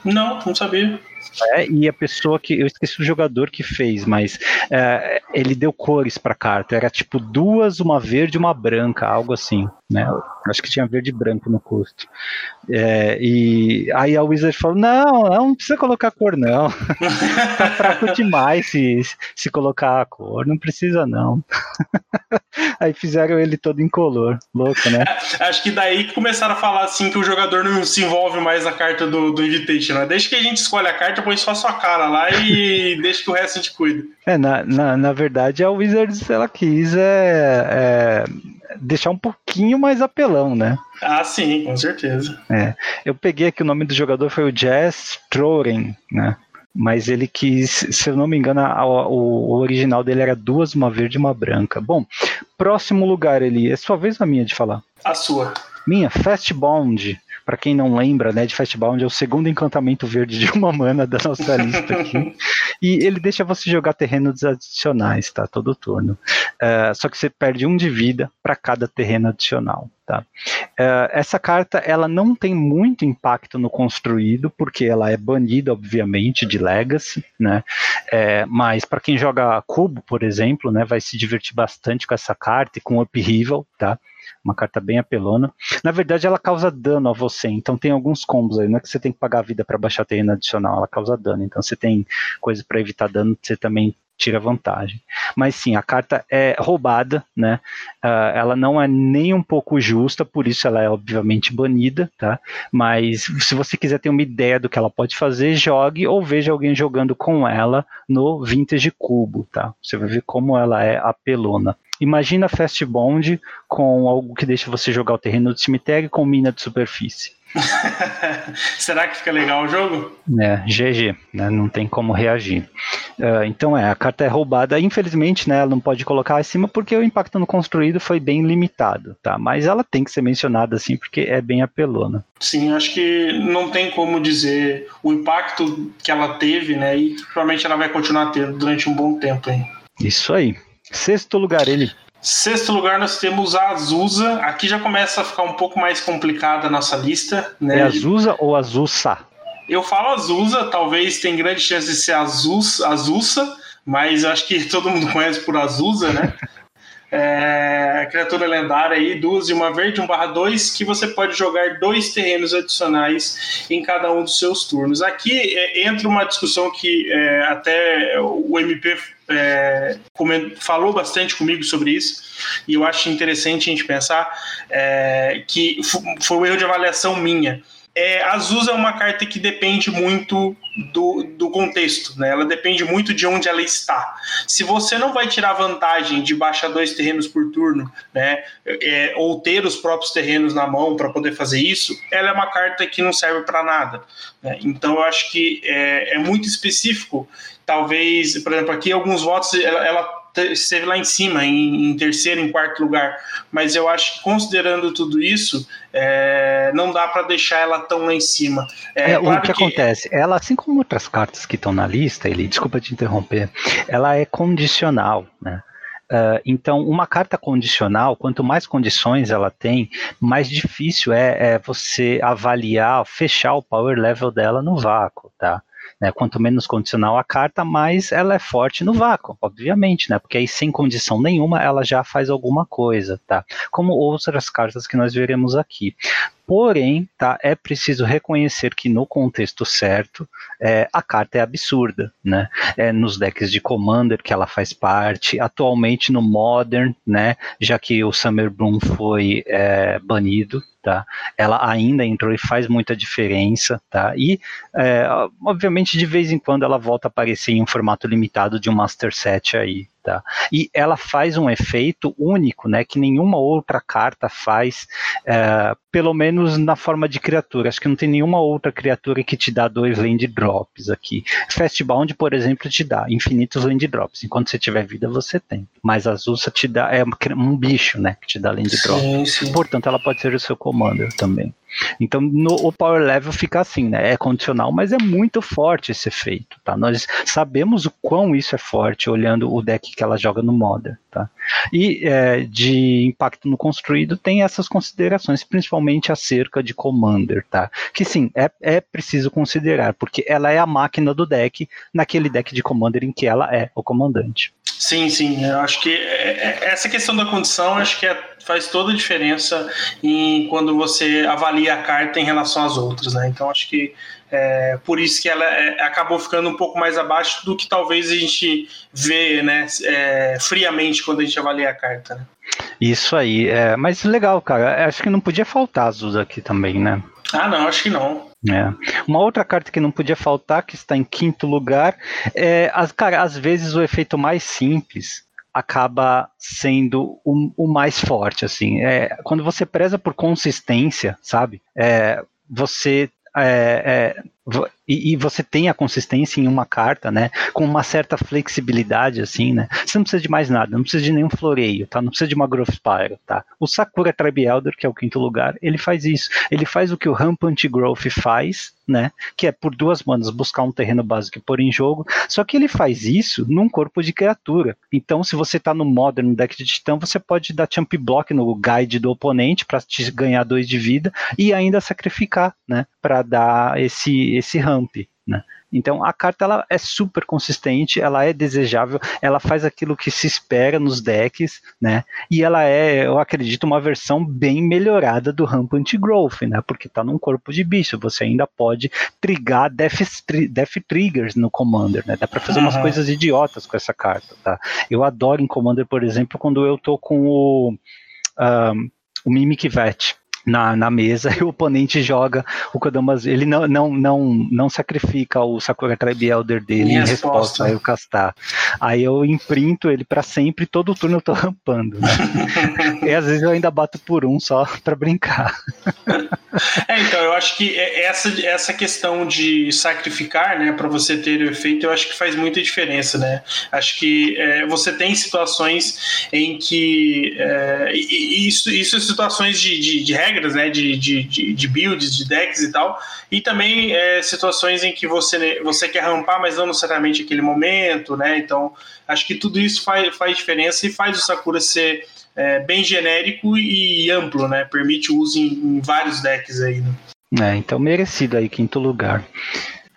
Não, não sabia. É, e a pessoa que eu esqueci o jogador que fez, mas é, ele deu cores para carta. Era tipo duas, uma verde, uma branca, algo assim, né? Acho que tinha verde e branco no custo. É, e aí a Wizard falou: não, não precisa colocar cor, não. tá fraco demais se, se colocar a cor, não precisa não. aí fizeram ele todo incolor, louco, né? Acho que daí que começaram a falar assim que o jogador não se envolve mais na carta do, do Invitation, né? Deixa que a gente escolhe a carta, põe só a sua cara lá e deixa que o resto a gente cuida. É, na, na, na verdade a Wizards ela quis é, é deixar um pouquinho mais apelão, né? Ah, sim, com certeza. É. Eu peguei aqui o nome do jogador foi o Jazz Troren, né? Mas ele quis, se eu não me engano, a, a, o, original dele era duas, uma verde e uma branca. Bom, próximo lugar, ele é sua vez ou a minha de falar? A sua. Minha, Fast Bond para quem não lembra, né, de Fastbound, é o segundo encantamento verde de uma mana da nossa lista aqui. e ele deixa você jogar terrenos adicionais, tá? Todo turno. Uh, só que você perde um de vida para cada terreno adicional. Tá? Uh, essa carta ela não tem muito impacto no construído, porque ela é banida, obviamente, de Legacy, né? É, mas para quem joga cubo, por exemplo, né, vai se divertir bastante com essa carta e com Upheaval, tá? Uma carta bem apelona. Na verdade, ela causa dano a você, então tem alguns combos aí. Não é que você tem que pagar a vida para baixar terreno adicional, ela causa dano. Então você tem coisa para evitar dano, você também tira vantagem. Mas sim, a carta é roubada, né? Uh, ela não é nem um pouco justa, por isso ela é obviamente banida, tá? Mas se você quiser ter uma ideia do que ela pode fazer, jogue ou veja alguém jogando com ela no Vintage Cubo, tá? Você vai ver como ela é apelona. Imagina Fast Bond com algo que deixa você jogar o terreno do cemitério com mina de superfície. Será que fica legal o jogo? É, GG, né? não tem como reagir. Uh, então é, a carta é roubada, infelizmente, né? Ela não pode colocar acima porque o impacto no construído foi bem limitado, tá? Mas ela tem que ser mencionada assim porque é bem apelona. Sim, acho que não tem como dizer o impacto que ela teve, né? E provavelmente ela vai continuar tendo durante um bom tempo aí. Isso aí. Sexto lugar, ele. Sexto lugar, nós temos a Azusa. Aqui já começa a ficar um pouco mais complicada a nossa lista. Né? É Azusa ou Azusa? Eu falo Azusa, talvez tem grande chance de ser Azus, Azusa, mas acho que todo mundo conhece por Azusa, né? é, criatura lendária aí, duas e uma verde, um barra dois, que você pode jogar dois terrenos adicionais em cada um dos seus turnos. Aqui é, entra uma discussão que é, até o MP é, falou bastante comigo sobre isso, e eu acho interessante a gente pensar é, que foi um erro de avaliação minha é, Azuz é uma carta que depende muito do, do contexto, né? Ela depende muito de onde ela está. Se você não vai tirar vantagem de baixar dois terrenos por turno, né? É, ou ter os próprios terrenos na mão para poder fazer isso, ela é uma carta que não serve para nada. Né? Então eu acho que é, é muito específico. Talvez, por exemplo, aqui alguns votos ela, ela esteve lá em cima, em, em, terceiro, em quarto lugar. Mas eu acho que considerando tudo isso, é, não dá para deixar ela tão lá em cima. É, é claro o que, que, acontece? Ela, assim como outras cartas que estão na lista, ele, desculpa te interromper, ela é condicional, né? Uh, então, uma carta condicional, quanto mais condições ela tem, mais difícil é, é você avaliar, fechar o power level dela no vácuo, tá? Né? Quanto menos condicional a carta, mais ela é forte no vácuo, obviamente, né? Porque aí sem condição nenhuma ela já faz alguma coisa, tá? Como outras cartas que nós veremos aqui. Porém, tá, é preciso reconhecer que no contexto certo, é, a carta é absurda, né? É nos decks de Commander que ela faz parte, atualmente no Modern, né? Já que o Summer Bloom foi é, banido, tá? Ela ainda entrou e faz muita diferença, tá? E, é, obviamente, de vez em quando ela volta a aparecer em um formato limitado de um Master Set aí, Tá? E ela faz um efeito único, né, que nenhuma outra carta faz, é, pelo menos na forma de criatura. Acho que não tem nenhuma outra criatura que te dá dois land drops aqui. Fastbound, por exemplo, te dá infinitos land drops. Enquanto você tiver vida, você tem. Mas a Zulsa te dá é um bicho, né, que te dá land drops. Sim, sim. Portanto, ela pode ser o seu commander também. Então no, o power level fica assim, né? É condicional, mas é muito forte esse efeito, tá? Nós sabemos o quão isso é forte olhando o deck que ela joga no Modern, tá? E é, de impacto no construído tem essas considerações, principalmente acerca de Commander, tá? Que sim, é, é preciso considerar, porque ela é a máquina do deck naquele deck de Commander em que ela é o comandante. Sim, sim. Eu acho que é, é, essa questão da condição acho que é, faz toda a diferença em quando você avalia a carta em relação às outras, né? Então acho que é, por isso que ela é, acabou ficando um pouco mais abaixo do que talvez a gente vê, né, é, friamente quando a gente avalia a carta. Né? Isso aí, é, mas legal, cara. Acho que não podia faltar Azul aqui também, né? Ah, não, acho que não. É. Uma outra carta que não podia faltar, que está em quinto lugar, é, as, cara, às vezes o efeito mais simples acaba sendo o, o mais forte, assim. É, quando você preza por consistência, sabe? É, você é, é, e, e, você tem a consistência em uma carta, né? Com uma certa flexibilidade, assim, né? Você não precisa de mais nada, não precisa de nenhum floreio, tá? Não precisa de uma Growth Spire, tá? O Sakura Tribe Elder, que é o quinto lugar, ele faz isso. Ele faz o que o Rampant Growth faz, né? Que é por duas manas buscar um terreno básico e pôr em jogo. Só que ele faz isso num corpo de criatura. Então, se você tá no Modern deck de Titã, você pode dar Champ Block no guide do oponente para te ganhar dois de vida e ainda sacrificar, né? Para dar esse, esse ramp. Né? Então a carta ela é super consistente, ela é desejável, ela faz aquilo que se espera nos decks, né? E ela é, eu acredito, uma versão bem melhorada do Rampant Growth, né? Porque está num corpo de bicho, você ainda pode trigar Death, Death Triggers no Commander, né? Dá para fazer uhum. umas coisas idiotas com essa carta, tá? Eu adoro em Commander, por exemplo, quando eu tô com o um, o Mimic Vet, na, na mesa e o oponente joga o Kodamas. Ele não, não, não, não sacrifica o Sakura Tribe Elder dele em, em resposta a eu castar. Aí eu imprinto ele para sempre todo turno eu tô rampando. Né? e às vezes eu ainda bato por um só para brincar. é, então eu acho que é, essa, essa questão de sacrificar, né, para você ter o efeito, eu acho que faz muita diferença, né? Acho que é, você tem situações em que é, isso, isso é situações de, de, de regras, né, de, de, de, builds, de decks e tal, e também é, situações em que você, você quer rampar, mas não necessariamente aquele momento, né, então acho que tudo isso faz, faz diferença e faz o Sakura ser é, bem genérico e amplo, né, permite o uso em, em vários decks aí, né. É, então merecido aí, quinto lugar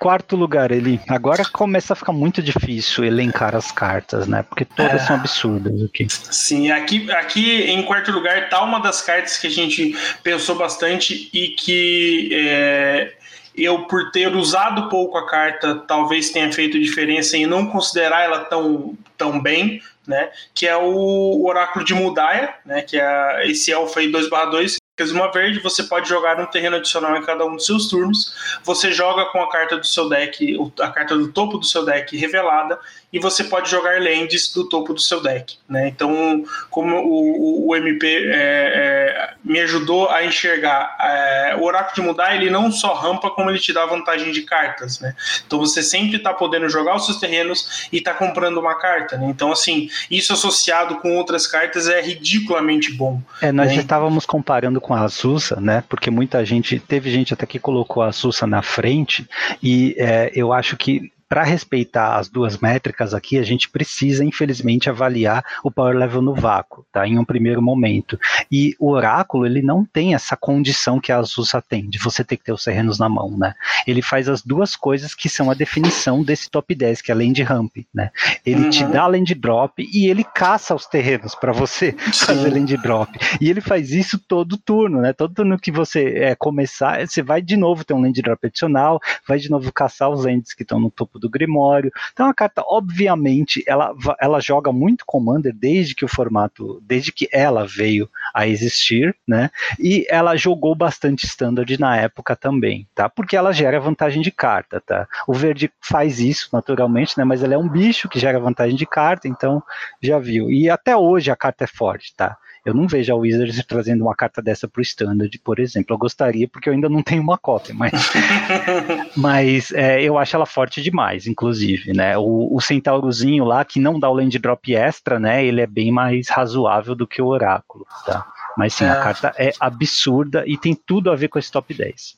quarto lugar, ele agora começa a ficar muito difícil elencar as cartas, né? Porque todas é. são absurdas aqui. Sim, aqui, aqui em quarto lugar tá uma das cartas que a gente pensou bastante e que é, eu, por ter usado pouco a carta, talvez tenha feito diferença em não considerar ela tão, tão bem, né? Que é o Oráculo de Mudaia, né? Que é esse elfo aí 2/2 uma verde, você pode jogar um terreno adicional em cada um dos seus turnos. Você joga com a carta do seu deck, a carta do topo do seu deck revelada, e você pode jogar lands do topo do seu deck. Né? Então, como o, o MP é, é, me ajudou a enxergar, é, o Oráculo de Mudar ele não só rampa, como ele te dá vantagem de cartas. Né? Então, você sempre está podendo jogar os seus terrenos e está comprando uma carta. Né? Então, assim, isso associado com outras cartas é ridiculamente bom. É, nós né? já estávamos comparando com a Sussa, né? Porque muita gente, teve gente até que colocou a Sussa na frente, e é, eu acho que para respeitar as duas métricas aqui, a gente precisa, infelizmente, avaliar o power level no vácuo, tá? Em um primeiro momento. E o oráculo, ele não tem essa condição que a Azusa tem, de você ter que ter os terrenos na mão, né? Ele faz as duas coisas que são a definição desse top 10, que é a land ramp, né? Ele uhum. te dá land drop e ele caça os terrenos para você Sim. fazer land drop. E ele faz isso todo turno, né? Todo turno que você é, começar, você vai de novo ter um land drop adicional, vai de novo caçar os lands que estão no topo do Grimório. Então a carta, obviamente, ela, ela joga muito Commander desde que o formato, desde que ela veio a existir, né? E ela jogou bastante Standard na época também, tá? Porque ela gera vantagem de carta, tá? O verde faz isso naturalmente, né? Mas ele é um bicho que gera vantagem de carta, então já viu. E até hoje a carta é forte, tá? Eu não vejo a Wizards trazendo uma carta dessa para o Standard, por exemplo. Eu gostaria, porque eu ainda não tenho uma cópia, mas, mas é, eu acho ela forte demais, inclusive, né? O, o Centaurozinho lá, que não dá o land drop extra, né? Ele é bem mais razoável do que o Oráculo, tá? Mas sim, é. a carta é absurda e tem tudo a ver com esse top 10.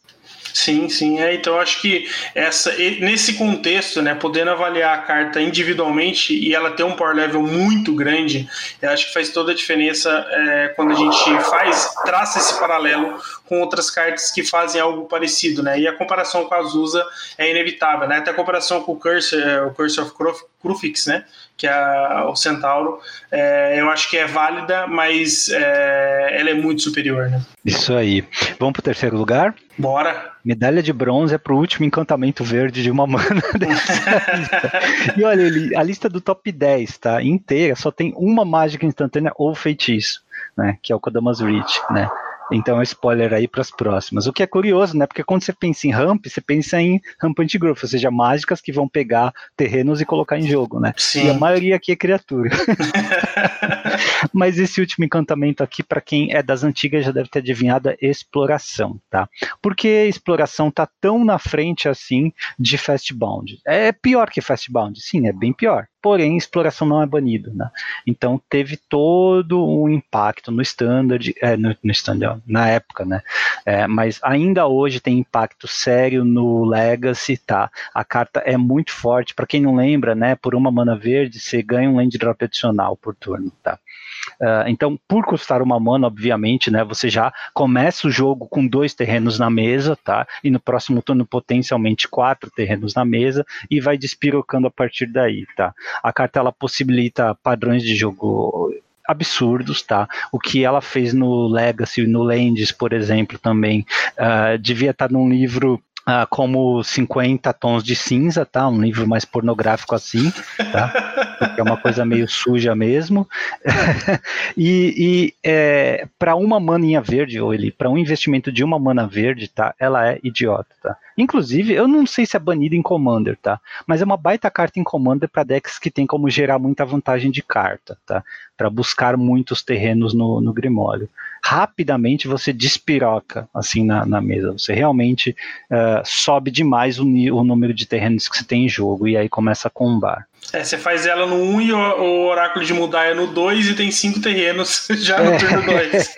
Sim, sim. É, então acho que essa, nesse contexto, né, podendo avaliar a carta individualmente e ela ter um power level muito grande, eu acho que faz toda a diferença é, quando a gente faz, traça esse paralelo com outras cartas que fazem algo parecido, né? E a comparação com a Azusa é inevitável, né? Até a comparação com o Curse, é, o Curse of Crufix, né? Que é o Centauro, é, eu acho que é válida, mas é, ela é muito superior, né? Isso aí. Vamos para o terceiro lugar? Bora. Medalha de bronze é pro último encantamento verde de uma mana E olha, a lista do top 10, tá? Inteira, só tem uma mágica instantânea ou feitiço, né? Que é o Kodamas Reach, né? Então, spoiler aí para as próximas. O que é curioso, né? Porque quando você pensa em ramp, você pensa em rampant growth, ou seja, mágicas que vão pegar terrenos e colocar em jogo, né? Sim. E a maioria aqui é criatura. Mas esse último encantamento aqui, para quem é das antigas, já deve ter adivinhado é exploração, tá? Por que exploração tá tão na frente assim de Fastbound? É pior que Fastbound? Sim, é bem pior porém exploração não é banido, né? Então teve todo um impacto no standard, é, no, no standard na época, né? É, mas ainda hoje tem impacto sério no legacy, tá? A carta é muito forte. Para quem não lembra, né? Por uma mana verde você ganha um land drop adicional por turno, tá? Uh, então, por custar uma mana, obviamente, né, você já começa o jogo com dois terrenos na mesa, tá? E no próximo turno, potencialmente, quatro terrenos na mesa, e vai despirocando a partir daí, tá? A carta ela possibilita padrões de jogo absurdos, tá? O que ela fez no Legacy, no Lands, por exemplo, também, uh, devia estar num livro ah, como 50 tons de cinza, tá? Um livro mais pornográfico assim, tá? Porque é uma coisa meio suja mesmo. e, e é, para uma maninha verde, ou ele, para um investimento de uma mana verde, tá? Ela é idiota, tá? Inclusive, eu não sei se é banida em Commander, tá? Mas é uma baita carta em Commander para decks que tem como gerar muita vantagem de carta, tá? Para buscar muitos terrenos no, no Grimório. Rapidamente você despiroca assim na, na mesa. Você realmente uh, sobe demais o, o número de terrenos que você tem em jogo e aí começa a combar. É, você faz ela no 1 e o, o oráculo de mudar é no 2 e tem 5 terrenos já no é. turno 2.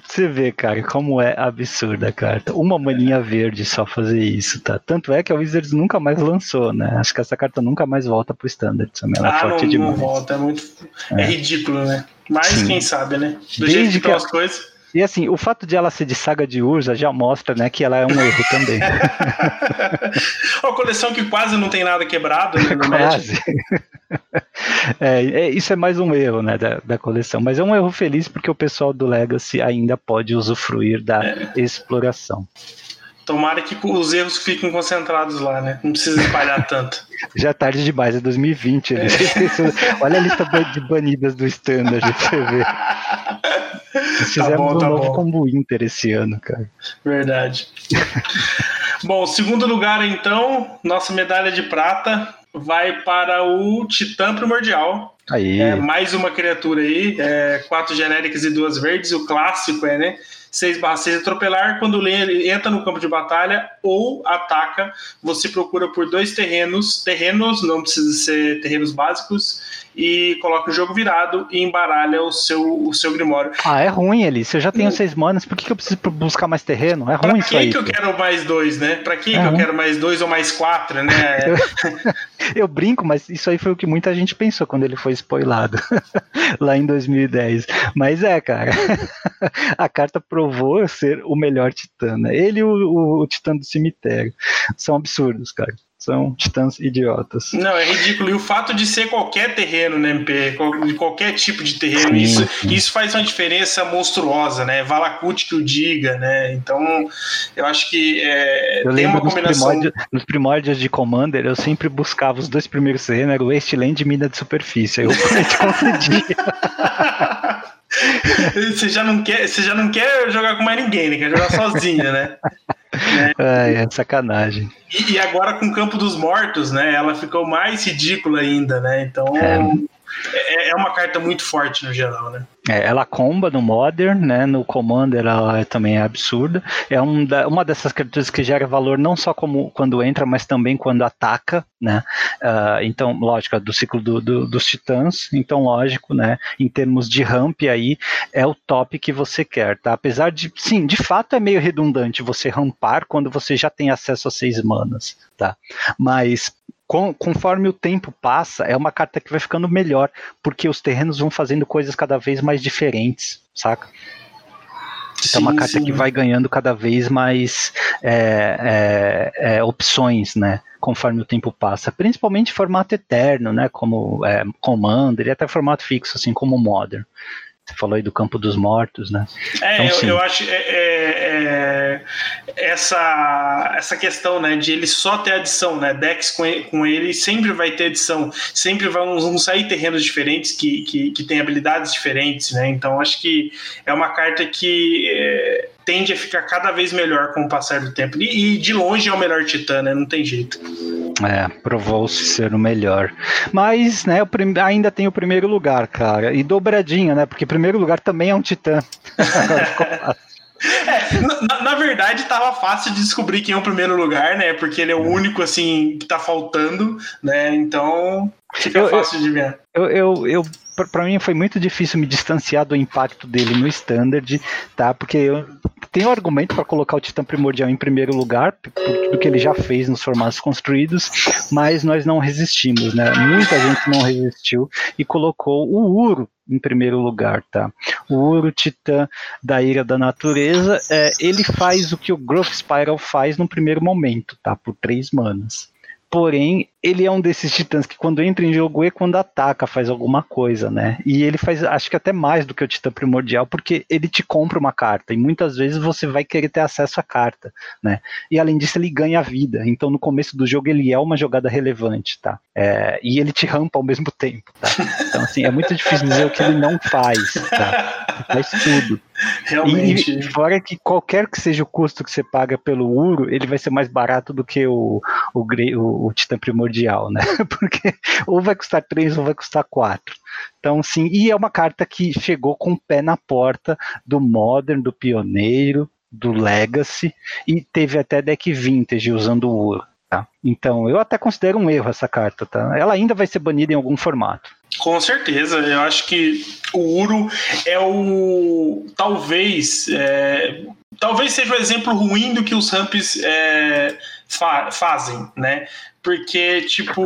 você vê, cara, como é absurda a carta. Uma maninha verde só fazer isso, tá? Tanto é que a Wizards nunca mais lançou, né? Acho que essa carta nunca mais volta pro standard. Também. Ela ah, é forte não, demais. não volta, é muito. É, é ridículo, né? Mas Sim. quem sabe, né? Do Desde jeito que estão as coisas. E assim, o fato de ela ser de saga de Urza já mostra, né, que ela é um erro também. Uma coleção que quase não tem nada quebrado, né, Quase. É, é, isso é mais um erro, né, da, da, coleção. Mas é um erro feliz porque o pessoal do Legacy ainda pode usufruir da é. exploração. Tomara que os erros fiquem concentrados lá, né? Não precisa espalhar tanto. Já é tarde demais, é 2020. Né? É. Olha a lista de banidas do Standard pra você ver. Nós tá bom, tá um novo bom. combo Inter esse ano, cara. Verdade. bom, segundo lugar, então, nossa medalha de prata vai para o Titã Primordial. Aí. É, mais uma criatura aí, é, quatro genéricas e duas verdes. O clássico é, né? 6 barra 6 atropelar, quando ele entra no campo de batalha ou ataca, você procura por dois terrenos, terrenos, não precisa ser terrenos básicos, e coloca o jogo virado e embaralha o seu, o seu Grimório. Ah, é ruim, ali. Se eu já tenho hum. seis manas, por que, que eu preciso buscar mais terreno? É ruim pra isso aí. Pra que eu quero mais dois, né? Pra que, é que eu quero mais dois ou mais quatro, né? eu, eu brinco, mas isso aí foi o que muita gente pensou quando ele foi spoilado lá em 2010. Mas é, cara, a carta provou ser o melhor titã, né? Ele e o, o, o titã do cemitério. São absurdos, cara são titãs idiotas. Não, é ridículo. E o fato de ser qualquer terreno no MP, de qualquer tipo de terreno, sim, isso, sim. isso faz uma diferença monstruosa, né? Valakut que o diga, né? Então, eu acho que é, eu tem uma combinação. Nos primórdios, nos primórdios, de Commander, eu sempre buscava os dois primeiros terrenos, era o Wasteland e Mina de Superfície. Eu concedia. você, já não quer, você já não quer jogar com mais ninguém, né? Quer jogar sozinha, né? É, é sacanagem. E, e, agora com o Campo dos Mortos, né? Ela ficou mais ridícula ainda, né? Então. É. É, é uma carta muito forte no geral, né? É, ela comba no Modern, né? No Commander ela é também é absurda. É um da, uma dessas criaturas que gera valor não só como quando entra, mas também quando ataca, né? Uh, então, lógico, do ciclo do, do, dos titãs. Então, lógico, né? Em termos de ramp aí, é o top que você quer, tá? Apesar de, sim, de fato é meio redundante você rampar quando você já tem acesso a seis manas, tá? Mas com, conforme o tempo passa, é uma carta que vai ficando melhor, porque os terrenos vão fazendo coisas cada vez mais diferentes, saca? Então, é uma carta sim. que vai ganhando cada vez mais é, é, é, opções, né? Conforme o tempo passa, principalmente formato eterno, né? Como é, Commander e até formato fixo, assim como Modern. Você falou aí do campo dos mortos, né? É, então, eu, eu, acho é, é, é, essa, essa questão, né, de ele só ter adição, né? Dex com ele, com ele sempre vai ter adição, sempre vão, vão sair terrenos diferentes que, que, que têm habilidades diferentes, né? Então acho que é uma carta que é, tende a ficar cada vez melhor com o passar do tempo. E, e de longe é o melhor Titã, né? Não tem jeito. É, provou-se ser o melhor. Mas, né, ainda tem o primeiro lugar, cara. E dobradinha, né? Porque primeiro lugar também é um Titã. É, na, na, verdade, tava fácil de descobrir quem é o primeiro lugar, né? Porque ele é o único, assim, que tá faltando, né? Então, fica eu, fácil eu, de ver. Eu, eu, eu para mim foi muito difícil me distanciar do impacto dele no standard, tá? Porque eu tenho argumento para colocar o Titã Primordial em primeiro lugar, por tudo que ele já fez nos formatos construídos, mas nós não resistimos, né? Muita gente não resistiu e colocou o Uro em primeiro lugar, tá? O Uro Titã da Ira da Natureza, é, ele faz o que o Growth Spiral faz no primeiro momento, tá? Por três manas. Porém, ele é um desses titãs que quando entra em jogo e quando ataca faz alguma coisa, né? E ele faz, acho que até mais do que o titã primordial, porque ele te compra uma carta e muitas vezes você vai querer ter acesso à carta, né? E além disso ele ganha vida, então no começo do jogo ele é uma jogada relevante, tá? É, e ele te rampa ao mesmo tempo, tá? Então assim, é muito difícil dizer o que ele não faz, tá? Ele faz tudo. Realmente. E fora que qualquer que seja o custo que você paga pelo Uro, ele vai ser mais barato do que o, o, o, o Titã Primordial, né? Porque ou vai custar 3 ou vai custar 4. Então, sim, e é uma carta que chegou com o pé na porta do Modern, do Pioneiro, do Legacy, e teve até deck Vintage usando o Uro. Tá? Então, eu até considero um erro essa carta, tá? Ela ainda vai ser banida em algum formato. Com certeza, eu acho que o Uro é o. Talvez. É, talvez seja o exemplo ruim do que os ramps é, fa fazem, né? Porque, tipo,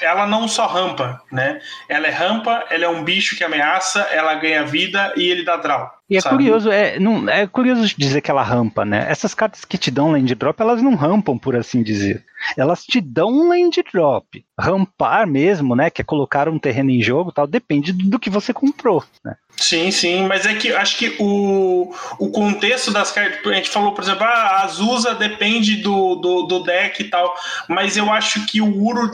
ela não só rampa, né? Ela é rampa, ela é um bicho que ameaça, ela ganha vida e ele dá draw. E é curioso, é, não, é curioso dizer que ela rampa, né? Essas cartas que te dão land drop, elas não rampam, por assim dizer. Elas te dão um land drop. Rampar mesmo, né? Que é colocar um terreno em jogo tal, depende do que você comprou, né? Sim, sim, mas é que acho que o, o contexto das cartas, a gente falou, por exemplo, ah, a Azusa depende do, do, do deck e tal, mas eu acho que o Uro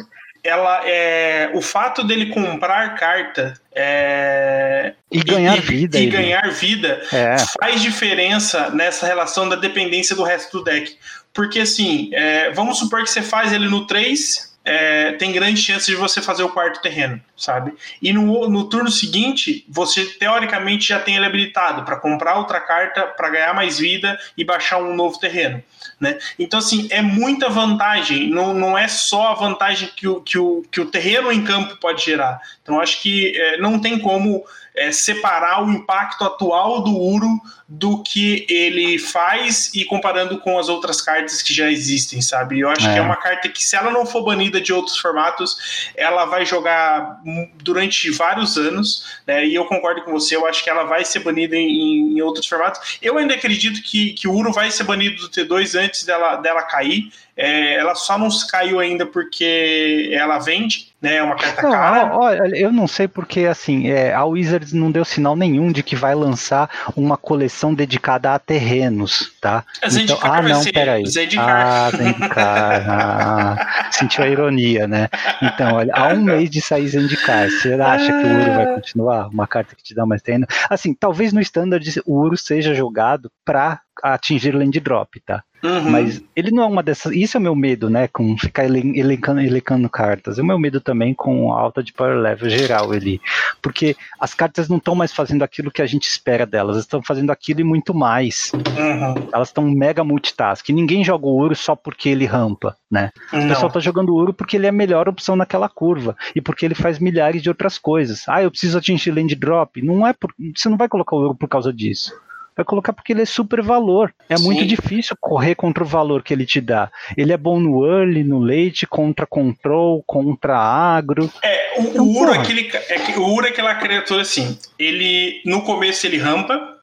ela é o fato dele comprar carta é, e ganhar e, vida e, ganhar vida é. faz diferença nessa relação da dependência do resto do deck porque assim é, vamos supor que você faz ele no 3 é, tem grande chance de você fazer o quarto terreno, sabe? E no, no turno seguinte, você teoricamente já tem ele habilitado para comprar outra carta, para ganhar mais vida e baixar um novo terreno, né? Então, assim, é muita vantagem, não, não é só a vantagem que o, que, o, que o terreno em campo pode gerar. Então, acho que é, não tem como é, separar o impacto atual do Uro do que ele faz e comparando com as outras cartas que já existem, sabe? Eu acho é. que é uma carta que, se ela não for banida de outros formatos, ela vai jogar durante vários anos, né? E eu concordo com você, eu acho que ela vai ser banida em, em outros formatos. Eu ainda acredito que, que o Uro vai ser banido do T2 antes dela, dela cair. É, ela só não caiu ainda porque ela vende, né? É uma carta não, cara. Olha, eu não sei porque assim, é, a Wizards não deu sinal nenhum de que vai lançar uma coleção dedicada a terrenos, tá? É então, ah, não, peraí. Zendikar. Ah, Zendikar. ah, sentiu a ironia, né? Então, olha, há um mês de sair Zendikar, você acha que o Uro vai continuar? Uma carta que te dá mais terreno? Assim, talvez no standard o Uro seja jogado para atingir land drop, tá? Uhum. Mas ele não é uma dessas. Isso é o meu medo, né? Com ficar elencando, elencando cartas. É o meu medo também com a alta de power level geral ali. Porque as cartas não estão mais fazendo aquilo que a gente espera delas. Estão fazendo aquilo e muito mais. Uhum. Elas estão mega multitask. Ninguém joga o ouro só porque ele rampa, né? O não. pessoal tá jogando ouro porque ele é a melhor opção naquela curva. E porque ele faz milhares de outras coisas. Ah, eu preciso atingir land drop. Não é por... Você não vai colocar o ouro por causa disso vai colocar porque ele é super valor. É Sim. muito difícil correr contra o valor que ele te dá. Ele é bom no early, no late, contra control, contra agro. É, o, então, o Uro, é aquele, é, o Uro é aquela criatura assim. Ele no começo ele rampa,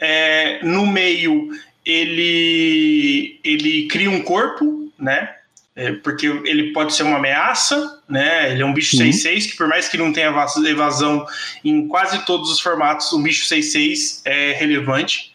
é, no meio ele ele cria um corpo, né? É, porque ele pode ser uma ameaça, né? Ele é um bicho 6-6, que por mais que não tenha evasão em quase todos os formatos, um bicho 6-6 é relevante.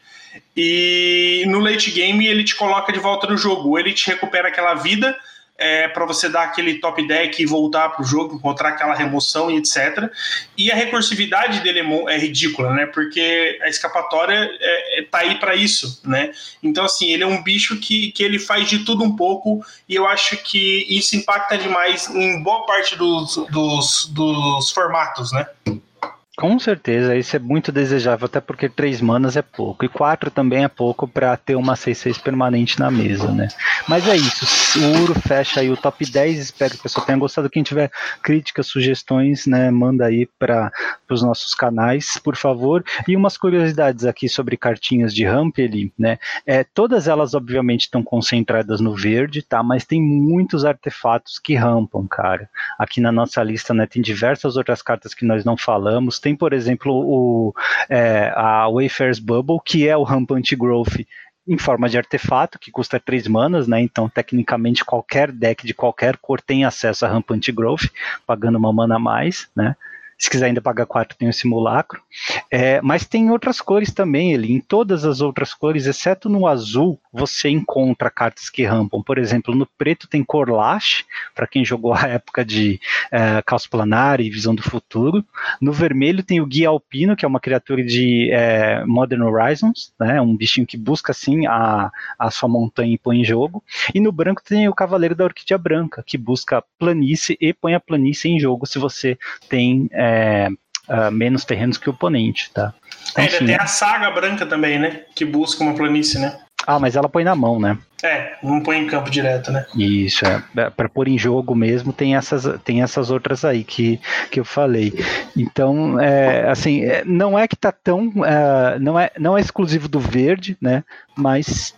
E no late game ele te coloca de volta no jogo, ele te recupera aquela vida é, para você dar aquele top deck e voltar para o jogo, encontrar aquela remoção e etc. E a recursividade dele é, ridícula, né? Porque a escapatória é, é tá aí para isso, né? Então, assim, ele é um bicho que, que ele faz de tudo um pouco e eu acho que isso impacta demais em boa parte dos, dos, dos formatos, né? Com certeza, isso é muito desejável, até porque três manas é pouco. E quatro também é pouco para ter uma 6-6 permanente na mesa, né? Mas é isso. O Uro fecha aí o top 10. Espero que o pessoal tenha gostado. Quem tiver críticas, sugestões, né, manda aí para os nossos canais, por favor. E umas curiosidades aqui sobre cartinhas de ramp ali, né? É, todas elas, obviamente, estão concentradas no verde, tá? Mas tem muitos artefatos que rampam, cara. Aqui na nossa lista, né, tem diversas outras cartas que nós não falamos tem, por exemplo, o, é, a Wayfarer's Bubble, que é o Rampant Growth em forma de artefato, que custa 3 manas, né? Então, tecnicamente, qualquer deck de qualquer cor tem acesso a Rampant Growth, pagando uma mana a mais, né? Se quiser ainda pagar 4, tem o simulacro. É, mas tem outras cores também, ele. Em todas as outras cores, exceto no azul, você encontra cartas que rampam. Por exemplo, no preto tem Corlash, para quem jogou a época de é, Caos Planar e Visão do Futuro. No vermelho tem o Guia Alpino, que é uma criatura de é, Modern Horizons, né, um bichinho que busca assim a, a sua montanha e põe em jogo. E no branco tem o Cavaleiro da Orquídea Branca, que busca planície e põe a planície em jogo se você tem. É, uh, menos terrenos que o oponente, tá? Então, é, tem a saga branca também, né? Que busca uma planície, né? Ah, mas ela põe na mão, né? É, não põe em campo direto, né? Isso, é. é para pôr em jogo mesmo, tem essas, tem essas outras aí que, que eu falei. Então, é, assim, é, não é que tá tão. Uh, não, é, não é exclusivo do verde, né? Mas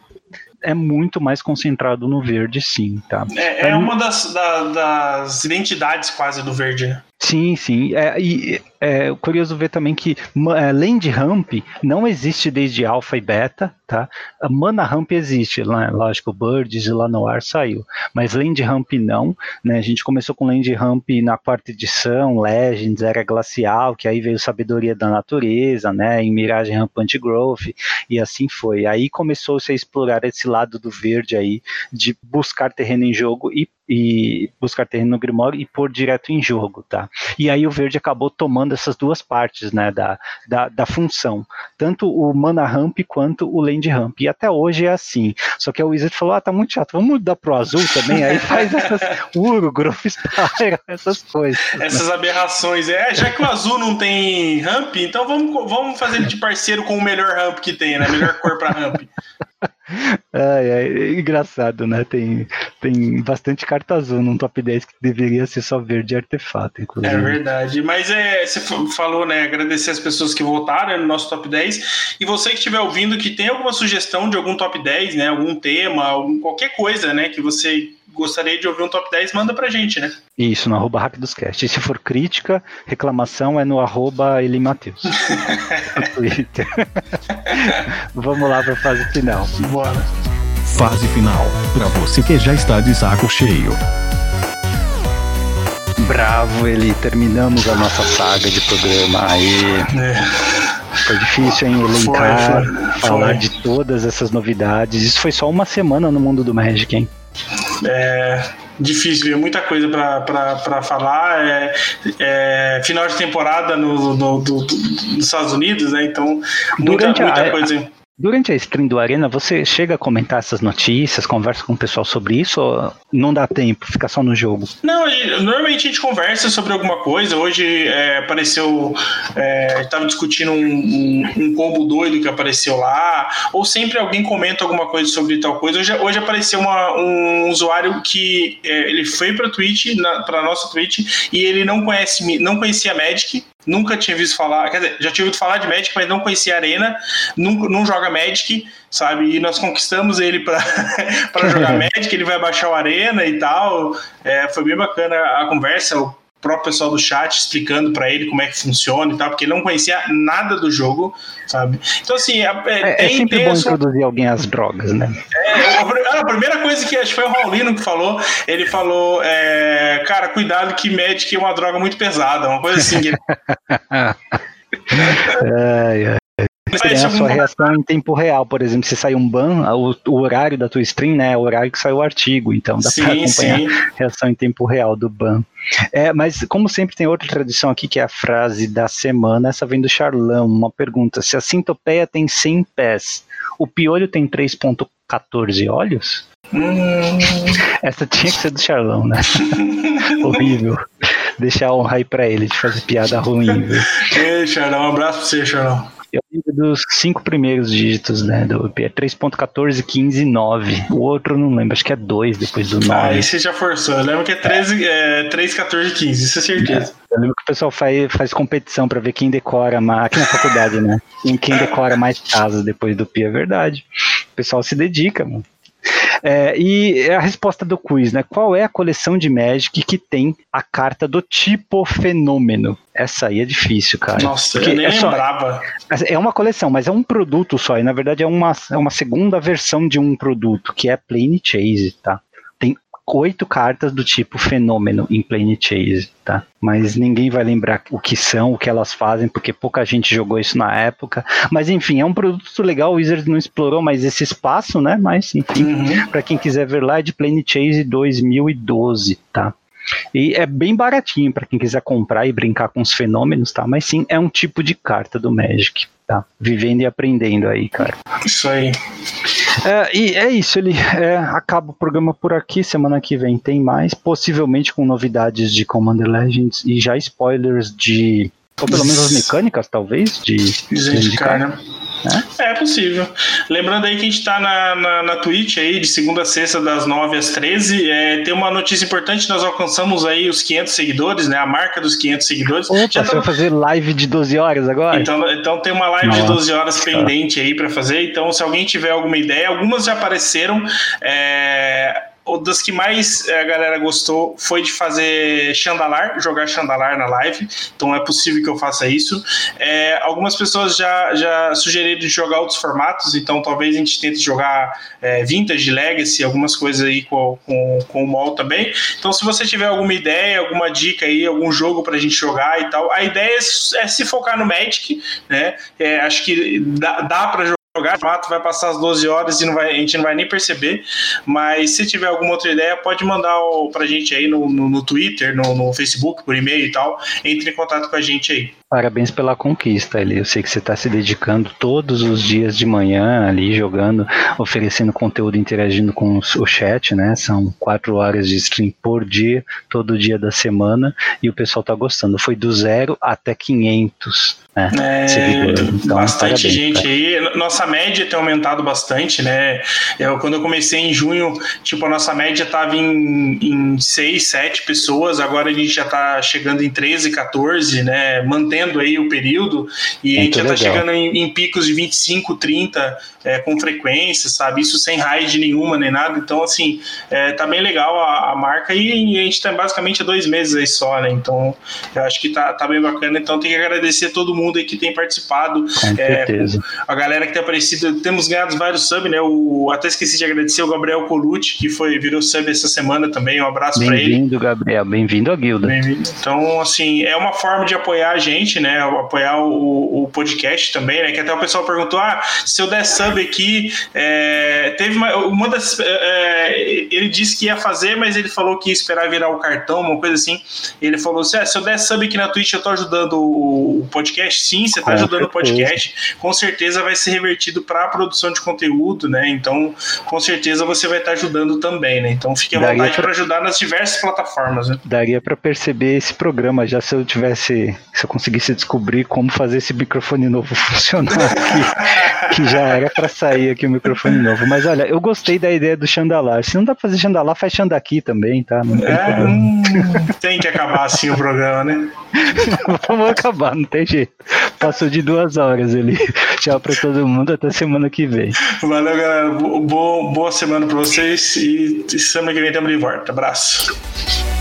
é muito mais concentrado no verde, sim, tá? É, é uma das, da, das identidades quase do verde, né? Sim, sim. É, e é curioso ver também que é, Land Ramp não existe desde Alpha e Beta, tá? A Mana Ramp existe, lá, lógico, Birds lá no ar saiu, mas Land Ramp não, né? A gente começou com Land Ramp na quarta edição, Legends, Era Glacial, que aí veio Sabedoria da Natureza, né? Em Miragem Rampant Growth, e assim foi. Aí começou-se a explorar esse lado do verde aí, de buscar terreno em jogo e e buscar terreno no Grimório e pôr direto em jogo, tá? E aí o verde acabou tomando essas duas partes, né, da, da, da função, tanto o mana ramp quanto o land ramp, e até hoje é assim, só que a Wizard falou, ah, tá muito chato, vamos mudar pro azul também, aí faz essas Uro, Spire, essas coisas. Essas aberrações, é, já que o azul não tem ramp, então vamos, vamos fazer ele de parceiro com o melhor ramp que tem, né, melhor cor pra ramp. Ai, engraçado, né? Tem, tem bastante carta azul num top 10 que deveria ser só verde artefato, inclusive. É verdade. Mas é, você falou, né? Agradecer as pessoas que votaram no nosso top 10. E você que estiver ouvindo que tem alguma sugestão de algum top 10, né? Algum tema, algum, qualquer coisa, né? Que você gostaria de ouvir um top 10, manda pra gente, né? Isso, no arroba RapidosCast. E se for crítica, reclamação é no arroba Elimateus. no Twitter. Vamos lá pra fase final. Bora. Fase final. Pra você que já está de saco cheio. bravo, ele terminamos a nossa saga de programa. Aí. É. Foi difícil, hein? Elencar, foi, foi, falar foi. de todas essas novidades. Isso foi só uma semana no mundo do Magic, hein? É difícil, é muita coisa para falar. É, é, final de temporada no, no, do, dos Estados Unidos, né? Então, muita, muita a, coisa. Durante a stream do Arena, você chega a comentar essas notícias, conversa com o pessoal sobre isso ou não dá tempo, fica só no jogo? Não, normalmente a gente conversa sobre alguma coisa. Hoje é, apareceu, é, estava discutindo um, um, um, combo doido que apareceu lá, ou sempre alguém comenta alguma coisa sobre tal coisa. Hoje, hoje apareceu uma, um usuário que é, ele foi para Twitch, para nossa Twitch, e ele não conhece, não conhecia Magic, nunca tinha visto falar, quer dizer, já tinha ouvido falar de Magic, mas não conhecia a Arena, não, não joga Magic, sabe? E nós conquistamos ele para jogar Magic, ele vai baixar o Arena e tal. É, foi bem bacana a conversa, o próprio pessoal do chat explicando para ele como é que funciona e tal, porque ele não conhecia nada do jogo, sabe? Então, assim, é, é, é sempre bom sua... introduzir alguém às drogas, né? É, a, a, primeira coisa que acho que foi o Raulino que falou, ele falou, é, cara, cuidado que Magic é uma droga muito pesada, uma coisa assim. ai, ai. Tem a sua reação em tempo real, por exemplo, se sai um ban, o, o, horário da tua stream, né, é o horário que sai o artigo, então dá para acompanhar sim. a reação em tempo real do ban. É, mas como sempre tem outra tradição aqui que é a frase da semana, essa vem do Charlão, uma pergunta, se a sintopeia tem 100 pés, o piolho tem 3.14 olhos? Hum. Essa tinha que ser do Charlão, né? Horrível. Deixar honra aí pra ele de fazer piada ruim. Viu? Ei, Charlão, um abraço pra você, Charlão. Eu lembro dos cinco primeiros dígitos, né? Do. É 3.14, 15 e 9. O outro não lembro, acho que é 2 depois do 9. Ah, aí você já forçou. Eu lembro que é 13, é. É, 3 14, 15, isso é certeza. É. Eu lembro que o pessoal faz, faz competição pra ver quem decora mais. Aqui na faculdade, né? Quem decora mais casas depois do PI, é verdade. O pessoal se dedica, mano. É, e a resposta do quiz, né? Qual é a coleção de Magic que tem a carta do tipo fenômeno? Essa aí é difícil, cara. Nossa, eu nem é lembrava. Só, é uma coleção, mas é um produto só. E na verdade é uma, é uma segunda versão de um produto, que é Plane Chase, tá? oito cartas do tipo fenômeno em Plane Chase, tá? Mas ninguém vai lembrar o que são, o que elas fazem, porque pouca gente jogou isso na época. Mas enfim, é um produto legal, o Wizard não explorou mais esse espaço, né? Mas enfim, uhum. para quem quiser ver lá é de Plane Chase 2012, tá? E é bem baratinho para quem quiser comprar e brincar com os fenômenos, tá? Mas sim, é um tipo de carta do Magic, tá? Vivendo e aprendendo aí, cara. Isso aí. É, e é isso, ele é, acaba o programa por aqui. Semana que vem tem mais, possivelmente com novidades de Commander Legends e já spoilers de. Ou pelo menos as mecânicas, talvez, de. de né? É? é possível. Lembrando aí que a gente tá na, na, na Twitch aí, de segunda a sexta, das 9 às 13. É, tem uma notícia importante: nós alcançamos aí os 500 seguidores, né? A marca dos 500 seguidores. Opa, Já você tá... vai fazer live de 12 horas agora? Então, então tem uma live Nossa. de 12 horas pendente aí para fazer. Então, se alguém tiver alguma ideia, algumas já apareceram. É das que mais eh, a galera gostou foi de fazer Chandalar, jogar Chandalar na live. Então é possível que eu faça isso. É, algumas pessoas já, já sugeriram de jogar outros formatos, então talvez a gente tente jogar é, Vintage, Legacy, algumas coisas aí com, com, com o MOL também. Então se você tiver alguma ideia, alguma dica aí, algum jogo pra gente jogar e tal, a ideia é, é se focar no Magic, né? É, acho que dá, dá pra jogar fato vai passar as 12 horas e não vai, a gente não vai nem perceber. Mas se tiver alguma outra ideia, pode mandar o, pra gente aí no, no, no Twitter, no, no, Facebook, por e-mail e tal. Entre em contato com a gente aí. Parabéns pela conquista. Eu sei que você está se dedicando todos os dias de manhã ali, jogando, oferecendo conteúdo, interagindo com o chat, né? São quatro horas de stream por dia, todo dia da semana, e o pessoal está gostando. Foi do zero até 500 né, é, então, bastante parabéns, gente cara. aí. Nossa média tem aumentado bastante, né? Eu, quando eu comecei em junho, tipo, a nossa média estava em, em 6, 7 pessoas, agora a gente já está chegando em 13, 14, né? Mantém mantendo aí o período e a gente já está chegando em, em, picos de 25, 30 é, com frequência, sabe? Isso sem raid nenhuma nem nada. Então, assim, é, tá bem legal a, a marca e, e, a gente tá basicamente há dois meses aí só, né? Então, eu acho que tá, tá bem bacana. Então, tem que agradecer a todo mundo aí que tem participado. Com é, certeza. A galera que tem aparecido. Temos ganhado vários subs, né? O, até esqueci de agradecer o Gabriel Colucci, que foi, virou sub essa semana também. Um abraço para ele. Bem-vindo, Gabriel. Bem-vindo à guilda. Bem então, assim, é uma forma de apoiar a gente, né? Apoiar o, o podcast também, né? Que até o pessoal perguntou: ah, se eu der sub aqui, é, teve uma, uma das. É, ele disse que ia fazer, mas ele falou que ia esperar virar o cartão, uma coisa assim. Ele falou assim: ah, se eu der sub aqui na Twitch, eu tô ajudando o podcast. Sim, você tá ajudando certeza. o podcast. Com certeza vai ser revertido para a produção de conteúdo, né? Então, com certeza você vai estar tá ajudando também, né? Então, fique à vontade para ajudar nas diversas plataformas. Né? Daria para perceber esse programa já se eu tivesse, se eu conseguisse descobrir como fazer esse microfone novo funcionar aqui, que já era para sair aqui o microfone novo. Mas olha, eu gostei da ideia do chandalar. Se não dá pra fazer chandalar, faz chandaqui também, tá? Não tem, é, hum, tem que acabar assim o programa, né? Vamos acabar, não tem jeito. Passou de duas horas ali. Tchau pra todo mundo, até semana que vem. Valeu, galera. Boa, boa semana pra vocês e semana que vem estamos de volta. Abraço.